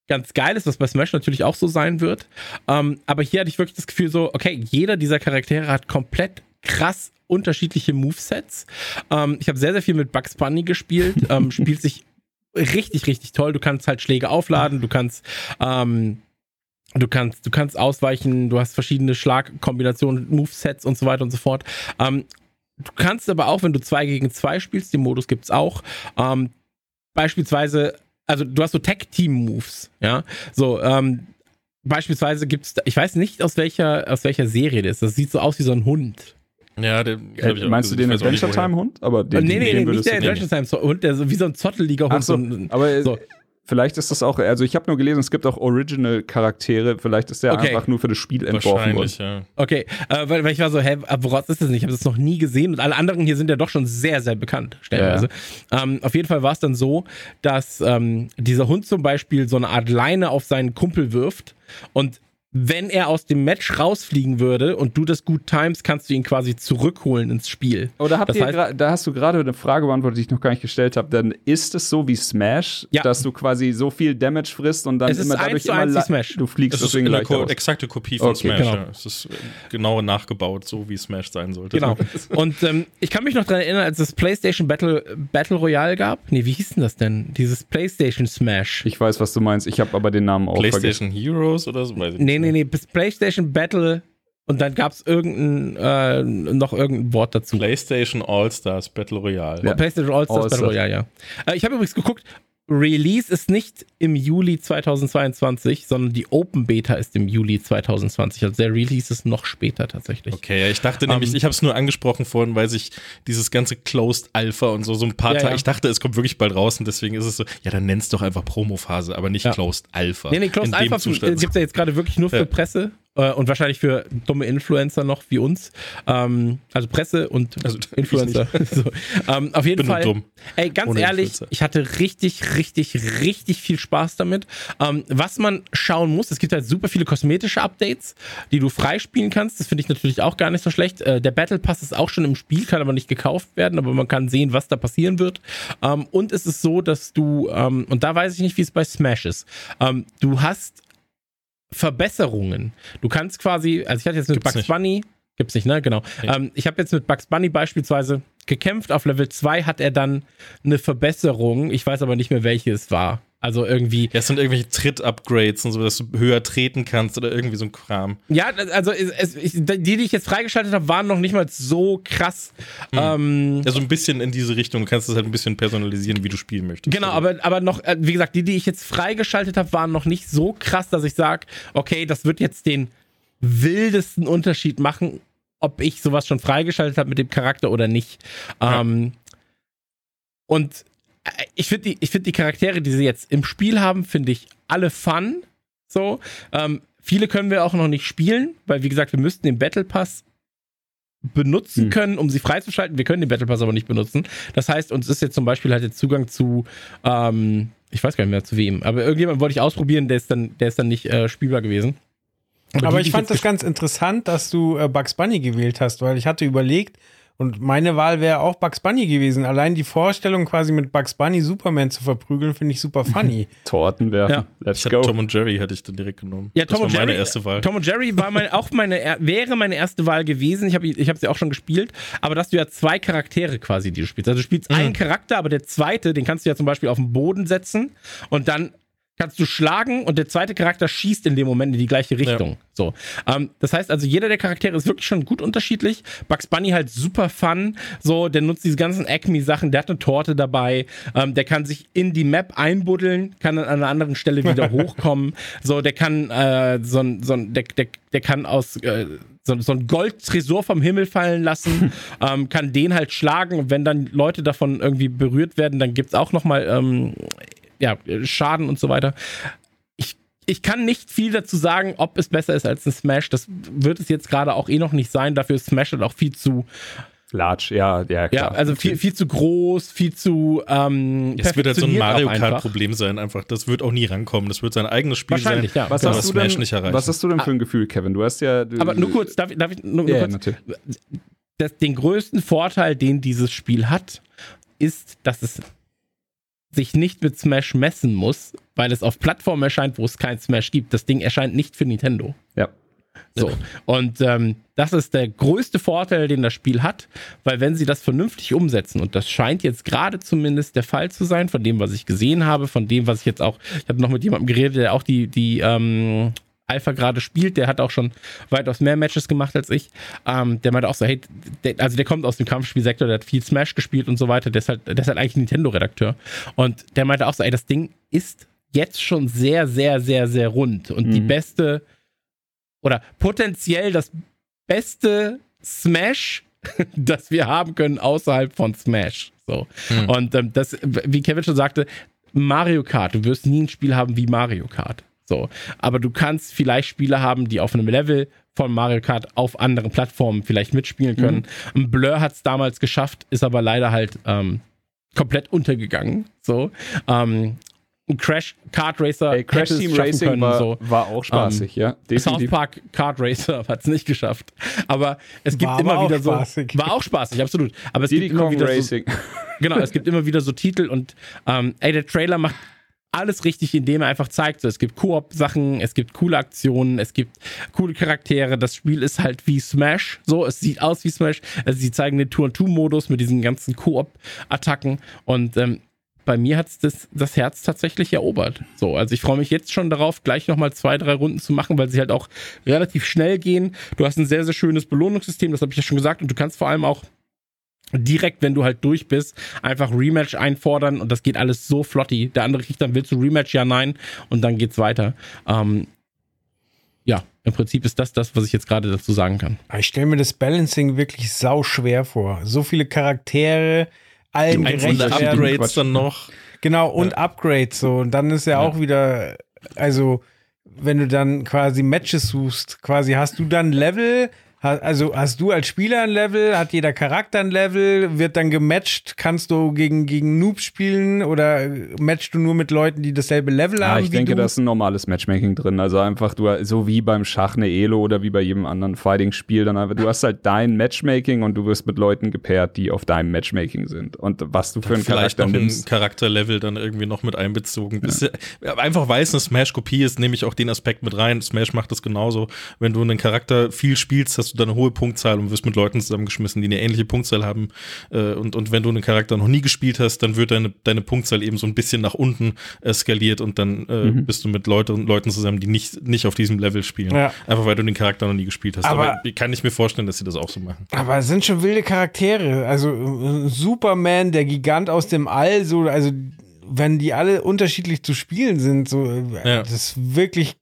ganz geil ist, was bei Smash natürlich auch so sein wird. Ähm, aber hier hatte ich wirklich das Gefühl so, okay, jeder dieser Charaktere hat komplett krass unterschiedliche Movesets. Ähm, ich habe sehr, sehr viel mit Bugs Bunny gespielt. ähm, spielt sich richtig, richtig toll. Du kannst halt Schläge aufladen, du kannst ähm, Du kannst, du kannst ausweichen, du hast verschiedene Schlagkombinationen, Movesets und so weiter und so fort. Ähm, du kannst aber auch, wenn du zwei gegen zwei spielst, den Modus gibt's auch, ähm, beispielsweise, also du hast so Tag-Team-Moves, ja. So, ähm, beispielsweise gibt's, ich weiß nicht aus welcher, aus welcher Serie das ist. Das sieht so aus wie so ein Hund. Ja, den, äh, ich Meinst du den Adventure Time Hund? Aber den, nee, nee, nee, nicht der Adventure Time Hund, der so wie so ein zotteliger Hund. So, aber so. Vielleicht ist das auch, also ich habe nur gelesen, es gibt auch Original-Charaktere, vielleicht ist der okay. einfach nur für das Spiel entworfen worden. Ja. Okay, äh, weil, weil, ich war so, hä, woraus ist das nicht? Ich habe das noch nie gesehen und alle anderen hier sind ja doch schon sehr, sehr bekannt, stellenweise. Ja. Ähm, auf jeden Fall war es dann so, dass ähm, dieser Hund zum Beispiel so eine Art Leine auf seinen Kumpel wirft und wenn er aus dem Match rausfliegen würde und du das gut times, kannst du ihn quasi zurückholen ins Spiel. Oder habt das ihr heißt, da hast du gerade eine Frage beantwortet, die ich noch gar nicht gestellt habe. Dann ist es so wie Smash, ja. dass du quasi so viel Damage frisst und dann es immer dadurch immer Smash. du fliegst es ist eine Ko exakte Kopie von okay. Smash. Genau. Ja. Es ist genau nachgebaut, so wie Smash sein sollte. Genau. und ähm, ich kann mich noch daran erinnern, als es PlayStation Battle Battle Royale gab. Nee, wie hieß denn das denn? Dieses PlayStation Smash. Ich weiß, was du meinst. Ich habe aber den Namen auch PlayStation vergessen. Heroes oder so. Weiß ich nee, nee, nee. PlayStation PlayStation Battle und dann gab es irgendein, äh, noch irgendein Wort dazu. PlayStation All-Stars Battle Royale. Ja. PlayStation All-Stars All Battle Royale, ja. Äh, ich habe übrigens geguckt, Release ist nicht im Juli 2022, sondern die Open Beta ist im Juli 2020. Also der Release ist noch später tatsächlich. Okay, ja, ich dachte um, nämlich, ähm, ich habe es nur angesprochen vorhin, weil sich dieses ganze Closed Alpha und so so ein paar ja, Tage, ja. ich dachte, es kommt wirklich bald raus und deswegen ist es so, ja, dann nenn's doch einfach Promo-Phase, aber nicht ja. Closed Alpha. Nee, nee, Closed Alpha gibt es ja jetzt gerade wirklich nur für Presse äh, und wahrscheinlich für dumme Influencer noch wie uns. Ähm, also Presse und also, Influencer. so. ähm, auf jeden Fall. Dumm. Ey, ganz Ohne ehrlich, Influencer. ich hatte richtig, richtig, richtig viel Spaß damit. Ähm, was man schauen muss, es gibt halt super viele kosmetische Updates, die du freispielen kannst. Das finde ich natürlich auch gar nicht so schlecht. Äh, der Battle Pass ist auch schon im Spiel, kann aber nicht gekauft werden, aber man kann sehen, was da passieren wird. Ähm, und es ist so, dass du, ähm, und da weiß ich nicht, wie es bei Smash ist. Ähm, du hast Verbesserungen. Du kannst quasi, also ich hatte jetzt mit Gibt's Bugs nicht. Bunny, gibt's nicht, ne? Genau. Ja. Ähm, ich habe jetzt mit Bugs Bunny beispielsweise gekämpft. Auf Level 2 hat er dann eine Verbesserung. Ich weiß aber nicht mehr, welche es war. Also irgendwie. Ja, es sind irgendwelche Tritt-Upgrades und so, dass du höher treten kannst oder irgendwie so ein Kram. Ja, also es, ich, die, die ich jetzt freigeschaltet habe, waren noch nicht mal so krass. Hm. Ähm, ja, so ein bisschen in diese Richtung. Du kannst es halt ein bisschen personalisieren, wie du spielen möchtest. Genau, aber, aber noch, äh, wie gesagt, die, die ich jetzt freigeschaltet habe, waren noch nicht so krass, dass ich sage, okay, das wird jetzt den wildesten Unterschied machen, ob ich sowas schon freigeschaltet habe mit dem Charakter oder nicht. Ja. Ähm, und ich finde die, ich die Charaktere, die sie jetzt im Spiel haben, finde ich alle fun. So. Ähm, viele können wir auch noch nicht spielen, weil wie gesagt, wir müssten den Battle Pass benutzen hm. können, um sie freizuschalten. Wir können den Battle Pass aber nicht benutzen. Das heißt, uns ist jetzt zum Beispiel halt der Zugang zu, ähm, ich weiß gar nicht mehr zu wem, aber irgendjemand wollte ich ausprobieren, der ist dann, der ist dann nicht äh, spielbar gewesen. Aber, aber die, ich fand das ganz interessant, dass du äh, Bugs Bunny gewählt hast, weil ich hatte überlegt, und meine Wahl wäre auch Bugs Bunny gewesen. Allein die Vorstellung, quasi mit Bugs Bunny Superman zu verprügeln, finde ich super funny. Torten werfen. Ja. Let's go. Tom und Jerry hätte ich dann direkt genommen. Ja, Tom das war Jerry, meine erste Wahl. Tom und Jerry war mein, auch meine, wäre meine erste Wahl gewesen. Ich habe ich hab sie auch schon gespielt. Aber dass du ja zwei Charaktere quasi, die du spielst. Also du spielst mhm. einen Charakter, aber der zweite, den kannst du ja zum Beispiel auf den Boden setzen und dann kannst du schlagen und der zweite Charakter schießt in dem Moment in die gleiche Richtung. Ja. So. Ähm, das heißt also, jeder der Charaktere ist wirklich schon gut unterschiedlich. Bugs Bunny halt super fun. So, der nutzt diese ganzen Acme-Sachen, der hat eine Torte dabei, ähm, der kann sich in die Map einbuddeln, kann dann an einer anderen Stelle wieder hochkommen. So, der kann äh, so ein, so ein, der, der, der kann aus äh, so, so ein Goldtresor vom Himmel fallen lassen, ähm, kann den halt schlagen und wenn dann Leute davon irgendwie berührt werden, dann gibt es auch nochmal ähm, ja, Schaden und so weiter. Ich, ich kann nicht viel dazu sagen, ob es besser ist als ein Smash. Das wird es jetzt gerade auch eh noch nicht sein. Dafür ist Smash halt auch viel zu Large, ja, ja, klar. Ja, also viel, viel zu groß, viel zu. Ähm, es wird halt so ein Mario Kart-Problem sein, einfach. Das wird auch nie rankommen. Das wird sein eigenes Spiel sein, ja. was hast du Smash denn, nicht erreichen. Was hast du denn für ein Gefühl, Kevin? Du hast ja. Du, aber nur kurz, darf, darf ich nur, nur yeah, kurz? Natürlich. Das, den größten Vorteil, den dieses Spiel hat, ist, dass es sich nicht mit Smash messen muss, weil es auf Plattformen erscheint, wo es kein Smash gibt. Das Ding erscheint nicht für Nintendo. Ja. So. Und ähm, das ist der größte Vorteil, den das Spiel hat, weil wenn sie das vernünftig umsetzen, und das scheint jetzt gerade zumindest der Fall zu sein, von dem, was ich gesehen habe, von dem, was ich jetzt auch, ich habe noch mit jemandem geredet, der auch die, die ähm, Alpha gerade spielt, der hat auch schon weitaus mehr Matches gemacht als ich. Ähm, der meinte auch so, hey, der, also der kommt aus dem Kampfspielsektor, der hat viel Smash gespielt und so weiter, der ist halt, der ist halt eigentlich Nintendo-Redakteur. Und der meinte auch so, ey, das Ding ist jetzt schon sehr, sehr, sehr, sehr rund und mhm. die beste oder potenziell das beste Smash, das wir haben können außerhalb von Smash. So. Mhm. Und ähm, das, wie Kevin schon sagte, Mario Kart, du wirst nie ein Spiel haben wie Mario Kart. So. Aber du kannst vielleicht Spiele haben, die auf einem Level von Mario Kart auf anderen Plattformen vielleicht mitspielen können. Mhm. Blur hat es damals geschafft, ist aber leider halt ähm, komplett untergegangen. So. Ähm, ein Crash Kart Racer Ey, Crash Team Racing können, war, so. war auch spaßig, um, ja. Definitiv. South Park Kart Racer hat es nicht geschafft. Aber es gibt war immer wieder spaßig. so. War auch spaßig, absolut. Aber es Diddy gibt immer Kong wieder Racing. so. Genau, es gibt immer wieder so Titel und ähm, ey, der Trailer macht alles richtig, indem er einfach zeigt, so, es gibt Koop-Sachen, es gibt coole Aktionen, es gibt coole Charaktere. Das Spiel ist halt wie Smash, so, es sieht aus wie Smash. Also sie zeigen den Tour-2-Modus mit diesen ganzen Koop-Attacken und ähm, bei mir hat es das, das Herz tatsächlich erobert. So, also ich freue mich jetzt schon darauf, gleich nochmal zwei, drei Runden zu machen, weil sie halt auch relativ schnell gehen. Du hast ein sehr, sehr schönes Belohnungssystem, das habe ich ja schon gesagt, und du kannst vor allem auch direkt, wenn du halt durch bist, einfach Rematch einfordern und das geht alles so flotti. Der andere kriegt dann, willst du Rematch? Ja, nein. Und dann geht's weiter. Ähm, ja, im Prinzip ist das das, was ich jetzt gerade dazu sagen kann. Ich stelle mir das Balancing wirklich sau schwer vor. So viele Charaktere, allen gerecht werden. Upgrades dann noch. Genau, und ja. Upgrades so. Und dann ist ja, ja auch wieder, also, wenn du dann quasi Matches suchst, quasi hast du dann Level, also hast du als Spieler ein Level, hat jeder Charakter ein Level, wird dann gematcht, kannst du gegen, gegen Noobs spielen oder matchst du nur mit Leuten, die dasselbe Level ja, haben? Ich denke, da ist ein normales Matchmaking drin. Also einfach du, so wie beim Schach eine Elo oder wie bei jedem anderen Fighting-Spiel, dann einfach, du hast halt dein Matchmaking und du wirst mit Leuten gepaart, die auf deinem Matchmaking sind. Und was du für einen Vielleicht Charakter noch nimmst. ein Charakterlevel dann irgendwie noch mit einbezogen. Ja. Einfach weil es eine Smash-Kopie ist, nehme ich auch den Aspekt mit rein. Smash macht das genauso. Wenn du einen Charakter viel spielst, hast du dann eine hohe Punktzahl und wirst mit Leuten zusammengeschmissen, die eine ähnliche Punktzahl haben. Äh, und, und wenn du einen Charakter noch nie gespielt hast, dann wird deine, deine Punktzahl eben so ein bisschen nach unten skaliert und dann äh, mhm. bist du mit Leute, Leuten zusammen, die nicht, nicht auf diesem Level spielen. Ja. Einfach weil du den Charakter noch nie gespielt hast. Aber, aber kann ich mir vorstellen, dass sie das auch so machen. Aber es sind schon wilde Charaktere. Also Superman, der Gigant aus dem All, so, also wenn die alle unterschiedlich zu spielen sind, so, ja. das ist wirklich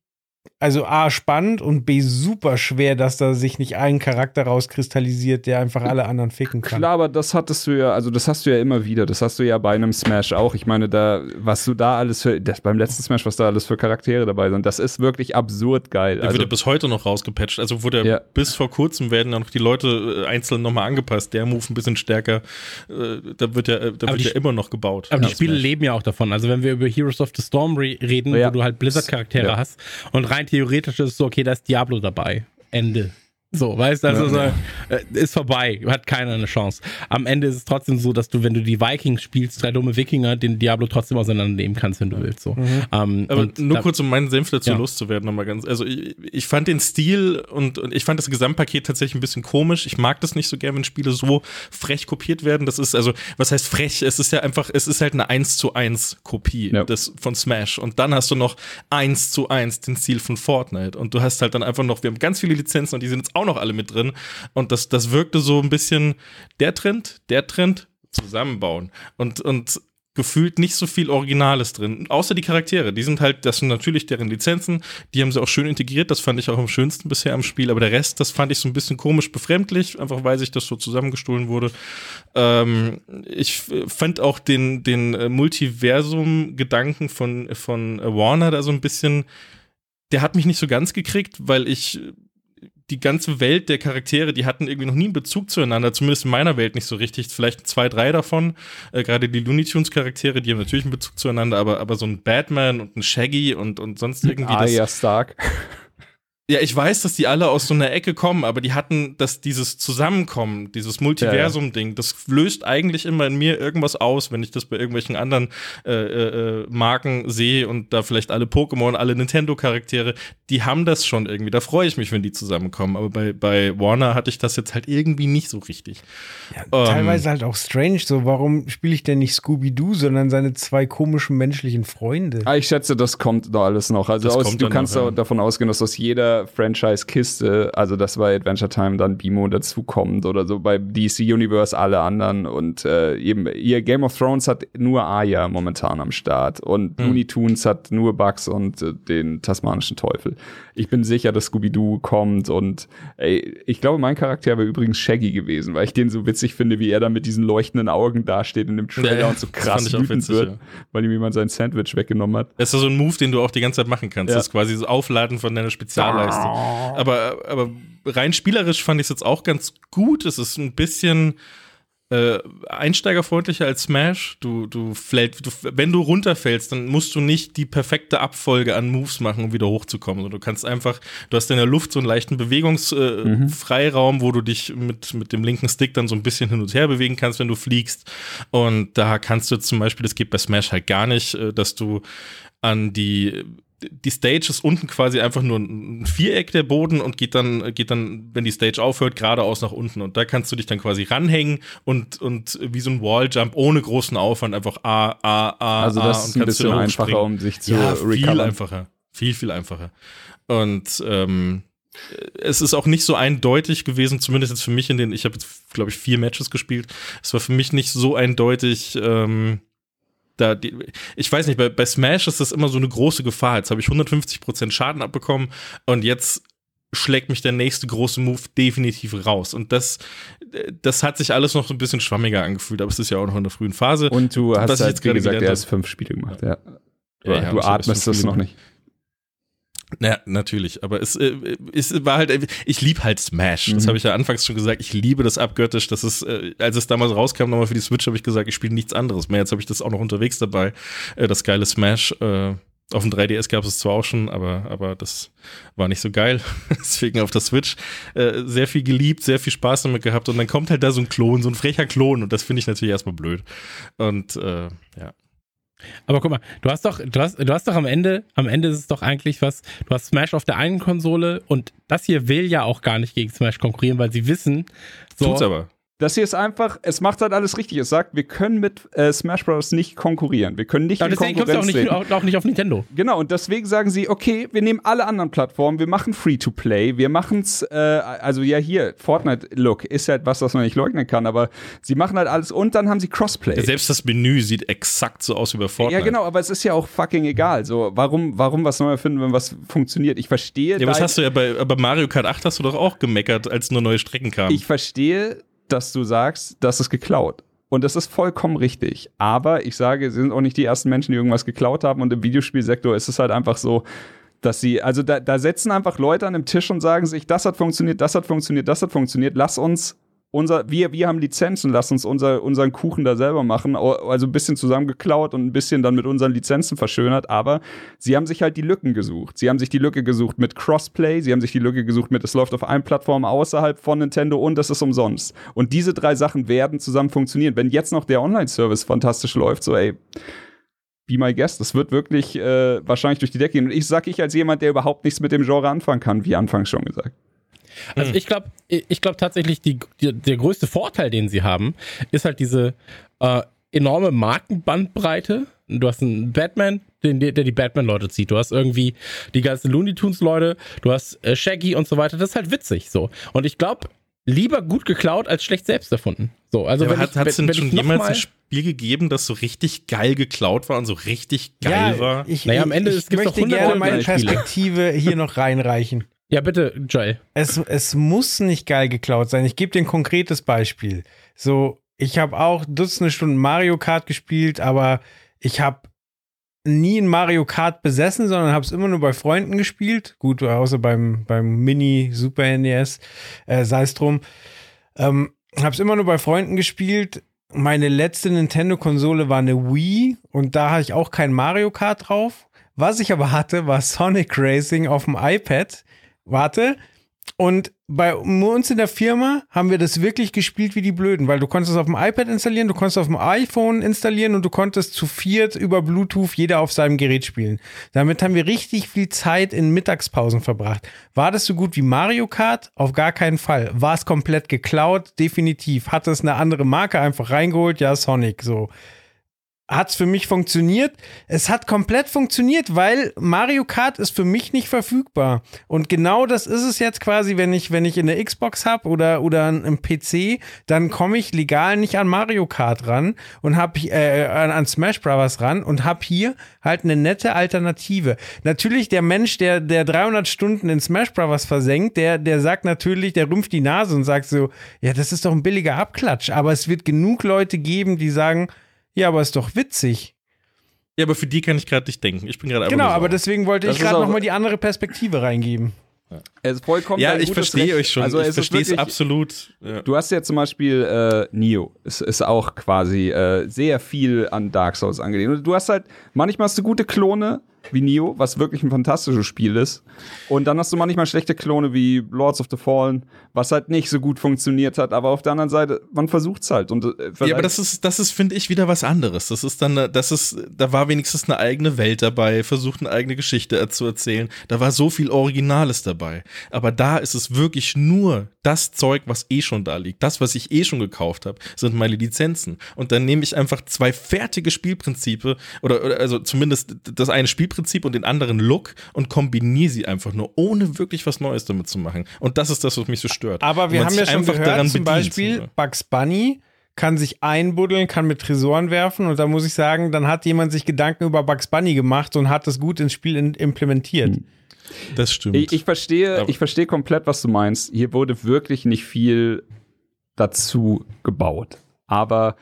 also A, spannend und B, super schwer, dass da sich nicht ein Charakter rauskristallisiert, der einfach alle anderen ficken kann. Klar, aber das hattest du ja, also das hast du ja immer wieder. Das hast du ja bei einem Smash auch. Ich meine, da, was du da alles für, das, beim letzten Smash, was da alles für Charaktere dabei sind, das ist wirklich absurd geil. Der also, wird ja bis heute noch rausgepatcht. Also wurde ja. bis vor kurzem werden ja noch die Leute äh, einzeln nochmal angepasst. Der Move ein bisschen stärker. Äh, da wird ja, äh, da wird ja immer noch gebaut. Aber die Spiele Smash. leben ja auch davon. Also wenn wir über Heroes of the Storm re reden, ja. wo du halt Blizzard-Charaktere ja. hast und rein theoretisch ist es so, okay, da ist Diablo dabei. Ende. So, weißt du, also ja, so, äh, ist vorbei, hat keiner eine Chance. Am Ende ist es trotzdem so, dass du, wenn du die Vikings spielst, drei dumme Wikinger, den Diablo trotzdem auseinandernehmen kannst, wenn du willst. So. Mhm. Ähm, Aber nur da, kurz, um meinen Senf dazu ja. loszuwerden, nochmal ganz. Also ich, ich fand den Stil und, und ich fand das Gesamtpaket tatsächlich ein bisschen komisch. Ich mag das nicht so gern, wenn Spiele so frech kopiert werden. Das ist, also, was heißt frech? Es ist ja einfach, es ist halt eine 1 zu 1 Kopie ja. des, von Smash. Und dann hast du noch 1 zu 1 den Stil von Fortnite. Und du hast halt dann einfach noch, wir haben ganz viele Lizenzen und die sind jetzt auch noch alle mit drin. Und das, das wirkte so ein bisschen der Trend, der Trend, zusammenbauen. Und, und gefühlt nicht so viel Originales drin. Außer die Charaktere. Die sind halt, das sind natürlich deren Lizenzen. Die haben sie auch schön integriert. Das fand ich auch am schönsten bisher am Spiel. Aber der Rest, das fand ich so ein bisschen komisch befremdlich. Einfach weil sich das so zusammengestohlen wurde. Ähm, ich fand auch den, den äh, Multiversum-Gedanken von, von Warner da so ein bisschen, der hat mich nicht so ganz gekriegt, weil ich die ganze Welt der Charaktere, die hatten irgendwie noch nie einen Bezug zueinander, zumindest in meiner Welt nicht so richtig. Vielleicht zwei, drei davon. Äh, Gerade die Looney Tunes Charaktere, die haben natürlich einen Bezug zueinander, aber, aber so ein Batman und ein Shaggy und, und sonst irgendwie. Ah, ja, Stark. Ja, ich weiß, dass die alle aus so einer Ecke kommen, aber die hatten das, dieses Zusammenkommen, dieses Multiversum-Ding, das löst eigentlich immer in mir irgendwas aus, wenn ich das bei irgendwelchen anderen äh, äh, Marken sehe und da vielleicht alle Pokémon, alle Nintendo-Charaktere, die haben das schon irgendwie. Da freue ich mich, wenn die zusammenkommen. Aber bei, bei Warner hatte ich das jetzt halt irgendwie nicht so richtig. Ja, ähm, teilweise halt auch strange, so warum spiele ich denn nicht Scooby-Doo, sondern seine zwei komischen menschlichen Freunde? Ah, ich schätze, das kommt da alles noch. Also aus, du kannst noch, ja. davon ausgehen, dass aus jeder Franchise-Kiste, also dass bei Adventure Time dann Bimo dazukommt oder so, bei DC Universe alle anderen und äh, eben, ihr Game of Thrones hat nur Aya momentan am Start und hm. Looney Tunes hat nur Bugs und äh, den tasmanischen Teufel. Ich bin sicher, dass Scooby-Doo kommt und ey, ich glaube, mein Charakter wäre übrigens Shaggy gewesen, weil ich den so witzig finde, wie er da mit diesen leuchtenden Augen dasteht in dem Trailer ja, und so krass wütend witzig, wird, ja. weil ihm jemand sein Sandwich weggenommen hat. Das ist so ein Move, den du auch die ganze Zeit machen kannst. Ja. Das ist quasi das Aufladen von deiner Spezialleistung. Leiste. Aber, aber rein spielerisch fand ich es jetzt auch ganz gut. Es ist ein bisschen äh, einsteigerfreundlicher als Smash. Du, du, fällt, du, wenn du runterfällst, dann musst du nicht die perfekte Abfolge an Moves machen, um wieder hochzukommen. Also du kannst einfach, du hast in der Luft so einen leichten Bewegungsfreiraum, äh, mhm. wo du dich mit, mit dem linken Stick dann so ein bisschen hin und her bewegen kannst, wenn du fliegst. Und da kannst du zum Beispiel, das geht bei Smash halt gar nicht, äh, dass du an die die Stage ist unten quasi einfach nur ein Viereck der Boden und geht dann, geht dann, wenn die Stage aufhört, geradeaus nach unten. Und da kannst du dich dann quasi ranhängen und, und wie so ein Walljump ohne großen Aufwand einfach A, A, A, Also das A ist ein bisschen einfacher, um sich zu ja, viel recovern. einfacher. Viel, viel einfacher. Und ähm, es ist auch nicht so eindeutig gewesen, zumindest jetzt für mich in den, ich habe jetzt, glaube ich, vier Matches gespielt. Es war für mich nicht so eindeutig, ähm, da, die, ich weiß nicht, bei, bei Smash ist das immer so eine große Gefahr. Jetzt habe ich 150% Schaden abbekommen und jetzt schlägt mich der nächste große Move definitiv raus. Und das, das hat sich alles noch so ein bisschen schwammiger angefühlt, aber es ist ja auch noch in der frühen Phase. Und du hast halt, jetzt wie gesagt, erst fünf Spiele gemacht, ja. ja. ja du atmest das noch nicht. Ja, natürlich, aber es, äh, es war halt, ich liebe halt Smash. Mhm. Das habe ich ja anfangs schon gesagt. Ich liebe das abgöttisch. Das ist, äh, als es damals rauskam, nochmal für die Switch, habe ich gesagt, ich spiele nichts anderes mehr. Jetzt habe ich das auch noch unterwegs dabei. Äh, das geile Smash. Äh, auf dem 3DS gab es zwar auch schon, aber, aber das war nicht so geil. Deswegen auf der Switch äh, sehr viel geliebt, sehr viel Spaß damit gehabt. Und dann kommt halt da so ein Klon, so ein frecher Klon. Und das finde ich natürlich erstmal blöd. Und äh, ja. Aber guck mal, du hast doch, du hast, du hast doch am Ende, am Ende ist es doch eigentlich was, du hast Smash auf der einen Konsole und das hier will ja auch gar nicht gegen Smash konkurrieren, weil sie wissen, so. Tut's aber. Das hier ist einfach, es macht halt alles richtig. Es sagt, wir können mit äh, Smash Bros. nicht konkurrieren. Wir können nicht Aber in Konkurrenz auch nicht, auch, auch nicht auf Nintendo. Genau, und deswegen sagen sie, okay, wir nehmen alle anderen Plattformen, wir machen Free-to-Play, wir machen es, äh, also ja hier, Fortnite-Look ist halt was, was man nicht leugnen kann, aber sie machen halt alles und dann haben sie Crossplay. Ja, selbst das Menü sieht exakt so aus wie bei Fortnite. Ja, genau, aber es ist ja auch fucking egal. So, warum, warum was neu erfinden, wenn was funktioniert? Ich verstehe. Ja, was hast du ja bei, bei Mario Kart 8 hast du doch auch gemeckert, als nur neue Strecken kamen. Ich verstehe dass du sagst, das ist geklaut. Und das ist vollkommen richtig. Aber ich sage, sie sind auch nicht die ersten Menschen, die irgendwas geklaut haben. Und im Videospielsektor ist es halt einfach so, dass sie, also da, da setzen einfach Leute an dem Tisch und sagen sich, das hat funktioniert, das hat funktioniert, das hat funktioniert, lass uns unser, wir, wir haben Lizenzen, lass uns unser, unseren Kuchen da selber machen. Also ein bisschen zusammengeklaut und ein bisschen dann mit unseren Lizenzen verschönert, aber sie haben sich halt die Lücken gesucht. Sie haben sich die Lücke gesucht mit Crossplay, sie haben sich die Lücke gesucht mit, es läuft auf allen Plattformen außerhalb von Nintendo und es ist umsonst. Und diese drei Sachen werden zusammen funktionieren. Wenn jetzt noch der Online-Service fantastisch läuft, so ey, be my guest, das wird wirklich äh, wahrscheinlich durch die Decke gehen. Und ich sag ich als jemand, der überhaupt nichts mit dem Genre anfangen kann, wie anfangs schon gesagt. Also hm. ich glaube ich glaub tatsächlich, die, die, der größte Vorteil, den sie haben, ist halt diese äh, enorme Markenbandbreite. Du hast einen Batman, den, der die Batman-Leute zieht. Du hast irgendwie die ganzen Looney Tunes-Leute, du hast äh, Shaggy und so weiter. Das ist halt witzig so. Und ich glaube, lieber gut geklaut als schlecht selbst erfunden. So, also ja, hat es denn schon jemals ein Spiel gegeben, das so richtig geil geklaut war und so richtig geil ja, war? Ich, naja, am Ende ich, ich möchte gerne meine Perspektive hier noch reinreichen. Ja, bitte, Joel. Es, es muss nicht geil geklaut sein. Ich gebe dir ein konkretes Beispiel. So, ich habe auch Dutzende Stunden Mario Kart gespielt, aber ich habe nie ein Mario Kart besessen, sondern habe es immer nur bei Freunden gespielt. Gut, außer beim, beim Mini Super NES, äh, sei es drum. Ähm, habe es immer nur bei Freunden gespielt. Meine letzte Nintendo-Konsole war eine Wii und da hatte ich auch kein Mario Kart drauf. Was ich aber hatte, war Sonic Racing auf dem iPad warte. Und bei uns in der Firma haben wir das wirklich gespielt wie die Blöden, weil du konntest es auf dem iPad installieren, du konntest es auf dem iPhone installieren und du konntest zu viert über Bluetooth jeder auf seinem Gerät spielen. Damit haben wir richtig viel Zeit in Mittagspausen verbracht. War das so gut wie Mario Kart? Auf gar keinen Fall. War es komplett geklaut? Definitiv. Hat es eine andere Marke einfach reingeholt? Ja, Sonic, so hat es für mich funktioniert. Es hat komplett funktioniert, weil Mario Kart ist für mich nicht verfügbar. Und genau das ist es jetzt quasi, wenn ich, wenn ich in der Xbox habe oder, oder einem PC, dann komme ich legal nicht an Mario Kart ran und habe äh, an Smash Bros. ran und habe hier halt eine nette Alternative. Natürlich der Mensch, der, der 300 Stunden in Smash Bros. versenkt, der, der sagt natürlich, der rümpft die Nase und sagt so, ja, das ist doch ein billiger Abklatsch. Aber es wird genug Leute geben, die sagen, ja, aber ist doch witzig. Ja, aber für die kann ich gerade nicht denken. Ich bin gerade Genau, aber deswegen wollte das ich gerade nochmal die andere Perspektive reingeben. Ja. Es ist vollkommen ja, ich verstehe euch schon. Also ich verstehe es absolut. Ja. Du hast ja zum Beispiel äh, Neo. Es ist auch quasi äh, sehr viel an Dark Souls angelehnt. Du hast halt, manchmal hast du gute Klone, wie Neo, was wirklich ein fantastisches Spiel ist. Und dann hast du manchmal schlechte Klone wie Lords of the Fallen, was halt nicht so gut funktioniert hat. Aber auf der anderen Seite, man versucht es halt. Und, äh, ja, aber das ist, das ist, finde ich, wieder was anderes. Das ist dann, das ist, da war wenigstens eine eigene Welt dabei, versucht eine eigene Geschichte zu erzählen. Da war so viel Originales dabei. Aber da ist es wirklich nur das Zeug, was eh schon da liegt. Das, was ich eh schon gekauft habe, sind meine Lizenzen. Und dann nehme ich einfach zwei fertige Spielprinzipe oder, oder also zumindest das eine Spielprinzip und den anderen Look und kombiniere sie einfach nur, ohne wirklich was Neues damit zu machen. Und das ist das, was mich so stört. Aber wir haben ja schon gehört, zum Beispiel? Bugs Bunny kann sich einbuddeln, kann mit Tresoren werfen und da muss ich sagen, dann hat jemand sich Gedanken über Bugs Bunny gemacht und hat das gut ins Spiel in, implementiert. Hm. Das stimmt. Ich, ich verstehe, ich verstehe komplett, was du meinst. Hier wurde wirklich nicht viel dazu gebaut. Aber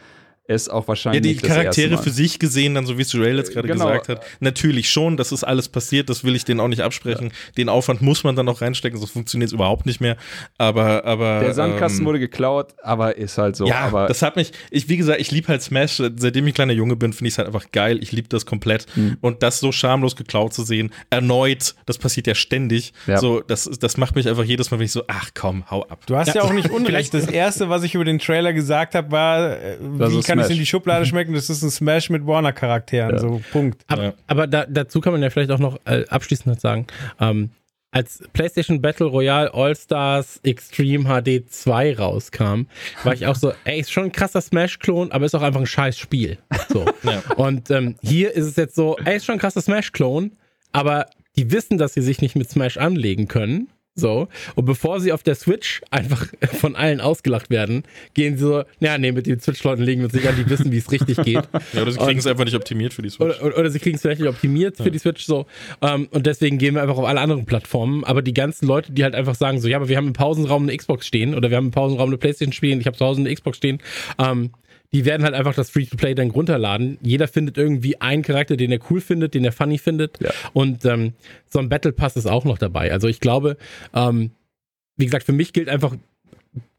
ist auch wahrscheinlich. Ja, die Charaktere für sich gesehen, dann so wie es Joel jetzt gerade genau. gesagt hat, natürlich schon, das ist alles passiert, das will ich denen auch nicht absprechen. Ja. Den Aufwand muss man dann auch reinstecken, sonst funktioniert es überhaupt nicht mehr. Aber, aber. Der Sandkasten ähm, wurde geklaut, aber ist halt so. Ja, aber das hat mich, ich, wie gesagt, ich liebe halt Smash, seitdem ich kleiner Junge bin, finde ich es halt einfach geil. Ich liebe das komplett. Mhm. Und das so schamlos geklaut zu sehen, erneut, das passiert ja ständig. Ja. So, das, das macht mich einfach jedes Mal, wenn ich so, ach komm, hau ab. Du hast ja, ja auch nicht unrecht. Das erste, was ich über den Trailer gesagt habe, war, äh, wie kann es in die Schublade schmecken, das ist ein Smash mit Warner-Charakteren, ja. so Punkt. Aber, ja. aber da, dazu kann man ja vielleicht auch noch äh, abschließend sagen, ähm, als PlayStation Battle Royale All-Stars Extreme HD 2 rauskam, war ich auch so, ey, ist schon ein krasser Smash-Klon, aber ist auch einfach ein scheiß Spiel. So. ja. Und ähm, hier ist es jetzt so, ey, ist schon ein krasser Smash-Klon, aber die wissen, dass sie sich nicht mit Smash anlegen können so. Und bevor sie auf der Switch einfach von allen ausgelacht werden, gehen sie so, ja, nee, mit den Switch-Leuten legen wir uns nicht an, die wissen, wie es richtig geht. ja, oder sie kriegen es einfach nicht optimiert für die Switch. Oder, oder sie kriegen es vielleicht nicht optimiert ja. für die Switch, so. Um, ähm, und deswegen gehen wir einfach auf alle anderen Plattformen. Aber die ganzen Leute, die halt einfach sagen, so, ja, aber wir haben im Pausenraum eine Xbox stehen oder wir haben im Pausenraum eine Playstation stehen, ich habe zu Hause eine Xbox stehen, um, ähm, die werden halt einfach das Free-to-Play dann runterladen. Jeder findet irgendwie einen Charakter, den er cool findet, den er funny findet. Ja. Und ähm, so ein Battle Pass ist auch noch dabei. Also ich glaube, ähm, wie gesagt, für mich gilt einfach,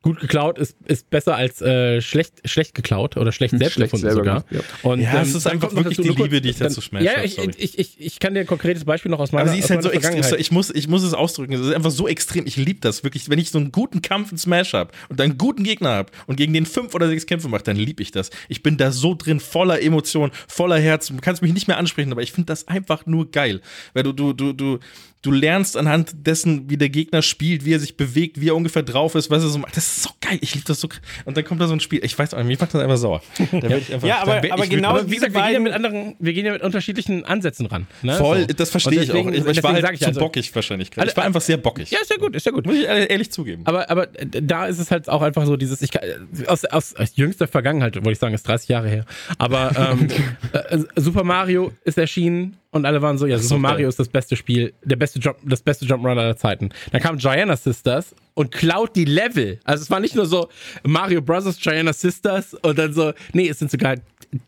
gut geklaut ist, ist besser als äh, schlecht, schlecht geklaut oder schlecht selbst schlecht gefunden sogar. Gemacht, ja. Und ja, ähm, es ist einfach wirklich die Liebe, die ich dazu schmecke. Ja, ich, ich, ich, ich kann dir ein konkretes Beispiel noch aus meiner Aber sie ist halt so extrem, ich muss, ich muss es ausdrücken, es ist einfach so extrem, ich liebe das wirklich, wenn ich so einen guten Kampf in Smash habe und einen guten Gegner habe und gegen den fünf oder sechs Kämpfe mache, dann liebe ich das. Ich bin da so drin, voller Emotionen, voller Herz, du kannst mich nicht mehr ansprechen, aber ich finde das einfach nur geil, weil du, du, du, du, du lernst anhand dessen, wie der Gegner spielt, wie er sich bewegt, wie er ungefähr drauf ist, was er so macht. Das ist so geil. Ich liebe das so. Und dann kommt da so ein Spiel. Ich weiß auch nicht, mich macht das einfach sauer. ja, einfach, ja, aber, aber genau aber wie gesagt, wir gehen ja mit anderen, wir gehen ja mit unterschiedlichen Ansätzen ran. Ne? Voll, so. das verstehe ich auch. Ich, ich war halt zu also, bockig wahrscheinlich gerade. Ich war einfach sehr bockig. Ja, ist ja gut, ist ja gut. Muss ich ehrlich zugeben. Aber, aber da ist es halt auch einfach so dieses, ich aus, aus, aus jüngster Vergangenheit, wollte ich sagen, ist 30 Jahre her. Aber ähm, äh, Super Mario ist erschienen und alle waren so, ja, Super Mario ist das beste Spiel, der beste Jump, das beste Jump'n'Run aller Zeiten. Dann kam Gianna Sisters und klaut die Level. Also es war nicht nur so Mario Bros. Gianna Sisters und dann so, nee, es sind sogar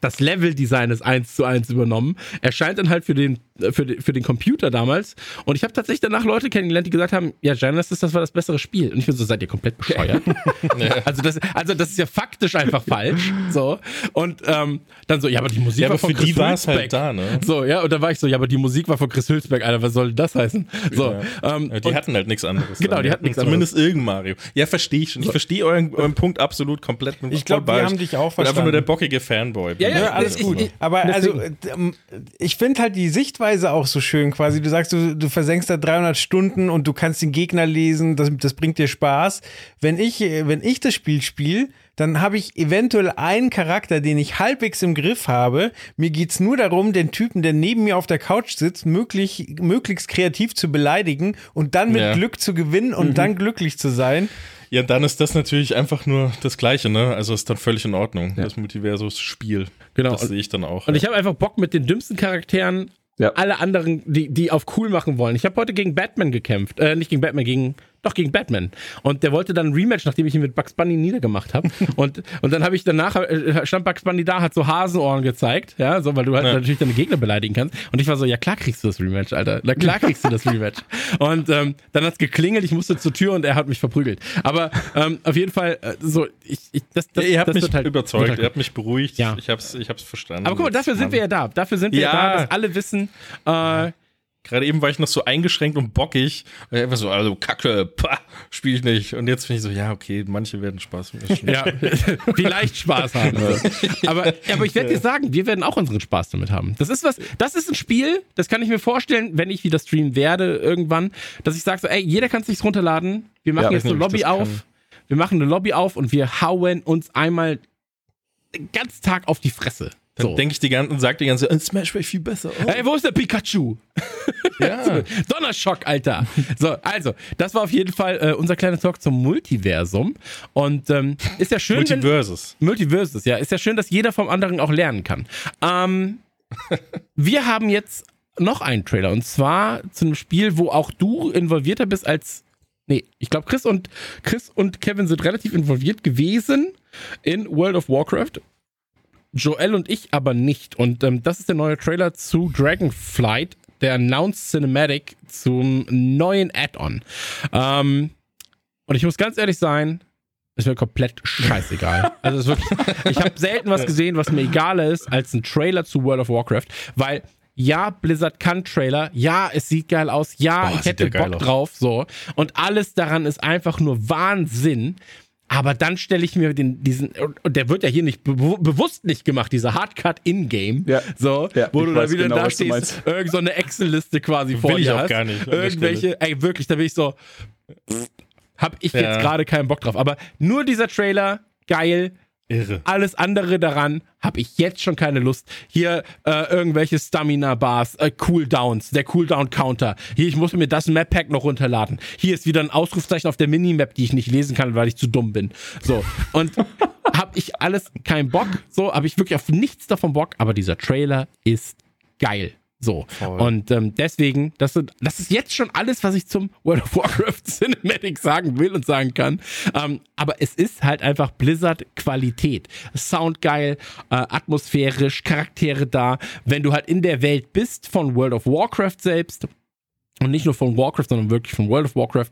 das Level-Design ist eins zu eins übernommen. Erscheint dann halt für den, für, den, für den Computer damals. Und ich habe tatsächlich danach Leute kennengelernt, die gesagt haben, ja, Genesis, das war das bessere Spiel. Und ich bin so, seid ihr komplett bescheuert? also, das, also das ist ja faktisch einfach falsch. So. Und ähm, dann so, ja, aber die Musik ja, war von Chris Hülsbeck. Halt da, ne? So, ja, und dann war ich so, ja, aber die Musik war von Chris Hülsbeck, Alter, was soll das heißen? So, ja. ähm, die hatten halt nichts anderes. Genau, die hatten nichts anderes. Zumindest irgendein Mario. Ja, verstehe ich schon. Ich verstehe euren, euren Punkt absolut komplett. Ich glaube, wir haben dich auch verstanden. einfach nur der bockige Fanboy. Ja, ja, ja alles gut. Ich, aber also, ähm, ich finde halt die Sichtweise auch so schön quasi. Du sagst, du, du versenkst da 300 Stunden und du kannst den Gegner lesen, das, das bringt dir Spaß. Wenn ich, wenn ich das Spiel spiele, dann habe ich eventuell einen Charakter, den ich halbwegs im Griff habe. Mir geht es nur darum, den Typen, der neben mir auf der Couch sitzt, möglich, möglichst kreativ zu beleidigen und dann mit ja. Glück zu gewinnen und mhm. dann glücklich zu sein. Ja, dann ist das natürlich einfach nur das Gleiche, ne? Also ist dann völlig in Ordnung. Ja. Das Multiversus-Spiel. Genau. Das sehe ich dann auch. Und ja. ich habe einfach Bock mit den dümmsten Charakteren ja. alle anderen, die, die auf cool machen wollen. Ich habe heute gegen Batman gekämpft. Äh, nicht gegen Batman, gegen Doch, gegen Batman. Und der wollte dann ein Rematch, nachdem ich ihn mit Bugs Bunny niedergemacht habe. und, und dann habe ich danach, äh, stand Bugs Bunny da, hat so Hasenohren gezeigt, ja, so, weil du halt ja. natürlich deine Gegner beleidigen kannst. Und ich war so, ja klar kriegst du das Rematch, Alter. Na klar kriegst du das Rematch. und ähm, dann hat's geklingelt, ich musste zur Tür und er hat mich verprügelt. Aber ähm, auf jeden Fall, äh, so, ich, ich das, das, ja, ihr habt mich halt, überzeugt, halt ihr habt mich beruhigt. Ja. Ich hab's, ich hab's verstanden. Aber guck mal, dafür sind wir ja da. Dafür sind wir ja, da, dass alle wissen, äh, Gerade eben war ich noch so eingeschränkt und bockig. Und einfach so, also Kacke, pah, spiele ich nicht. Und jetzt finde ich so, ja, okay, manche werden Spaß mit Ja, vielleicht Spaß haben. aber, aber ich werde dir sagen, wir werden auch unseren Spaß damit haben. Das ist was, das ist ein Spiel, das kann ich mir vorstellen, wenn ich wieder streamen werde irgendwann, dass ich sage so, ey, jeder kann sich runterladen. Wir machen ja, jetzt eine Lobby auf. Wir machen eine Lobby auf und wir hauen uns einmal den ganzen Tag auf die Fresse. Dann so. denke ich die ganze und sag die ganze Zeit, Smash wäre viel besser. Oh. Ey, wo ist der Pikachu? Ja. Donnerschock, Alter. So, also, das war auf jeden Fall äh, unser kleiner Talk zum Multiversum. Und ähm, ist ja schön. Multiversus. Wenn, Multiversus, ja. Ist ja schön, dass jeder vom anderen auch lernen kann. Ähm, wir haben jetzt noch einen Trailer und zwar zu einem Spiel, wo auch du involvierter bist als. Nee, ich glaube, Chris und Chris und Kevin sind relativ involviert gewesen in World of Warcraft. Joel und ich aber nicht. Und ähm, das ist der neue Trailer zu Dragonflight, der Announced Cinematic zum neuen Add-on. Ähm, und ich muss ganz ehrlich sein, ist mir komplett scheißegal. Also wirklich, ich habe selten was gesehen, was mir egaler ist als ein Trailer zu World of Warcraft, weil ja, Blizzard kann Trailer, ja, es sieht geil aus, ja, oh, ich hätte Bock drauf, so. Und alles daran ist einfach nur Wahnsinn. Aber dann stelle ich mir den, diesen, und der wird ja hier nicht be bewusst nicht gemacht, dieser Hardcut in-game, ja. so, ja, wo du da wieder genau, da stehst, irgend so eine Excel-Liste quasi vor dir hast. Auch gar nicht. Irgendwelche, ey, wirklich, da bin ich so, pff, hab ich ja. jetzt gerade keinen Bock drauf. Aber nur dieser Trailer, geil, Irre. Alles andere daran habe ich jetzt schon keine Lust. Hier äh, irgendwelche Stamina-Bars, äh, Cooldowns, der Cooldown-Counter. Hier, ich muss mir das Map-Pack noch runterladen. Hier ist wieder ein Ausrufzeichen auf der Minimap, die ich nicht lesen kann, weil ich zu dumm bin. So, und habe ich alles keinen Bock. So, habe ich wirklich auf nichts davon Bock. Aber dieser Trailer ist geil. So. Voll. Und ähm, deswegen, das, sind, das ist jetzt schon alles, was ich zum World of Warcraft Cinematic sagen will und sagen kann. Ähm, aber es ist halt einfach Blizzard Qualität. Sound geil, äh, atmosphärisch, Charaktere da. Wenn du halt in der Welt bist von World of Warcraft selbst, und nicht nur von Warcraft, sondern wirklich von World of Warcraft,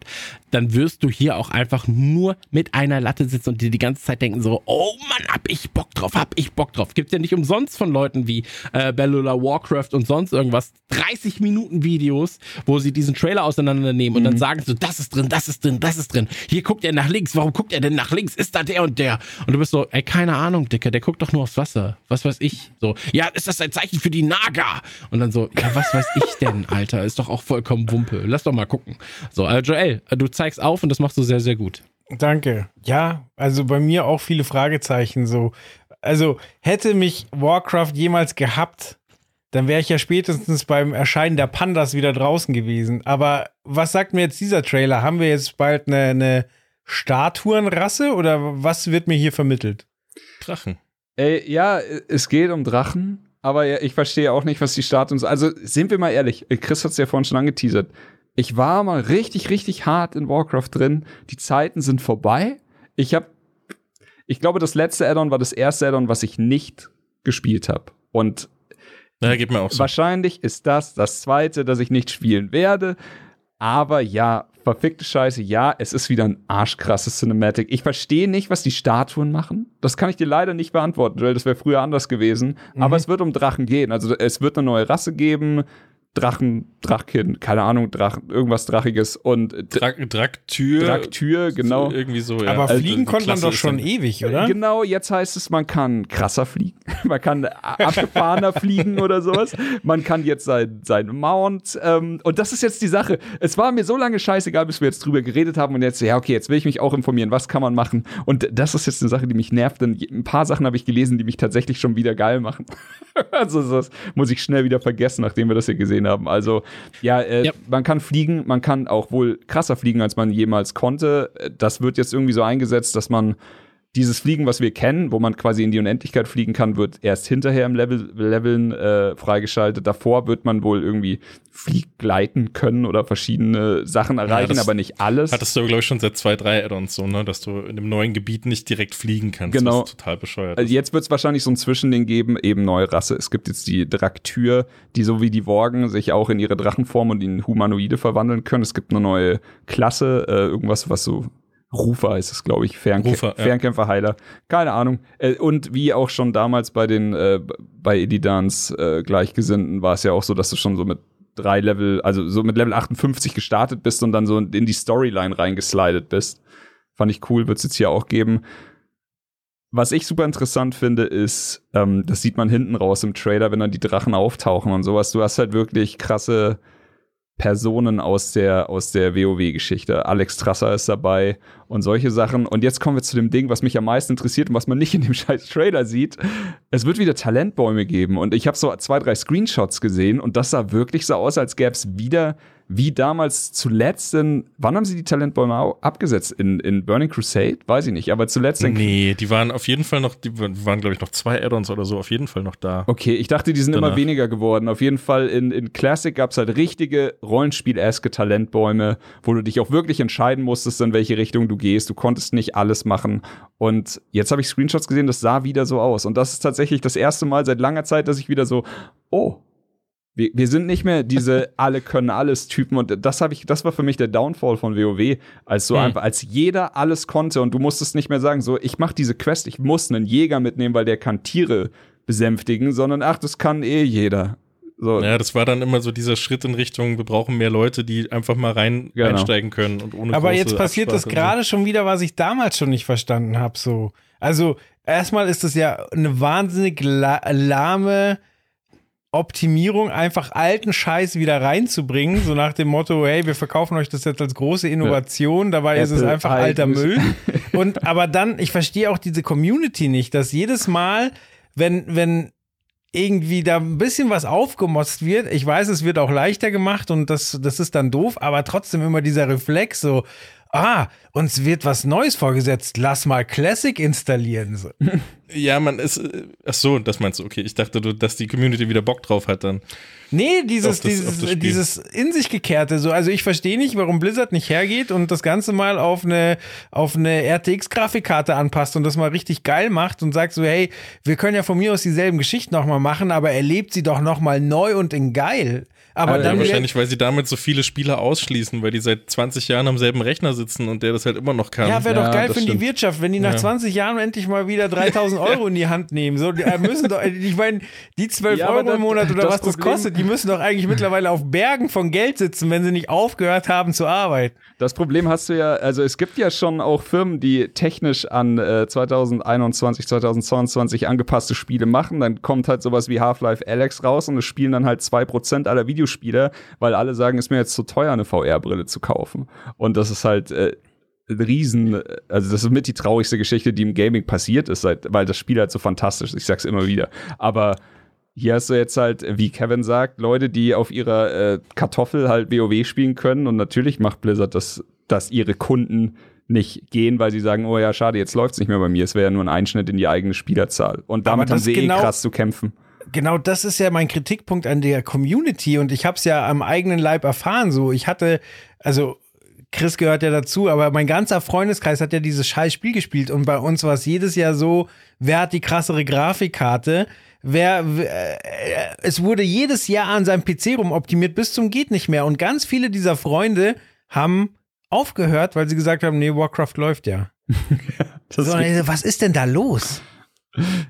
dann wirst du hier auch einfach nur mit einer Latte sitzen und dir die ganze Zeit denken so, oh Mann, hab ich Bock drauf, hab ich Bock drauf. Gibt's ja nicht umsonst von Leuten wie äh, Bellula Warcraft und sonst irgendwas 30 Minuten Videos, wo sie diesen Trailer auseinandernehmen und mhm. dann sagen so, das ist drin, das ist drin, das ist drin. Hier guckt er nach links, warum guckt er denn nach links? Ist da der und der? Und du bist so, ey, keine Ahnung, Dicker, der guckt doch nur aufs Wasser. Was weiß ich? So, ja, ist das ein Zeichen für die Naga? Und dann so, ja, was weiß ich denn, Alter? Ist doch auch vollkommen vollkommen Wumpe. Lass doch mal gucken. So, also Joel, du zeigst auf und das machst du sehr, sehr gut. Danke. Ja, also bei mir auch viele Fragezeichen so. Also hätte mich Warcraft jemals gehabt, dann wäre ich ja spätestens beim Erscheinen der Pandas wieder draußen gewesen. Aber was sagt mir jetzt dieser Trailer? Haben wir jetzt bald eine, eine Statuenrasse oder was wird mir hier vermittelt? Drachen. Ey, ja, es geht um Drachen aber ich verstehe auch nicht, was die Statuen sind. Also sind wir mal ehrlich, Chris hat es ja vorhin schon angeteasert. Ich war mal richtig, richtig hart in Warcraft drin. Die Zeiten sind vorbei. Ich habe, ich glaube, das letzte Addon war das erste Addon, was ich nicht gespielt habe. Und ja, geht mir auch so. wahrscheinlich ist das das zweite, das ich nicht spielen werde. Aber ja, verfickte Scheiße, ja, es ist wieder ein arschkrasses Cinematic. Ich verstehe nicht, was die Statuen machen. Das kann ich dir leider nicht beantworten, weil das wäre früher anders gewesen. Mhm. Aber es wird um Drachen gehen. Also es wird eine neue Rasse geben. Drachen, Drachkin, keine Ahnung, Drachen, irgendwas Drachiges und Dra Draktür. Draktür, genau. So, irgendwie so, ja. Aber also, fliegen konnte man doch schon ewig, oder? Genau, jetzt heißt es, man kann krasser fliegen. man kann abgefahrener fliegen oder sowas. Man kann jetzt sein, sein Mount. Ähm, und das ist jetzt die Sache. Es war mir so lange scheißegal, bis wir jetzt drüber geredet haben und jetzt, ja, okay, jetzt will ich mich auch informieren, was kann man machen. Und das ist jetzt eine Sache, die mich nervt, denn ein paar Sachen habe ich gelesen, die mich tatsächlich schon wieder geil machen. also das muss ich schnell wieder vergessen, nachdem wir das hier gesehen haben haben. Also ja, äh, ja, man kann fliegen, man kann auch wohl krasser fliegen, als man jemals konnte. Das wird jetzt irgendwie so eingesetzt, dass man dieses Fliegen, was wir kennen, wo man quasi in die Unendlichkeit fliegen kann, wird erst hinterher im Level, Leveln äh, freigeschaltet. Davor wird man wohl irgendwie Flieggleiten können oder verschiedene Sachen erreichen, ja, aber nicht alles. Hattest du, glaube ich, schon seit zwei, drei Add-ons so, ne? dass du in einem neuen Gebiet nicht direkt fliegen kannst. Genau. Total bescheuert. Also jetzt wird es wahrscheinlich so ein Zwischending geben, eben neue Rasse. Es gibt jetzt die Draktür, die so wie die Worgen sich auch in ihre Drachenform und in Humanoide verwandeln können. Es gibt eine neue Klasse, äh, irgendwas, was so Rufer ist es, glaube ich, Fernkä Rufer, ja. Fernkämpferheiler. Keine Ahnung. Äh, und wie auch schon damals bei den äh, bei Edidans äh, Gleichgesinnten war es ja auch so, dass du schon so mit drei Level, also so mit Level 58 gestartet bist und dann so in die Storyline reingeslidet bist. Fand ich cool, wird es jetzt hier auch geben. Was ich super interessant finde, ist, ähm, das sieht man hinten raus im Trailer, wenn dann die Drachen auftauchen und sowas. Du hast halt wirklich krasse Personen aus der, aus der WoW-Geschichte. Alex Trasser ist dabei und solche Sachen. Und jetzt kommen wir zu dem Ding, was mich am meisten interessiert und was man nicht in dem scheiß Trailer sieht. Es wird wieder Talentbäume geben. Und ich habe so zwei, drei Screenshots gesehen und das sah wirklich so aus, als gäbe es wieder wie damals zuletzt in, wann haben sie die Talentbäume abgesetzt? In, in Burning Crusade? Weiß ich nicht, aber zuletzt in Nee, die waren auf jeden Fall noch, die waren, glaube ich, noch zwei Add-ons oder so, auf jeden Fall noch da. Okay, ich dachte, die sind Danach. immer weniger geworden. Auf jeden Fall in, in Classic gab es halt richtige Rollenspiel-eske Talentbäume, wo du dich auch wirklich entscheiden musstest, in welche Richtung du gehst. Du konntest nicht alles machen. Und jetzt habe ich Screenshots gesehen, das sah wieder so aus. Und das ist tatsächlich das erste Mal seit langer Zeit, dass ich wieder so, oh, wir, wir sind nicht mehr diese alle können alles Typen und das habe ich, das war für mich der Downfall von WoW, als so hm. einfach, als jeder alles konnte und du musstest nicht mehr sagen, so ich mache diese Quest, ich muss einen Jäger mitnehmen, weil der kann Tiere besänftigen, sondern ach, das kann eh jeder. So. Ja, das war dann immer so dieser Schritt in Richtung, wir brauchen mehr Leute, die einfach mal rein genau. einsteigen können und ohne Aber jetzt passiert das gerade so. schon wieder, was ich damals schon nicht verstanden habe. So, also erstmal ist das ja eine wahnsinnig lahme Optimierung, einfach alten Scheiß wieder reinzubringen, so nach dem Motto, hey, wir verkaufen euch das jetzt als große Innovation, dabei Apple ist es einfach alter Müll. Und aber dann, ich verstehe auch diese Community nicht, dass jedes Mal, wenn, wenn irgendwie da ein bisschen was aufgemotzt wird, ich weiß, es wird auch leichter gemacht und das, das ist dann doof, aber trotzdem immer dieser Reflex so, ah, uns wird was Neues vorgesetzt, lass mal Classic installieren. Ja, man ist, äh, ach so, das meinst du, okay. Ich dachte, du, dass die Community wieder Bock drauf hat dann. Nee, dieses, das, dieses, dieses in sich gekehrte, so. Also ich verstehe nicht, warum Blizzard nicht hergeht und das Ganze mal auf eine, auf eine RTX-Grafikkarte anpasst und das mal richtig geil macht und sagt so, hey, wir können ja von mir aus dieselben Geschichten nochmal machen, aber erlebt sie doch nochmal neu und in geil. Aber also dann wahrscheinlich, weil sie damit so viele Spieler ausschließen, weil die seit 20 Jahren am selben Rechner sitzen und der das halt immer noch kann. Ja, wäre doch geil für die Wirtschaft, wenn die nach ja. 20 Jahren endlich mal wieder 3000 Euro in die Hand nehmen. So, die äh, müssen doch, ich meine, die 12 ja, Euro im Monat oder das was das kostet, die müssen doch eigentlich mittlerweile auf Bergen von Geld sitzen, wenn sie nicht aufgehört haben zu arbeiten. Das Problem hast du ja, also es gibt ja schon auch Firmen, die technisch an äh, 2021, 2022 angepasste Spiele machen. Dann kommt halt sowas wie Half-Life Alex raus und es spielen dann halt 2% aller Videospiele Videospiele, weil alle sagen, es ist mir jetzt zu teuer, eine VR-Brille zu kaufen. Und das ist halt äh, ein Riesen, also das ist mit die traurigste Geschichte, die im Gaming passiert ist, seit, weil das Spiel halt so fantastisch ist. Ich sag's immer wieder. Aber hier hast du jetzt halt, wie Kevin sagt, Leute, die auf ihrer äh, Kartoffel halt WoW spielen können. Und natürlich macht Blizzard das, dass ihre Kunden nicht gehen, weil sie sagen, oh ja, schade, jetzt läuft's nicht mehr bei mir. Es wäre ja nur ein Einschnitt in die eigene Spielerzahl. Und damit haben sie eh genau, eh krass zu kämpfen genau das ist ja mein Kritikpunkt an der Community und ich habe es ja am eigenen Leib erfahren. So, ich hatte, also Chris gehört ja dazu, aber mein ganzer Freundeskreis hat ja dieses scheiß Spiel gespielt und bei uns war es jedes Jahr so, wer hat die krassere Grafikkarte? Wer, äh, es wurde jedes Jahr an seinem PC rumoptimiert bis zum geht nicht mehr und ganz viele dieser Freunde haben aufgehört, weil sie gesagt haben, nee, Warcraft läuft ja. so, was ist denn da los?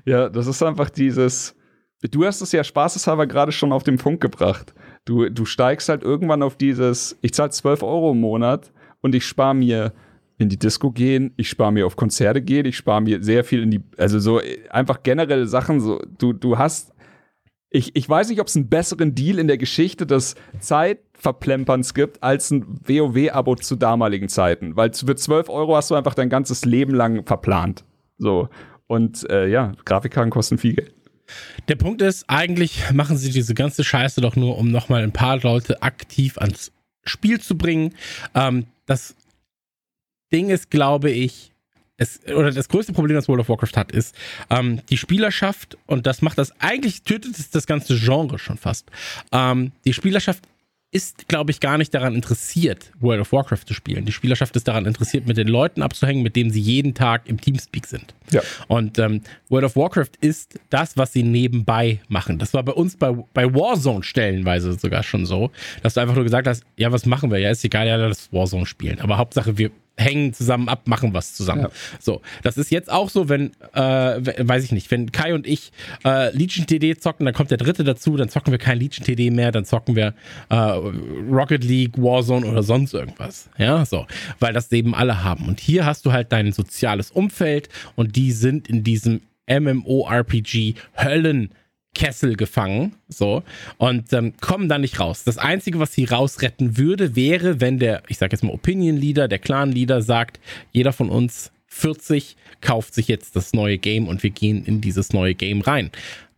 Ja, das ist einfach dieses Du hast es ja spaßeshalber gerade schon auf den Punkt gebracht. Du, du steigst halt irgendwann auf dieses, ich zahle 12 Euro im Monat und ich spare mir in die Disco gehen, ich spare mir auf Konzerte gehen, ich spare mir sehr viel in die, also so einfach generelle Sachen, so, du, du hast, ich, ich weiß nicht, ob es einen besseren Deal in der Geschichte des Zeitverplemperns gibt, als ein WoW-Abo zu damaligen Zeiten, weil für 12 Euro hast du einfach dein ganzes Leben lang verplant. So. Und äh, ja, Grafikkarten kosten viel Geld. Der Punkt ist, eigentlich machen sie diese ganze Scheiße doch nur, um nochmal ein paar Leute aktiv ans Spiel zu bringen. Ähm, das Ding ist, glaube ich, es, oder das größte Problem, das World of Warcraft hat, ist ähm, die Spielerschaft und das macht das eigentlich tötet es das ganze Genre schon fast. Ähm, die Spielerschaft ist, glaube ich, gar nicht daran interessiert, World of Warcraft zu spielen. Die Spielerschaft ist daran interessiert, mit den Leuten abzuhängen, mit denen sie jeden Tag im Teamspeak sind. Ja. Und ähm, World of Warcraft ist das, was sie nebenbei machen. Das war bei uns bei, bei Warzone stellenweise sogar schon so, dass du einfach nur gesagt hast, ja, was machen wir? Ja, ist egal, ja, das Warzone spielen. Aber Hauptsache, wir hängen zusammen ab, machen was zusammen. Ja. So, das ist jetzt auch so, wenn, äh, weiß ich nicht, wenn Kai und ich äh, Legion TD zocken, dann kommt der dritte dazu, dann zocken wir kein Legion TD mehr, dann zocken wir äh, Rocket League, Warzone oder sonst irgendwas. Ja, so, weil das eben alle haben. Und hier hast du halt dein soziales Umfeld und die sind in diesem MMORPG Höllen Kessel gefangen, so, und ähm, kommen da nicht raus. Das Einzige, was sie rausretten würde, wäre, wenn der, ich sag jetzt mal Opinion Leader, der Clan Leader sagt, jeder von uns 40 kauft sich jetzt das neue Game und wir gehen in dieses neue Game rein.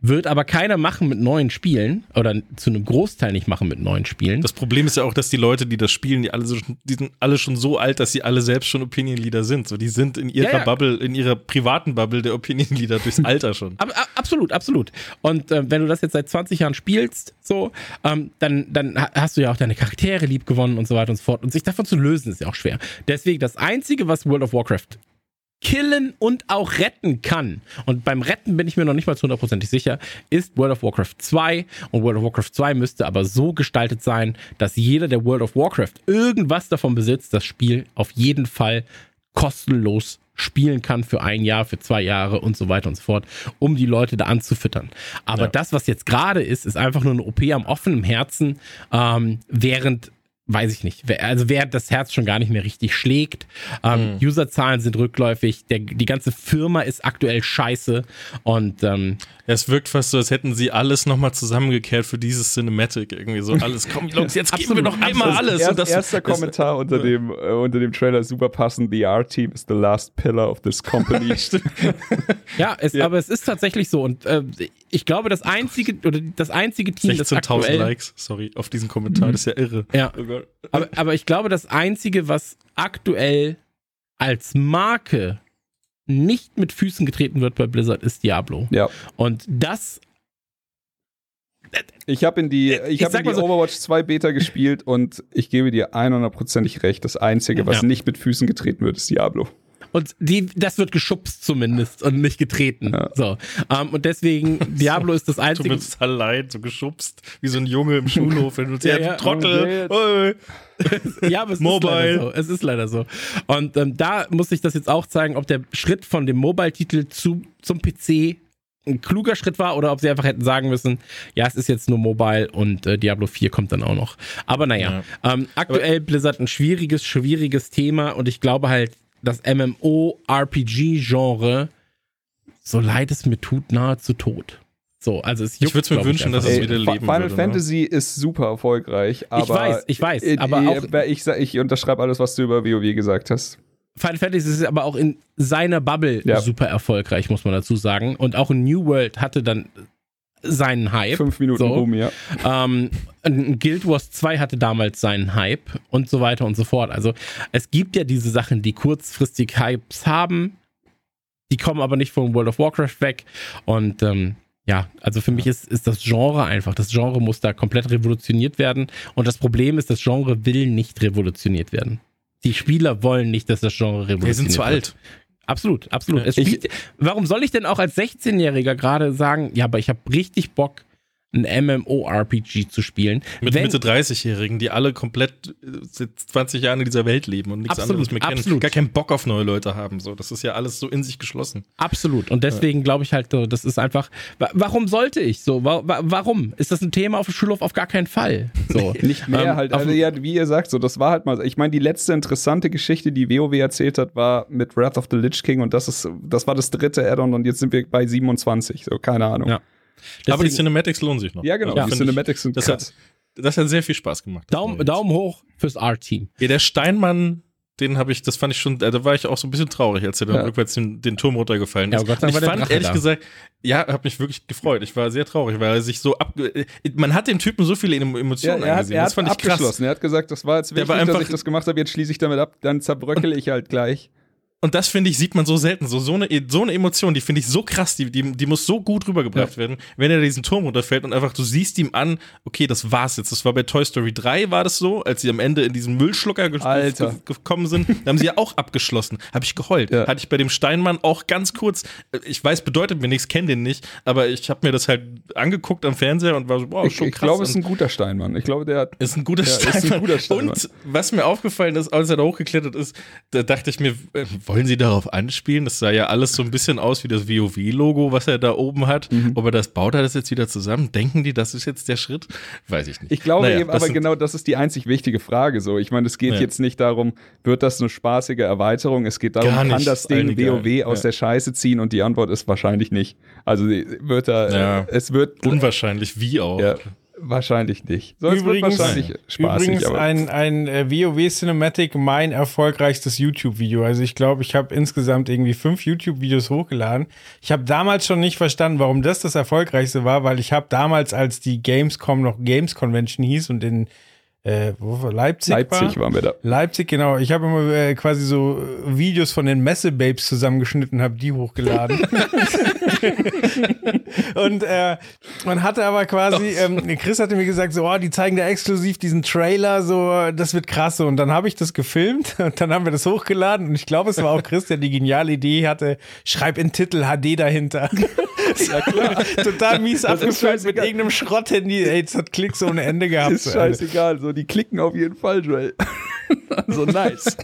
Wird aber keiner machen mit neuen Spielen oder zu einem Großteil nicht machen mit neuen Spielen. Das Problem ist ja auch, dass die Leute, die das spielen, die alle so, die sind alle schon so alt, dass sie alle selbst schon Opinion Leader sind. So, die sind in ihrer ja, ja. Bubble, in ihrer privaten Bubble der Opinion Leader durchs Alter schon. Aber, absolut, absolut. Und äh, wenn du das jetzt seit 20 Jahren spielst, so, ähm, dann, dann hast du ja auch deine Charaktere lieb gewonnen und so weiter und so fort. Und sich davon zu lösen ist ja auch schwer. Deswegen das Einzige, was World of Warcraft killen und auch retten kann. Und beim Retten bin ich mir noch nicht mal zu hundertprozentig sicher, ist World of Warcraft 2. Und World of Warcraft 2 müsste aber so gestaltet sein, dass jeder, der World of Warcraft irgendwas davon besitzt, das Spiel auf jeden Fall kostenlos spielen kann für ein Jahr, für zwei Jahre und so weiter und so fort, um die Leute da anzufüttern. Aber ja. das, was jetzt gerade ist, ist einfach nur eine OP am offenen Herzen, ähm, während weiß ich nicht. Also wer das Herz schon gar nicht mehr richtig schlägt. Ähm, mhm. Userzahlen sind rückläufig. Der, die ganze Firma ist aktuell scheiße. Und ähm, es wirkt fast so, als hätten sie alles nochmal zusammengekehrt für dieses Cinematic. Irgendwie so alles. Komm, Jungs, jetzt geben wir noch einmal alles. Erst, und das, erster das, Kommentar unter dem, äh, unter dem Trailer super passend. The R-Team is the last pillar of this company. ja, es, ja, aber es ist tatsächlich so. Und äh, ich glaube, das einzige oder das einzige Team, das aktuell Likes, sorry, auf diesen Kommentar, das ist ja irre. Ja. Oh aber, aber ich glaube, das einzige, was aktuell als Marke nicht mit Füßen getreten wird bei Blizzard, ist Diablo. Ja. Und das ich habe in die, ich ich hab in die so, Overwatch 2 Beta gespielt und ich gebe dir 100%ig recht. Das Einzige, was ja. nicht mit Füßen getreten wird, ist Diablo. Und die, das wird geschubst zumindest und nicht getreten. Ja. So. Um, ähm, und deswegen, Diablo ist das einzige. Du bist allein, so geschubst, wie so ein Junge im Schulhof, wenn du ja, ja, Trottel. Oh, ja, aber es Mobile. ist leider so. Es ist leider so. Und ähm, da muss ich das jetzt auch zeigen, ob der Schritt von dem Mobile-Titel zu, zum PC ein kluger Schritt war oder ob sie einfach hätten sagen müssen, ja, es ist jetzt nur Mobile und äh, Diablo 4 kommt dann auch noch. Aber naja, ja. ähm, aktuell Blizzard ein schwieriges, schwieriges Thema und ich glaube halt, das MMO-RPG-Genre, so leid es mir tut, nahezu tot. So, also es juckt, Ich würde es mir wünschen, dass es wieder leben Final würde, Fantasy ne? ist super erfolgreich, aber ich weiß, ich weiß, aber auch ich, ich unterschreibe alles, was du über WoW gesagt hast. Final Fantasy ist aber auch in seiner Bubble ja. super erfolgreich, muss man dazu sagen. Und auch in New World hatte dann seinen Hype. Fünf Minuten so. rum, ja. Ähm, Guild Wars 2 hatte damals seinen Hype und so weiter und so fort. Also es gibt ja diese Sachen, die kurzfristig Hypes haben, die kommen aber nicht von World of Warcraft weg. Und ähm, ja, also für mich ist, ist das Genre einfach. Das Genre muss da komplett revolutioniert werden. Und das Problem ist, das Genre will nicht revolutioniert werden. Die Spieler wollen nicht, dass das Genre revolutioniert wird. Wir sind zu alt. Absolut, absolut. Ich, spielt, warum soll ich denn auch als 16-Jähriger gerade sagen, ja, aber ich habe richtig Bock, ein MMORPG zu spielen. Mit Wenn, Mitte 30-Jährigen, die alle komplett seit 20 Jahren in dieser Welt leben und nichts absolut, anderes mehr kennen. Absolut. Gar keinen Bock auf neue Leute haben. So, das ist ja alles so in sich geschlossen. Absolut. Und deswegen ja. glaube ich halt, das ist einfach. Warum sollte ich so? Warum? Ist das ein Thema auf dem Schulhof? Auf gar keinen Fall. So. Nicht mehr ähm, halt. Also ja, wie ihr sagt, so, das war halt mal. Ich meine, die letzte interessante Geschichte, die WoW erzählt hat, war mit Wrath of the Lich King und das ist, das war das dritte Add-on und jetzt sind wir bei 27. So, keine Ahnung. Ja. Deswegen, Aber die Cinematics lohnen sich noch. Ja, genau. Ja, die Cinematics sind das krass. Hat, das hat sehr viel Spaß gemacht. Daumen, Daumen hoch fürs R-Team. Ja, der Steinmann, den habe ich, das fand ich schon, äh, da war ich auch so ein bisschen traurig, als er dann ja. rückwärts den, den, Turm runtergefallen ist. Ja, Gott, ich fand ehrlich da. gesagt, ja, habe mich wirklich gefreut. Ich war sehr traurig, weil er sich so ab, äh, man hat dem Typen so viele Emotionen ja, er hat, Er das fand ich krass. Er hat gesagt, das war jetzt wichtig, dass ich das gemacht habe, jetzt schließe ich damit ab, dann zerbröckel ich halt gleich. Und das finde ich, sieht man so selten. So, so, eine, so eine Emotion, die finde ich so krass, die, die, die muss so gut rübergebracht ja. werden, wenn er diesen Turm runterfällt und einfach, du siehst ihm an, okay, das war's jetzt. Das war bei Toy Story 3 war das so, als sie am Ende in diesen Müllschlucker gekommen sind, da haben sie ja auch abgeschlossen. Habe ich geheult. Ja. Hatte ich bei dem Steinmann auch ganz kurz, ich weiß, bedeutet mir nichts, kenne den nicht, aber ich habe mir das halt angeguckt am Fernseher und war so, boah, schon krass. Ich glaube, es ist ein guter Steinmann. Ich glaube, der hat, ist ein guter, Steinmann. Ist ein guter Steinmann. Und was mir aufgefallen ist, als er da hochgeklettert ist, da dachte ich mir, äh, wollen sie darauf anspielen? Das sah ja alles so ein bisschen aus wie das WoW-Logo, was er da oben hat. Mhm. Ob er das baut er das jetzt wieder zusammen? Denken die, das ist jetzt der Schritt? Weiß ich nicht. Ich glaube naja, eben, aber genau das ist die einzig wichtige Frage. So, ich meine, es geht ja. jetzt nicht darum, wird das eine spaßige Erweiterung? Es geht darum, kann das Ding WoW aus ja. der Scheiße ziehen? Und die Antwort ist wahrscheinlich nicht. Also wird da, ja. es wird unwahrscheinlich wie auch. Wahrscheinlich nicht. So, übrigens, wahrscheinlich spaßig, übrigens ein, ein äh, WoW Cinematic mein erfolgreichstes YouTube-Video. Also ich glaube, ich habe insgesamt irgendwie fünf YouTube-Videos hochgeladen. Ich habe damals schon nicht verstanden, warum das das erfolgreichste war, weil ich habe damals, als die Gamescom noch Games Convention hieß und in äh, Leipzig? Leipzig war? waren wir da. Leipzig, genau. Ich habe immer äh, quasi so Videos von den Messe-Babes zusammengeschnitten, habe die hochgeladen. und äh, man hatte aber quasi, ähm, Chris hatte mir gesagt, so, oh, die zeigen da exklusiv diesen Trailer, so, das wird krass. Und dann habe ich das gefilmt und dann haben wir das hochgeladen. Und ich glaube, es war auch Chris, der die geniale Idee hatte, schreib in Titel HD dahinter. ja, klar. Total mies abgefüllt mit irgendeinem Schrott-Handy. Ey, das hat Klicks ohne Ende gehabt. Ist scheißegal. So, die klicken auf jeden Fall, Joel. so nice.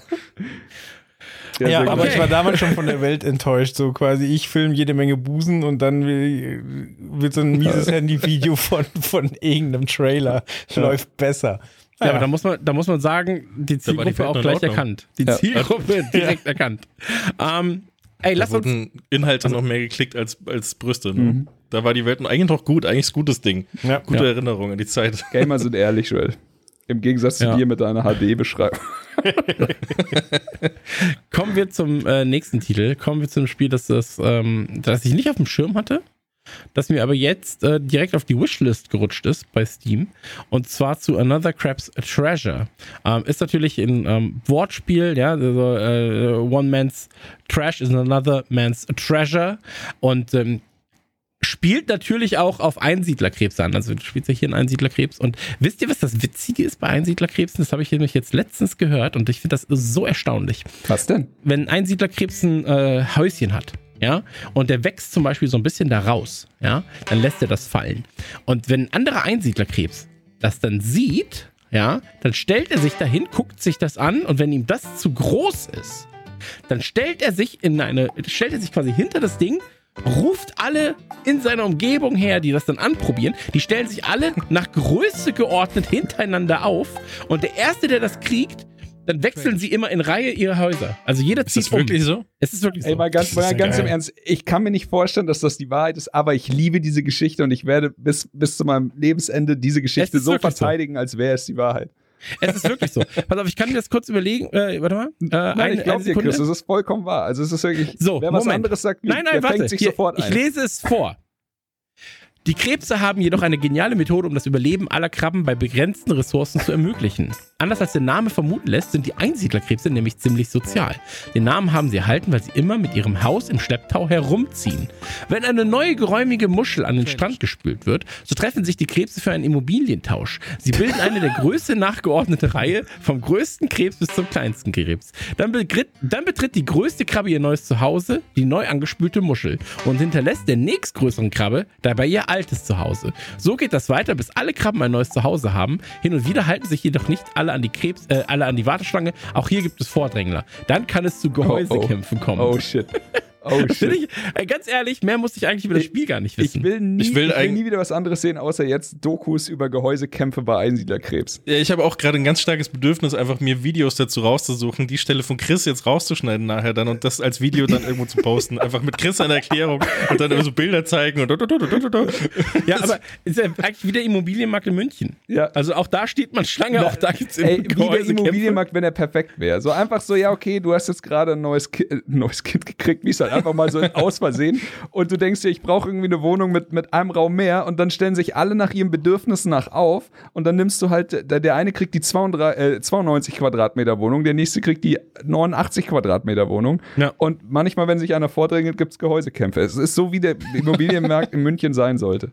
Ja, ja aber ich war damals schon von der Welt enttäuscht. So quasi, ich filme jede Menge Busen und dann wird so ein mieses Handyvideo von, von irgendeinem Trailer. Läuft besser. Ja, ja, aber da muss man, da muss man sagen, die Zielgruppe die auch gleich erkannt. Die Zielgruppe direkt erkannt. Ähm, Ey, lass da uns. Inhalte also, noch mehr geklickt als, als Brüste. Ne? Mhm. Da war die Welt eigentlich noch gut, eigentlich ein gutes Ding. Ja. Gute ja. Erinnerung an die Zeit. Gamer sind ehrlich, Joel. Im Gegensatz ja. zu dir mit deiner HD-Beschreibung. Kommen wir zum äh, nächsten Titel. Kommen wir zum Spiel, das, das, ähm, das ich nicht auf dem Schirm hatte das mir aber jetzt äh, direkt auf die Wishlist gerutscht ist bei Steam. Und zwar zu Another Crab's Treasure. Ähm, ist natürlich ein ähm, Wortspiel, ja, also äh, One Man's Trash is another man's treasure. Und ähm, spielt natürlich auch auf Einsiedlerkrebs an. Also du spielst ja hier einen Einsiedlerkrebs. Und wisst ihr, was das Witzige ist bei Einsiedlerkrebsen? Das habe ich nämlich jetzt letztens gehört und ich finde das so erstaunlich. Was denn? Wenn ein Einsiedlerkrebs ein äh, Häuschen hat ja, und der wächst zum Beispiel so ein bisschen da raus, ja, dann lässt er das fallen. Und wenn ein anderer Einsiedlerkrebs das dann sieht, ja, dann stellt er sich dahin, guckt sich das an und wenn ihm das zu groß ist, dann stellt er sich in eine, stellt er sich quasi hinter das Ding, ruft alle in seiner Umgebung her, die das dann anprobieren. Die stellen sich alle nach Größe geordnet hintereinander auf und der Erste, der das kriegt, dann wechseln sie immer in Reihe ihre Häuser. Also jeder zieht ist das wirklich so? Es ist wirklich so. Ey, mal ganz, mal ganz im Ernst, ich kann mir nicht vorstellen, dass das die Wahrheit ist, aber ich liebe diese Geschichte und ich werde bis, bis zu meinem Lebensende diese Geschichte so verteidigen, so. als wäre es die Wahrheit. Es ist wirklich so. Pass auf, ich kann mir das kurz überlegen. Äh, warte mal. Äh, nein, eine, ich glaube dir, Chris, es ist vollkommen wahr. Also es ist wirklich, so, wer was Moment. anderes sagt, nein, nein, warte. fängt sich Hier, sofort ein. Ich lese es vor. Die Krebse haben jedoch eine geniale Methode, um das Überleben aller Krabben bei begrenzten Ressourcen zu ermöglichen. Anders als der Name vermuten lässt, sind die Einsiedlerkrebse nämlich ziemlich sozial. Den Namen haben sie erhalten, weil sie immer mit ihrem Haus im Schlepptau herumziehen. Wenn eine neue geräumige Muschel an den Strand gespült wird, so treffen sich die Krebse für einen Immobilientausch. Sie bilden eine der größte nachgeordnete Reihe, vom größten Krebs bis zum kleinsten Krebs. Dann, dann betritt die größte Krabbe ihr neues Zuhause, die neu angespülte Muschel, und hinterlässt der nächstgrößeren Krabbe dabei ihr altes Zuhause. So geht das weiter, bis alle Krabben ein neues Zuhause haben. Hin und wieder halten sich jedoch nicht alle an die Krebs, äh, alle an die Warteschlange. Auch hier gibt es Vordrängler. Dann kann es zu Gehäusekämpfen oh, oh. kommen. Oh shit. Oh shit. Ich, äh, ganz ehrlich, mehr muss ich eigentlich über das Spiel gar nicht wissen. Ich will nie, ich will, ich will nie wieder was anderes sehen, außer jetzt Dokus über Gehäusekämpfe bei Einsiedlerkrebs. Ja, ich habe auch gerade ein ganz starkes Bedürfnis, einfach mir Videos dazu rauszusuchen, die Stelle von Chris jetzt rauszuschneiden nachher dann und das als Video dann irgendwo zu posten. Einfach mit Chris eine Erklärung und dann immer so Bilder zeigen und Ja, aber ist ja eigentlich wieder Immobilienmarkt in München. Ja. Also auch da steht man Schlange, auch da gibt es Ey, wie der Immobilienmarkt, wenn er perfekt wäre. So einfach so, ja, okay, du hast jetzt gerade ein neues, Ki äh, neues Kind gekriegt, wie es halt einfach mal so aus Versehen. Und du denkst dir, ich brauche irgendwie eine Wohnung mit, mit einem Raum mehr. Und dann stellen sich alle nach ihren Bedürfnissen nach auf. Und dann nimmst du halt, der, der eine kriegt die 32, äh, 92 Quadratmeter Wohnung, der nächste kriegt die 89 Quadratmeter Wohnung. Ja. Und manchmal, wenn sich einer vordrängelt, gibt es Gehäusekämpfe. Es ist so, wie der Immobilienmarkt in München sein sollte.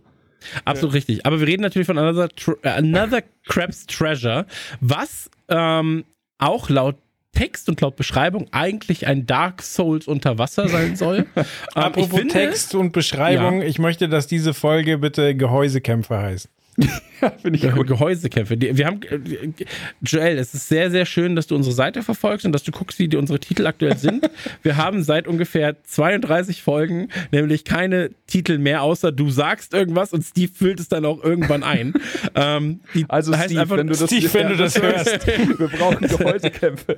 Absolut ja. richtig. Aber wir reden natürlich von Another, äh, Another Crab's Treasure, was ähm, auch laut Text und laut Beschreibung eigentlich ein Dark Souls unter Wasser sein soll. ähm, Apropos finde, Text und Beschreibung, ja. ich möchte, dass diese Folge bitte Gehäusekämpfe heißt. ja, finde ich gut. Gehäusekämpfe. Wir haben, äh, Joel, es ist sehr, sehr schön, dass du unsere Seite verfolgst und dass du guckst, wie die unsere Titel aktuell sind. Wir haben seit ungefähr 32 Folgen nämlich keine Titel mehr, außer du sagst irgendwas und Steve füllt es dann auch irgendwann ein. ähm, also Steve, einfach, wenn du das, Steve, wenn du das hörst, wir brauchen Gehäusekämpfe.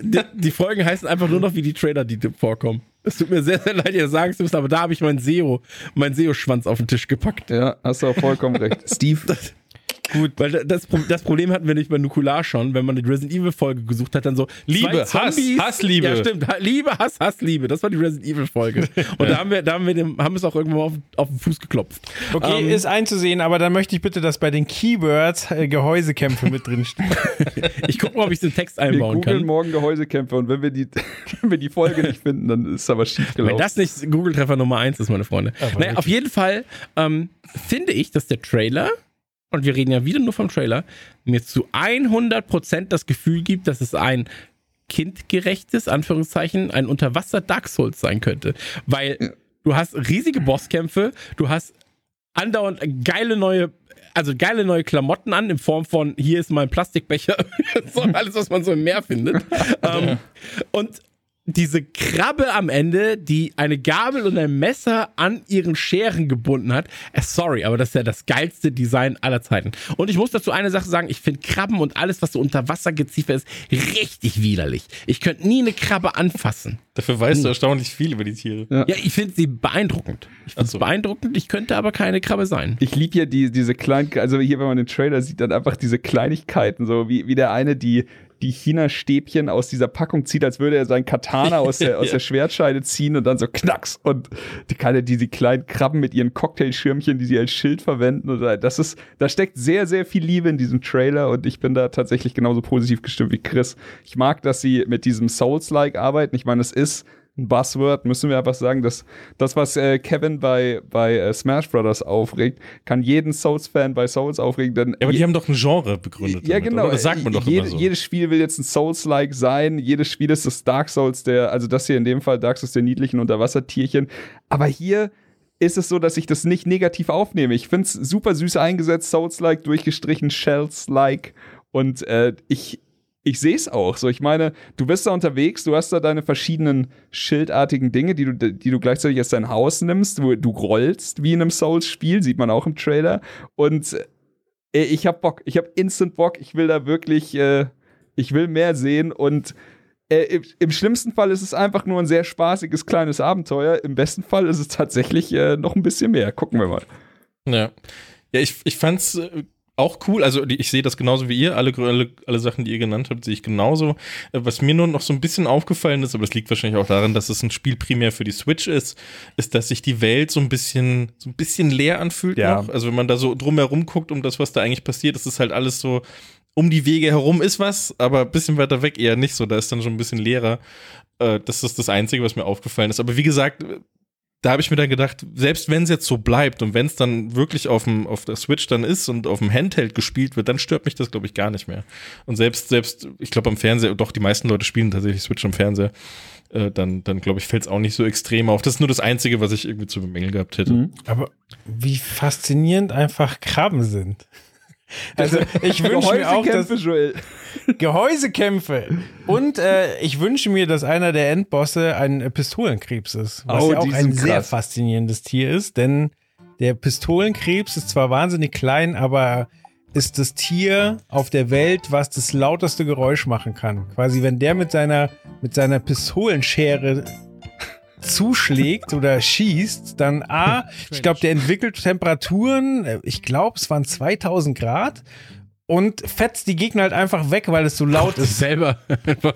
Die, die, Folgen heißen einfach nur noch, wie die Trailer, die vorkommen. Es tut mir sehr, sehr leid, ihr sagen zu müssen, aber da habe ich meinen SEO, meinen SEO-Schwanz auf den Tisch gepackt. Ja, hast du auch vollkommen recht. Steve. Gut. Weil das, das Problem hatten wir nicht bei Nukular schon, wenn man eine Resident Evil Folge gesucht hat, dann so Liebe, Hass, Hass, Liebe. Ja, stimmt. Liebe, Hass, Hass, Liebe. Das war die Resident Evil Folge. Und da haben wir, da haben wir dem, haben es auch irgendwann auf, auf den Fuß geklopft. Okay, ähm, ist einzusehen, aber dann möchte ich bitte, dass bei den Keywords äh, Gehäusekämpfe mit drin stehen. ich gucke mal, ob ich den Text einbauen wir kann. morgen Gehäusekämpfe und wenn wir die, wenn wir die Folge nicht finden, dann ist es aber schief gelaufen. Wenn das nicht Google-Treffer Nummer eins ist, meine Freunde. naja, auf jeden Fall ähm, finde ich, dass der Trailer und wir reden ja wieder nur vom Trailer, mir zu 100% das Gefühl gibt, dass es ein kindgerechtes, Anführungszeichen, ein Unterwasser Dark Souls sein könnte. Weil ja. du hast riesige Bosskämpfe, du hast andauernd geile neue also geile neue Klamotten an, in Form von hier ist mein Plastikbecher, so alles, was man so im Meer findet. ähm, und diese Krabbe am Ende, die eine Gabel und ein Messer an ihren Scheren gebunden hat. Äh, sorry, aber das ist ja das geilste Design aller Zeiten. Und ich muss dazu eine Sache sagen, ich finde Krabben und alles, was so unter Wasser geziefert ist, richtig widerlich. Ich könnte nie eine Krabbe anfassen. Dafür weißt hm. du erstaunlich viel über die Tiere. Ja, ja ich finde sie beeindruckend. Ich finde so. beeindruckend, ich könnte aber keine Krabbe sein. Ich liebe ja die, diese kleinen, also hier, wenn man den Trailer sieht, dann einfach diese Kleinigkeiten, so wie, wie der eine, die die China-Stäbchen aus dieser Packung zieht, als würde er sein Katana aus der, aus der Schwertscheide ziehen und dann so knacks. Und die keine, diese kleinen Krabben mit ihren Cocktailschirmchen, die sie als Schild verwenden. Oder das ist, da steckt sehr, sehr viel Liebe in diesem Trailer und ich bin da tatsächlich genauso positiv gestimmt wie Chris. Ich mag, dass sie mit diesem Souls-like arbeiten. Ich meine, es ist ein Buzzword, müssen wir einfach sagen, dass das, was äh, Kevin bei, bei äh, Smash Brothers aufregt, kann jeden Souls-Fan bei Souls aufregen. Denn ja, aber die haben doch ein Genre begründet. Ja, damit, genau. Oder? Das sagt man doch Jede, immer so. Jedes Spiel will jetzt ein Souls-like sein. Jedes Spiel ist das Dark Souls, der, also das hier in dem Fall Dark Souls der niedlichen Unterwassertierchen. Aber hier ist es so, dass ich das nicht negativ aufnehme. Ich finde es super süß eingesetzt, Souls-like, durchgestrichen, Shells-like. Und äh, ich, ich sehe es auch. So, ich meine, du bist da unterwegs, du hast da deine verschiedenen schildartigen Dinge, die du, die du gleichzeitig als dein Haus nimmst. Du, du rollst wie in einem Souls-Spiel, sieht man auch im Trailer. Und äh, ich hab Bock, ich hab instant Bock. Ich will da wirklich, äh, ich will mehr sehen und äh, im, im, schlimmsten Fall ist es einfach nur ein sehr spaßiges kleines Abenteuer. Im besten Fall ist es tatsächlich äh, noch ein bisschen mehr. Gucken wir mal. Ja. Ja, ich, ich fand's äh, auch cool. Also ich sehe das genauso wie ihr. Alle, alle, alle Sachen, die ihr genannt habt, sehe ich genauso. Äh, was mir nur noch so ein bisschen aufgefallen ist, aber es liegt wahrscheinlich auch daran, dass es ein Spiel primär für die Switch ist, ist, dass sich die Welt so ein bisschen, so ein bisschen leer anfühlt ja. noch. Also wenn man da so drumherum guckt, um das, was da eigentlich passiert, ist es halt alles so, um die Wege herum ist was, aber ein bisschen weiter weg eher nicht so. Da ist dann schon ein bisschen leerer. Äh, das ist das Einzige, was mir aufgefallen ist. Aber wie gesagt, da habe ich mir dann gedacht, selbst wenn es jetzt so bleibt und wenn es dann wirklich auf, dem, auf der Switch dann ist und auf dem Handheld gespielt wird, dann stört mich das, glaube ich, gar nicht mehr. Und selbst, selbst, ich glaube am Fernseher, doch, die meisten Leute spielen tatsächlich Switch am Fernseher, äh, dann, dann glaube ich, fällt es auch nicht so extrem auf. Das ist nur das Einzige, was ich irgendwie zu bemängeln gehabt hätte. Mhm. Aber wie faszinierend einfach Krabben sind. Also ich wünsche mir auch, dass Joel. Gehäusekämpfe. Und äh, ich wünsche mir, dass einer der Endbosse ein Pistolenkrebs ist, was oh, ja auch ein sehr faszinierendes Tier ist, denn der Pistolenkrebs ist zwar wahnsinnig klein, aber ist das Tier auf der Welt, was das lauteste Geräusch machen kann. Quasi, wenn der mit seiner, mit seiner Pistolenschere zuschlägt oder schießt, dann A, ich glaube, der entwickelt Temperaturen, äh, ich glaube, es waren 2000 Grad und fetzt die Gegner halt einfach weg, weil es so laut ist. Selber.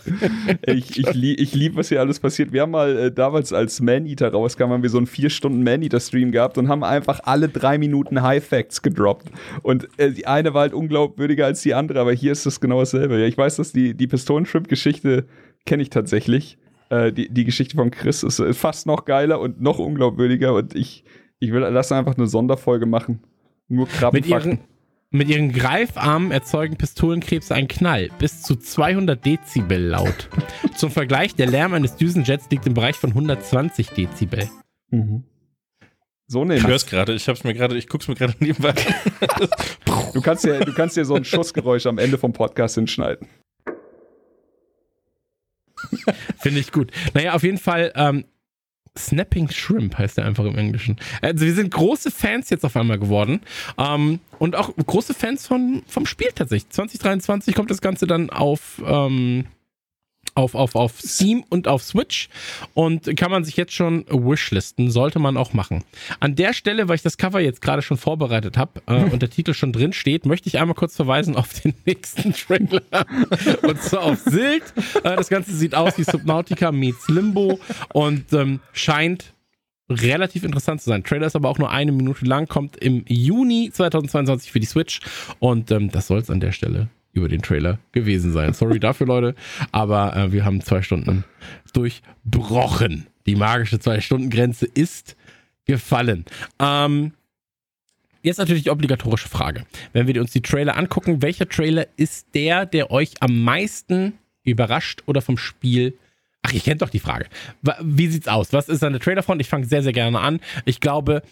ich ich, liebe, ich lieb, was hier alles passiert. Wir haben mal äh, damals, als Man-Eater rauskam, haben wir so einen vier Stunden Man-Eater-Stream gehabt und haben einfach alle drei Minuten High-Facts gedroppt. Und äh, die eine war halt unglaubwürdiger als die andere, aber hier ist das genau dasselbe. Ja, ich weiß, dass die, die Pistolentrip-Geschichte kenne ich tatsächlich. Äh, die, die Geschichte von Chris ist, fast noch geiler und noch unglaubwürdiger und ich, ich will lass einfach eine Sonderfolge machen. Nur Krabbenfakten. Mit ihren Greifarmen erzeugen Pistolenkrebse einen Knall, bis zu 200 Dezibel laut. Zum Vergleich, der Lärm eines Düsenjets liegt im Bereich von 120 Dezibel. Mhm. So ne. Ich hör's gerade, ich hab's mir gerade, ich guck's mir gerade nebenbei. du kannst dir, du kannst dir so ein Schussgeräusch am Ende vom Podcast hinschneiden. Finde ich gut. Naja, auf jeden Fall, ähm, Snapping Shrimp heißt er einfach im Englischen. Also wir sind große Fans jetzt auf einmal geworden ähm, und auch große Fans von, vom Spiel tatsächlich. 2023 kommt das Ganze dann auf ähm, auf, auf, auf Steam und auf Switch und kann man sich jetzt schon wishlisten, sollte man auch machen. An der Stelle, weil ich das Cover jetzt gerade schon vorbereitet habe äh, und der Titel schon drin steht, möchte ich einmal kurz verweisen auf den nächsten Trailer und zwar auf Sylt. Äh, das Ganze sieht aus wie Subnautica meets Limbo und ähm, scheint relativ interessant zu sein. Trailer ist aber auch nur eine Minute lang, kommt im Juni 2022 für die Switch und ähm, das soll es an der Stelle über den Trailer gewesen sein. Sorry dafür, Leute, aber äh, wir haben zwei Stunden durchbrochen. Die magische Zwei-Stunden-Grenze ist gefallen. Ähm, jetzt natürlich die obligatorische Frage. Wenn wir uns die Trailer angucken, welcher Trailer ist der, der euch am meisten überrascht oder vom Spiel Ach, ich kenne doch die Frage. Wie sieht's aus? Was ist an der Trailerfront? Ich fange sehr, sehr gerne an. Ich glaube,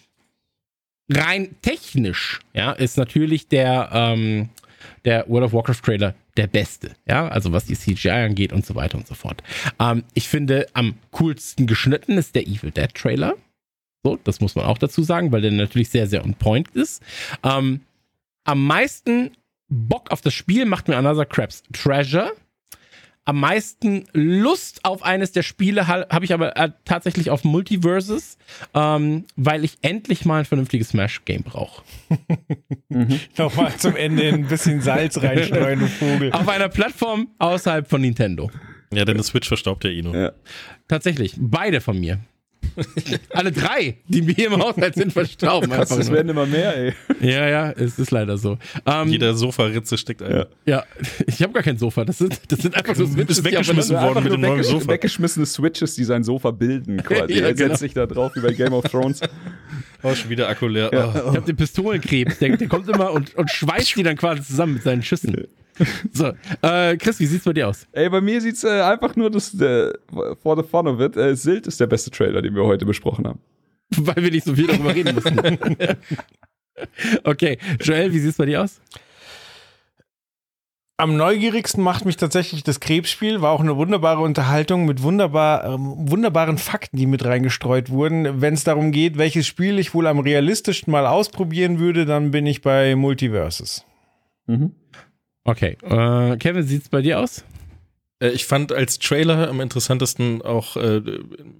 rein technisch, ja, ist natürlich der, ähm, der World of Warcraft Trailer der beste. Ja, also was die CGI angeht und so weiter und so fort. Ähm, ich finde, am coolsten geschnitten ist der Evil Dead Trailer. So, das muss man auch dazu sagen, weil der natürlich sehr, sehr on point ist. Ähm, am meisten Bock auf das Spiel macht mir Another Crabs Treasure am meisten Lust auf eines der Spiele habe ich aber äh, tatsächlich auf Multiverses, ähm, weil ich endlich mal ein vernünftiges Smash-Game brauche. mhm. Nochmal zum Ende ein bisschen Salz reinstreuen, du Vogel. Auf einer Plattform außerhalb von Nintendo. Ja, denn das Switch verstaubt ja eh nur. Ja. Tatsächlich, beide von mir. Alle drei, die hier im Haushalt sind, verstauben. Krass, das werden immer mehr, ey. Ja, ja, es ist leider so. Ähm, Jeder Sofaritze steckt ein. Ja, ja. ich habe gar kein Sofa. Das sind, das sind einfach so Switches, weggeschmissen worden mit dem neuen Sofa. Weggeschmissene Switches, die sein Sofa bilden, quasi. ja, er genau. setzt sich da drauf wie bei Game of Thrones. Oh, schon wieder Akku leer. Ja. Oh. Ich habe den Pistolenkrebs, der, der kommt immer und, und schweißt die dann quasi zusammen mit seinen Schüssen. So, äh, Chris, wie sieht's bei dir aus? Ey, bei mir sieht's äh, einfach nur, dass äh, for the fun of it, äh, Silt ist der beste Trailer, den wir heute besprochen haben. Weil wir nicht so viel darüber reden mussten. okay, Joel, wie sieht's bei dir aus? Am neugierigsten macht mich tatsächlich das Krebsspiel. War auch eine wunderbare Unterhaltung mit wunderbar, ähm, wunderbaren Fakten, die mit reingestreut wurden. Wenn es darum geht, welches Spiel ich wohl am realistischsten mal ausprobieren würde, dann bin ich bei Multiverses. Mhm. Okay. Äh, Kevin, sieht's bei dir aus? Äh, ich fand als Trailer am interessantesten auch, äh,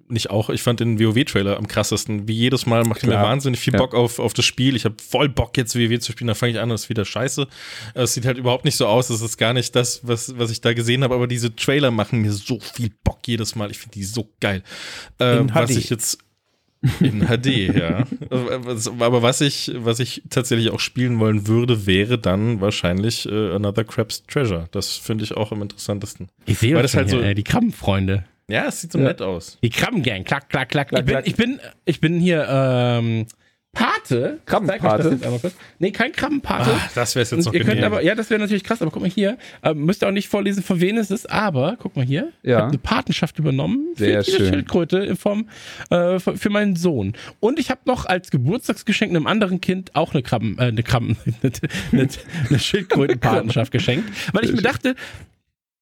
nicht auch, ich fand den WoW-Trailer am krassesten. Wie jedes Mal macht Klar. mir wahnsinnig viel Bock auf, auf das Spiel. Ich habe voll Bock jetzt WoW zu spielen, dann fange ich an es ist wieder scheiße. Äh, es sieht halt überhaupt nicht so aus, es ist gar nicht das, was, was ich da gesehen habe, aber diese Trailer machen mir so viel Bock jedes Mal. Ich finde die so geil. Äh, was ich jetzt in HD, ja. Aber was ich, was ich tatsächlich auch spielen wollen würde, wäre dann wahrscheinlich äh, Another Crab's Treasure. Das finde ich auch am interessantesten. Ich sehe das halt hier, so. Äh, die Krabbenfreunde. Ja, es sieht so ja. nett aus. Die Krabbengang, klack, klack, klack. klack ich, bin, ich, bin, ich bin hier ähm, Pate. Krabbenpate? Nee, kein Krabbenpate. Ach, das wäre jetzt noch ihr könnt aber, Ja, das wäre natürlich krass, aber guck mal hier. Äh, müsst ihr auch nicht vorlesen, von wem es ist, aber guck mal hier. Ja. Ich habe eine Patenschaft übernommen Sehr für diese Schildkröte in Form äh, für meinen Sohn. Und ich habe noch als Geburtstagsgeschenk einem anderen Kind auch eine Krabben, äh, eine Krabben, eine, eine, eine Schildkrötenpatenschaft geschenkt, weil ich mir dachte,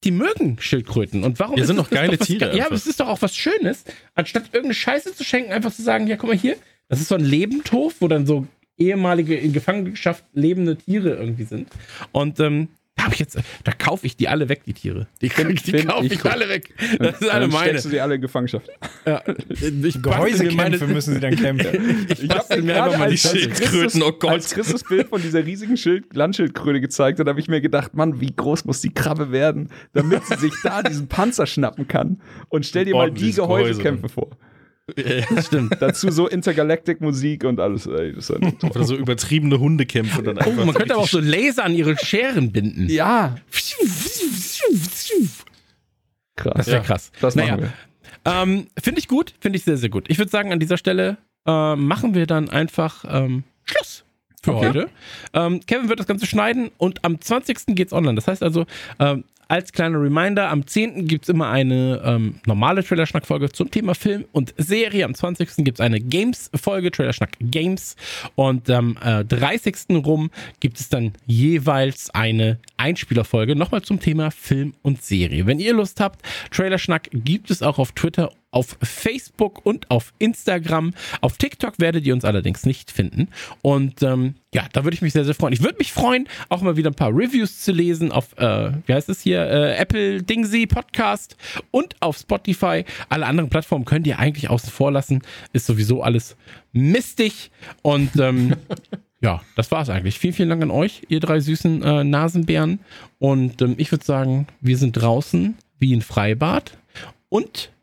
die mögen Schildkröten. Und warum Wir sind doch geile Tiere. Ja, aber es ist doch auch was Schönes, anstatt irgendeine Scheiße zu schenken, einfach zu sagen, ja, guck mal hier, das ist so ein Lebendhof, wo dann so ehemalige in Gefangenschaft lebende Tiere irgendwie sind. Und ähm, Da, ich jetzt, da kaufe ich die alle weg, die Tiere. Die, die kaufe ich, ich alle weg. Das ist alle meine. Steckst du die alle in Gefangenschaft. Ja. Ich Gehäusekämpfe müssen sie dann kämpfen. ich ich habe mir einfach mal die Schildkröten, oh Gott. Als Chris das Bild von dieser riesigen Schild Landschildkröte gezeigt hat, habe ich mir gedacht, Mann, wie groß muss die Krabbe werden, damit sie sich da diesen Panzer schnappen kann. Und stell dir mal die Gehäusekämpfe vor. Ja, das stimmt. Dazu so Intergalactic Musik und alles. Ey, das ist Oder so übertriebene Hundekämpfe. Dann oh, man könnte aber auch so Laser an ihre Scheren binden. Ja. Krass. Das wäre ja, krass. Das naja. wir. Ähm, finde ich gut, finde ich sehr, sehr gut. Ich würde sagen, an dieser Stelle äh, machen wir dann einfach ähm, Schluss für okay. heute. Ähm, Kevin wird das Ganze schneiden und am 20. geht's online. Das heißt also, ähm, als kleiner Reminder, am 10. gibt es immer eine ähm, normale Trailer-Schnack-Folge zum Thema Film und Serie. Am 20. gibt es eine Games-Folge, Trailer-Schnack Games. Und am äh, 30. rum gibt es dann jeweils eine Einspielerfolge, nochmal zum Thema Film und Serie. Wenn ihr Lust habt, Trailer-Schnack gibt es auch auf Twitter auf Facebook und auf Instagram. Auf TikTok werdet ihr uns allerdings nicht finden. Und ähm, ja, da würde ich mich sehr, sehr freuen. Ich würde mich freuen, auch mal wieder ein paar Reviews zu lesen auf, äh, wie heißt es hier, äh, Apple Dingsy Podcast und auf Spotify. Alle anderen Plattformen könnt ihr eigentlich außen vor lassen. Ist sowieso alles mistig. Und ähm, ja, das war's eigentlich. Vielen, vielen Dank an euch, ihr drei süßen äh, Nasenbären. Und ähm, ich würde sagen, wir sind draußen wie ein Freibad. Und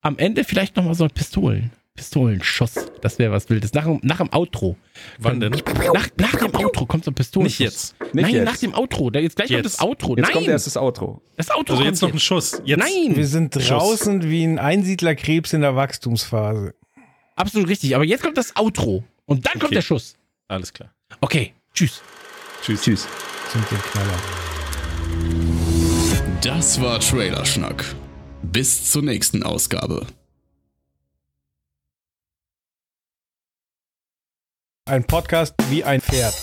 am Ende vielleicht nochmal so Pistolen. Pistolenschuss. Das wäre was Wildes. Nach, nach dem Outro. Wann denn? Nach, nach dem Outro kommt so ein Pistolenschuss. Nicht jetzt. Nicht Nein, jetzt. nach dem Outro. Da jetzt gleich jetzt. kommt das Outro. Jetzt Nein. kommt erst das Outro. Das Outro Also jetzt noch ein Schuss. Jetzt. Nein. Wir sind draußen Schuss. wie ein Einsiedlerkrebs in der Wachstumsphase. Absolut richtig. Aber jetzt kommt das Outro. Und dann okay. kommt der Schuss. Alles klar. Okay. Tschüss. Tschüss. Tschüss. Den Knaller. Das war Trailerschnack. Bis zur nächsten Ausgabe. Ein Podcast wie ein Pferd.